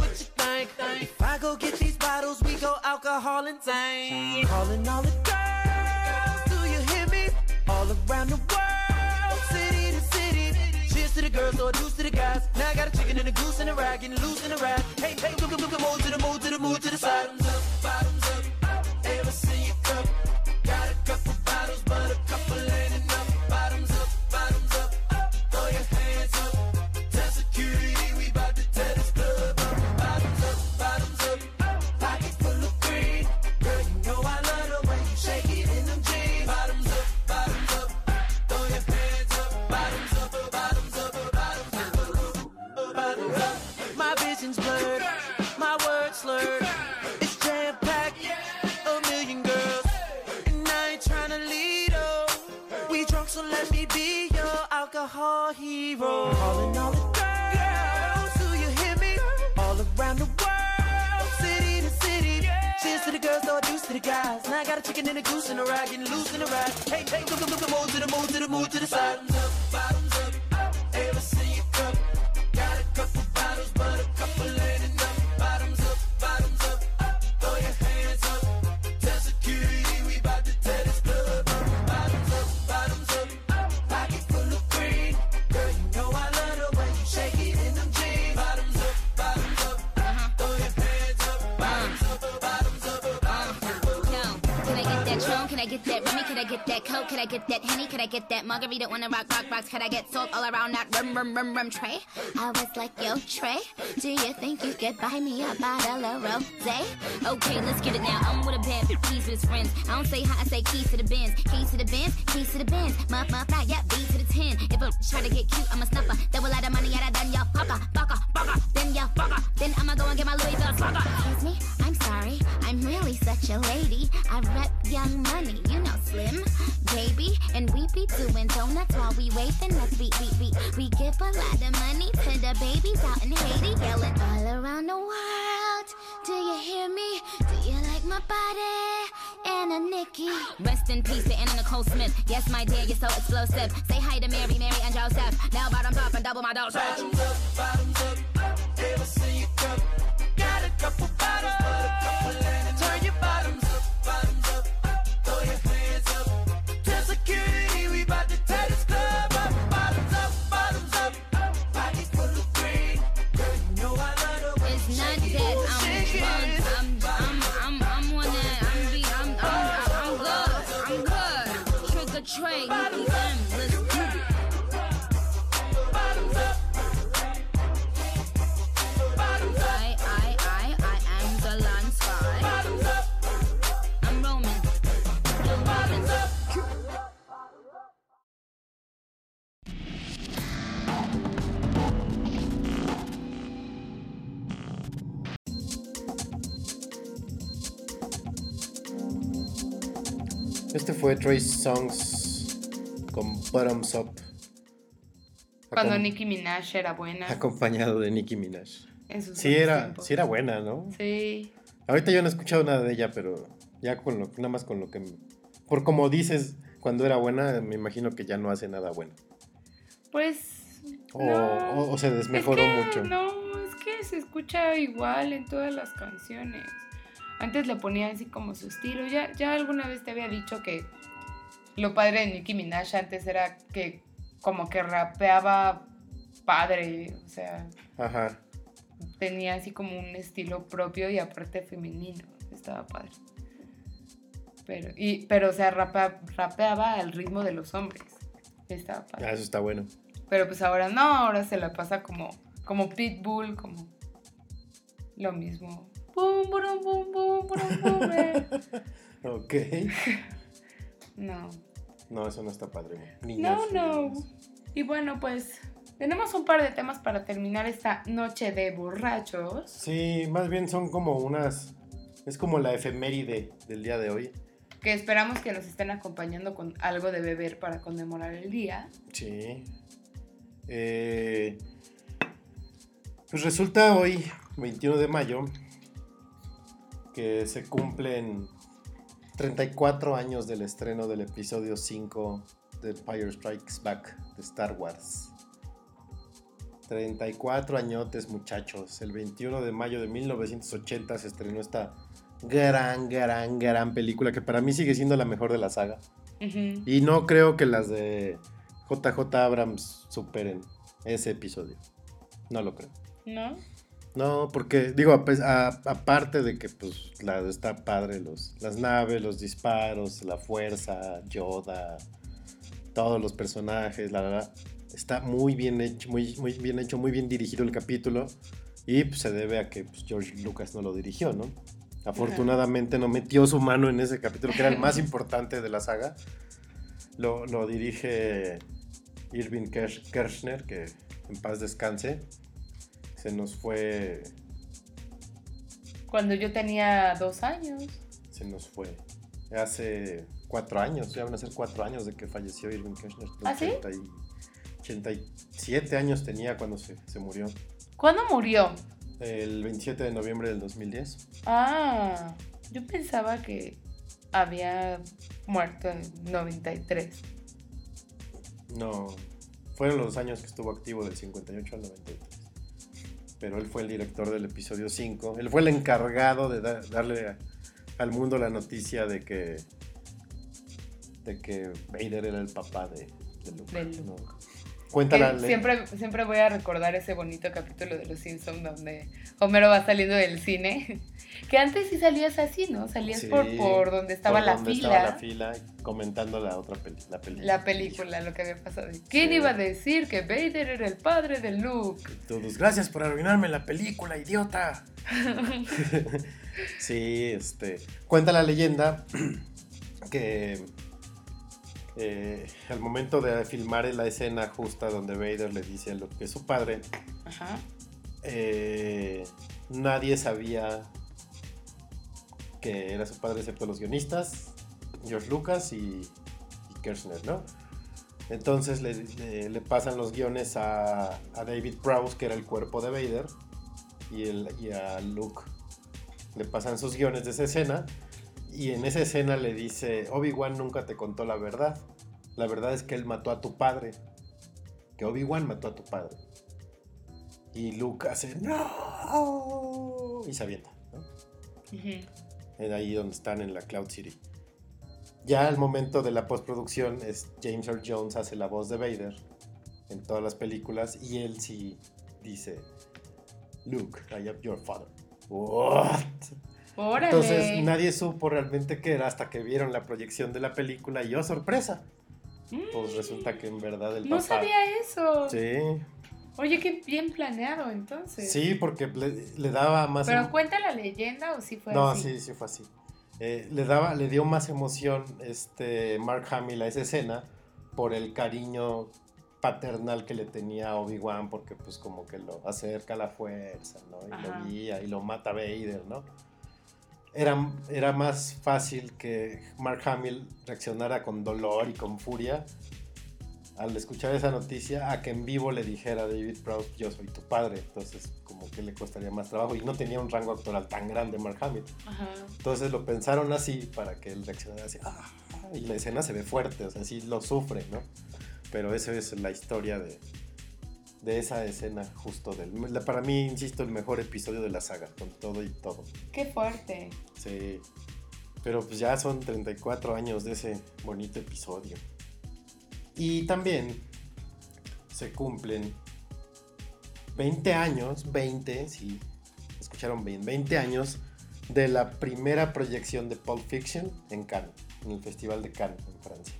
K: what you think. If I go get these bottles, we go alcohol and tank. Calling all the girls, do you hear me? All around the world, city to city. Cheers to the girls, or deuce to the guys. Now I got a chicken and a goose and a rag, getting loose in a rag. Hey, hey, move to the move to the move to the side.
L: That Margarita? Wanna rock, rock, rocks? Can I get salt all around that rum, rum, rum, rum tray? I was like, yo, Trey, do you think you could buy me a bottle of rosé? Okay, let's get it now. I'm with a bad keys with his friends. I don't say hi, I say keys to the bins. Keys to the bins, keys to the bins. Muff, muff, right, yeah, B to the 10. If I try to get cute, I'm a snuffer. Double lot of money, yeah, done ya, fucker, fucker, fucker. Then ya, fucker. Then I'ma go and get my Louis Vuitton fucker. Really such a lady. I rep young money, you know, slim, baby. And we be doing donuts while we waving. Let's we, we, we, we give a lot of money to the babies out in Haiti, yelling all around the world. Do you hear me? Do you like my body? Anna Nikki. Rest in peace to Anna Nicole Smith. Yes, my dear, you're so explosive. Say hi to Mary, Mary, and Joseph. Now bottoms up and double my dosage.
I: Bottoms up, bottoms up. Ever see your cup? Got a couple bottles, but a couple ain't
D: Este fue Trace Songs con Bottoms Up.
E: Cuando
D: Acom-
E: Nicki Minaj era buena.
D: Acompañado de Nicki Minaj.
E: en sus
D: Sí era,
E: tiempos.
D: sí era buena, ¿no?
E: Sí.
D: Ahorita yo no he escuchado nada de ella, pero ya con lo, nada más con lo que... Por como dices, cuando era buena, me imagino que ya no hace nada bueno.
E: Pues.
D: O,
E: no.
D: o- o se desmejoró
E: Es que
D: mucho.
E: No, es que se escucha igual en todas las canciones. Antes le ponía así como su estilo. Ya, ya alguna vez te había dicho que lo padre de Nicki Minaj antes era que como que rapeaba padre. O sea,
D: Ajá.
E: tenía así como un estilo propio y aparte femenino. Estaba padre. Pero, y, pero o sea, rapea- rapeaba al ritmo de los hombres. Estaba padre.
D: Ah, eso está bueno.
E: Pero pues ahora no, ahora se la pasa como, como Pitbull, como lo mismo. Bum, burum, bum, bum, burum, bum, eh.
D: Ok.
E: No,
D: No, eso no está padre.
E: no,
D: Niños,
E: no. Y bueno, pues tenemos un par de temas para terminar esta noche de borrachos.
D: Sí, más bien son como unas... Es como la efeméride del día de hoy.
E: Que esperamos que nos estén acompañando con algo de beber para conmemorar el día.
D: Sí. Eh, pues resulta hoy, 21 de mayo, que se cumplen 34 años del estreno del episodio 5 de Empire Strikes Back de Star Wars. 34 añotes muchachos. El 21 de mayo de 1980 se estrenó esta gran, gran, gran película que para mí sigue siendo la mejor de la saga. Y no creo que las de JJ Abrams superen ese episodio. No lo creo.
E: ¿No?
D: No, porque digo, a- aparte de que pues la, está padre los, las naves, los disparos, la fuerza, Yoda, todos los personajes, la verdad, está muy bien hecho, muy, muy bien hecho, muy bien dirigido el capítulo y pues, se debe a que pues, George Lucas no lo dirigió, ¿no? Afortunadamente no metió su mano en ese capítulo que era el más importante de la saga. Lo, lo dirige Irving Kersh- Kershner, que en paz descanse. Se nos fue,
E: Cuando yo tenía dos años.
D: se nos fue. Hace cuatro años, ya van a ser cuatro años de que falleció Irving Kershner.
E: ¿Ah, sí?
D: 80 y- 87 años tenía cuando se, se murió.
E: ¿Cuándo murió?
D: El 27 de noviembre del 2010.
E: Ah, Yo pensaba que había muerto en 93.
D: No, fueron los años que estuvo activo del 58 al 93. Pero él fue el director del episodio 5. Él fue el encargado de da- darle a- al mundo la noticia de que de que Vader era el papá de, de Luke.
E: De Luke.
D: ¿no? Cuéntala.
E: Siempre, siempre voy a recordar ese bonito capítulo de Los Simpsons donde Homero va saliendo del cine. Que antes sí salías así, ¿no? Salías
D: Sí,
E: por, por donde estaba
D: por
E: la
D: donde
E: fila.
D: estaba la fila comentando la otra peli- la película.
E: La película, lo que había pasado. ¿Quién
D: Sí.
E: iba a decir que Vader era el padre de Luke?
D: Todos, gracias por arruinarme la película, idiota. sí, este. Cuenta la leyenda que eh, al momento de filmar la escena justa donde Vader le dice a Luke que es su padre,
E: Ajá.
D: eh, nadie sabía que era su padre excepto los guionistas, George Lucas y, y Kirchner, ¿no? Entonces le, le- le pasan los guiones a, a David Prowse, que era el cuerpo de Vader, y, el, y a Luke. Le pasan sus guiones de esa escena, y en esa escena le dice, Obi-Wan nunca te contó la verdad. La verdad es que él mató a tu padre. Que Obi-Wan mató a tu padre. Y Luke hace, no. Y se avienta. Es ahí donde están en la Cloud City. Ya al momento de la postproducción, es James Earl Jones hace la voz de Vader en todas las películas y él sí dice, Luke, I am your father. What?
E: Órale.
D: Entonces nadie supo realmente qué era hasta que vieron la proyección de la película y oh sorpresa. Pues resulta que en verdad el
E: Mm. no
D: papá...
E: sabía eso.
D: Sí,
E: Oye, qué bien planeado entonces.
D: sí, porque le, le daba más...
E: Pero
D: em-
E: cuenta la leyenda o sí fue
D: No,
E: así.
D: sí, sí fue así. Eh, le daba, le dio más emoción este Mark Hamill a esa escena por el cariño paternal que le tenía a Obi-Wan, porque pues como que lo acerca a la fuerza, ¿no? Y
E: Ajá.
D: lo guía y lo mata Vader, ¿no? Era, era más fácil que Mark Hamill reaccionara con dolor y con furia al escuchar esa noticia a que en vivo le dijera a David Prowse, yo soy tu padre. Entonces como que le costaría más trabajo y no tenía un rango actoral tan grande Mark Hamill.
E: Ajá.
D: Entonces lo pensaron así para que él reaccionara así. "Ah", y la escena se ve fuerte, o sea, sí lo sufre, ¿no? Pero esa es la historia de, de esa escena justo del... la- Para mí, insisto, el mejor episodio de la saga, con todo y todo.
E: Qué fuerte.
D: Sí. Pero pues ya son 34 años de ese bonito episodio. Y también se cumplen 20 años, 20, si escucharon bien, 20 años de la primera proyección de Pulp Fiction en Cannes, en el Festival de Cannes, en Francia.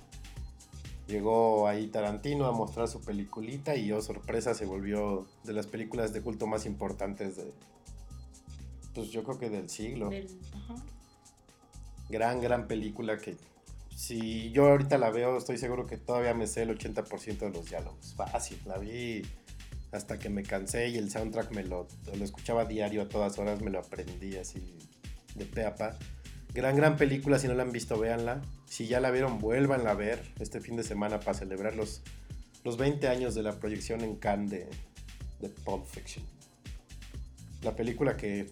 D: Llegó ahí Tarantino a mostrar su peliculita y, oh sorpresa, se volvió de las películas de culto más importantes de, pues yo creo que del siglo.
E: Del-.
D: Gran, gran película que si yo ahorita la veo, estoy seguro que todavía me sé el 80% de los diálogos. Fácil, la vi hasta que me cansé y el soundtrack me lo, lo escuchaba diario a todas horas, me lo aprendí así de pe a pa. Gran, gran película, si no la han visto, véanla. Si ya la vieron, vuélvanla a ver este fin de semana para celebrar los, los 20 años de la proyección en Cannes de, de Pulp Fiction. La película que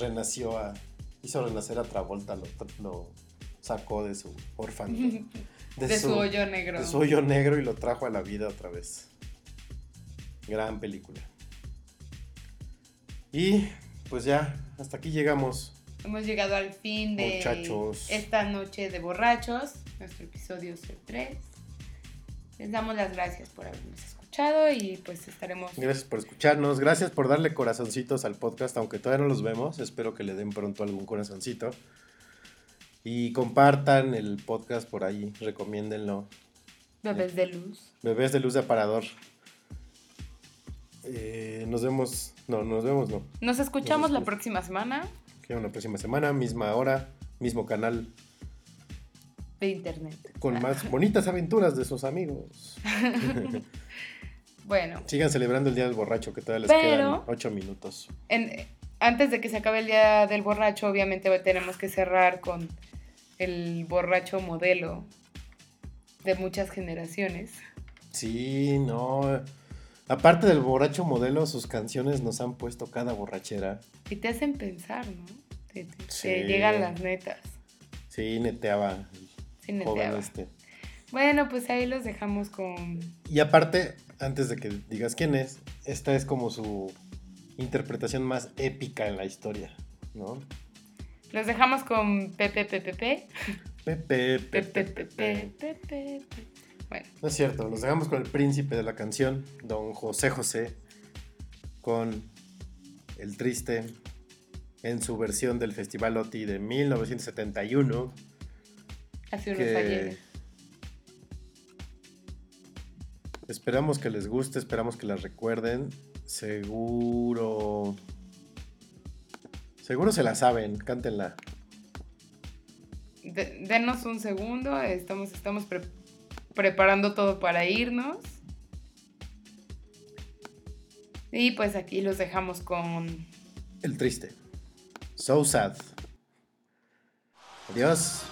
D: renació a, hizo renacer a Travolta, lo, lo sacó de su orfandad.
E: De su hoyo negro.
D: De su hoyo negro y lo trajo a la vida otra vez. Gran película. Y pues ya, hasta aquí llegamos.
E: Hemos llegado al fin de
D: Muchachos.
E: esta noche de borrachos, nuestro episodio 3. Les damos las gracias por habernos escuchado y pues estaremos...
D: Gracias por escucharnos, gracias por darle corazoncitos al podcast, aunque todavía no los vemos. Espero que le den pronto algún corazoncito. Y compartan el podcast por ahí, recomiéndenlo.
E: Bebés de luz.
D: Bebés de luz de aparador. Eh, nos vemos, no, nos vemos, no.
E: Nos escuchamos la próxima semana
D: Que la próxima semana, misma hora, mismo canal,
E: de internet.
D: con más bonitas aventuras de sus amigos.
E: Bueno,
D: Sigan celebrando el Día del Borracho, que todavía les quedan 8 minutos.
E: en- antes de que se acabe el día del borracho, obviamente tenemos que cerrar con el borracho modelo de muchas generaciones.
D: Sí, no. Aparte del borracho modelo, sus canciones nos han puesto cada borrachera.
E: Y te hacen pensar, ¿no? Sí. que llegan las netas.
D: Sí, neteaba.
E: Sí, neteaba.
D: este.
E: Bueno, pues ahí los dejamos con...
D: Y aparte, antes de que digas quién es, esta es como su interpretación más épica en la historia, ¿no?
E: Los dejamos con. Pepe, Pepe Pepe,
D: Pepe
E: Pepe.
D: Pepe.
E: Pepe. Bueno,
D: No es cierto, los dejamos con el príncipe de la canción, don José José, con El Triste, en su versión del Festival OTI de 1971.
E: hace unos
D: que
E: ayeres.
D: esperamos que les guste, esperamos que la recuerden. Seguro. Seguro se la saben, cántenla.
E: De- denos un segundo, estamos, estamos pre- preparando todo para irnos. Y pues aquí los dejamos con...
D: El Triste. So sad. Adiós.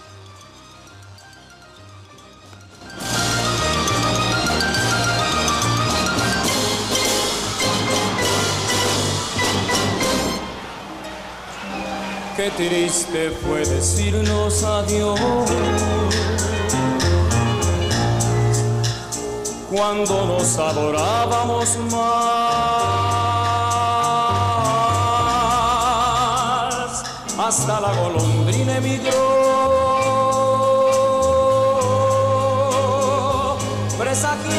M: Qué triste fue decirnos adiós cuando nos adorábamos más. Hasta la golondrina emigró, presagiando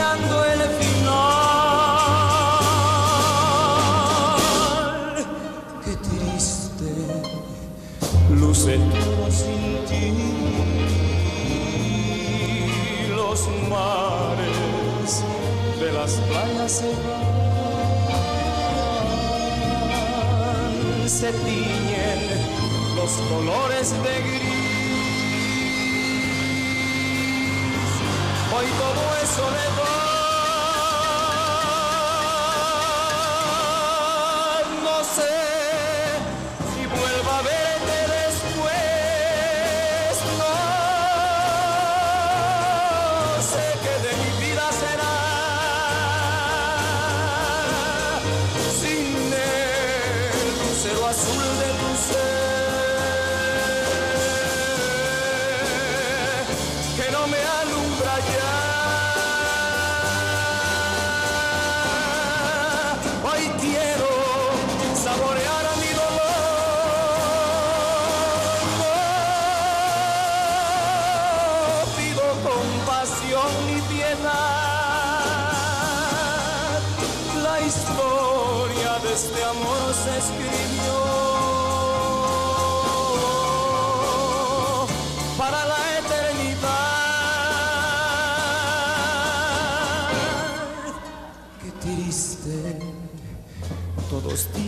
M: se tiñen los colores de gris. Hoy todo es soledad,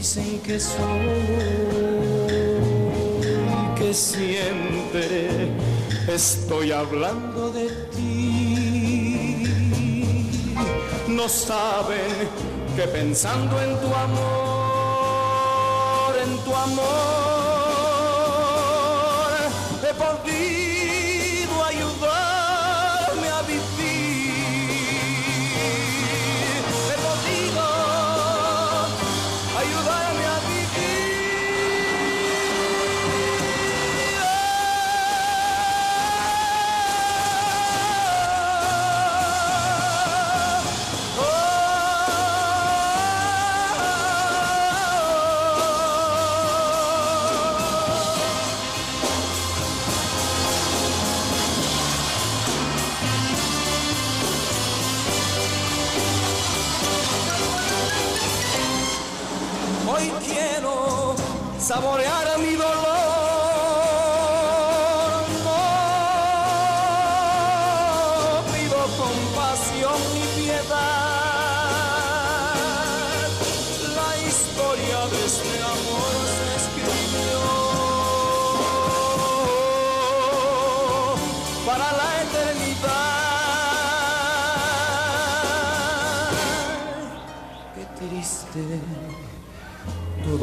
M: dicen que soy, que siempre estoy hablando de ti. No saben que pensando en tu amor, en tu amor, he podido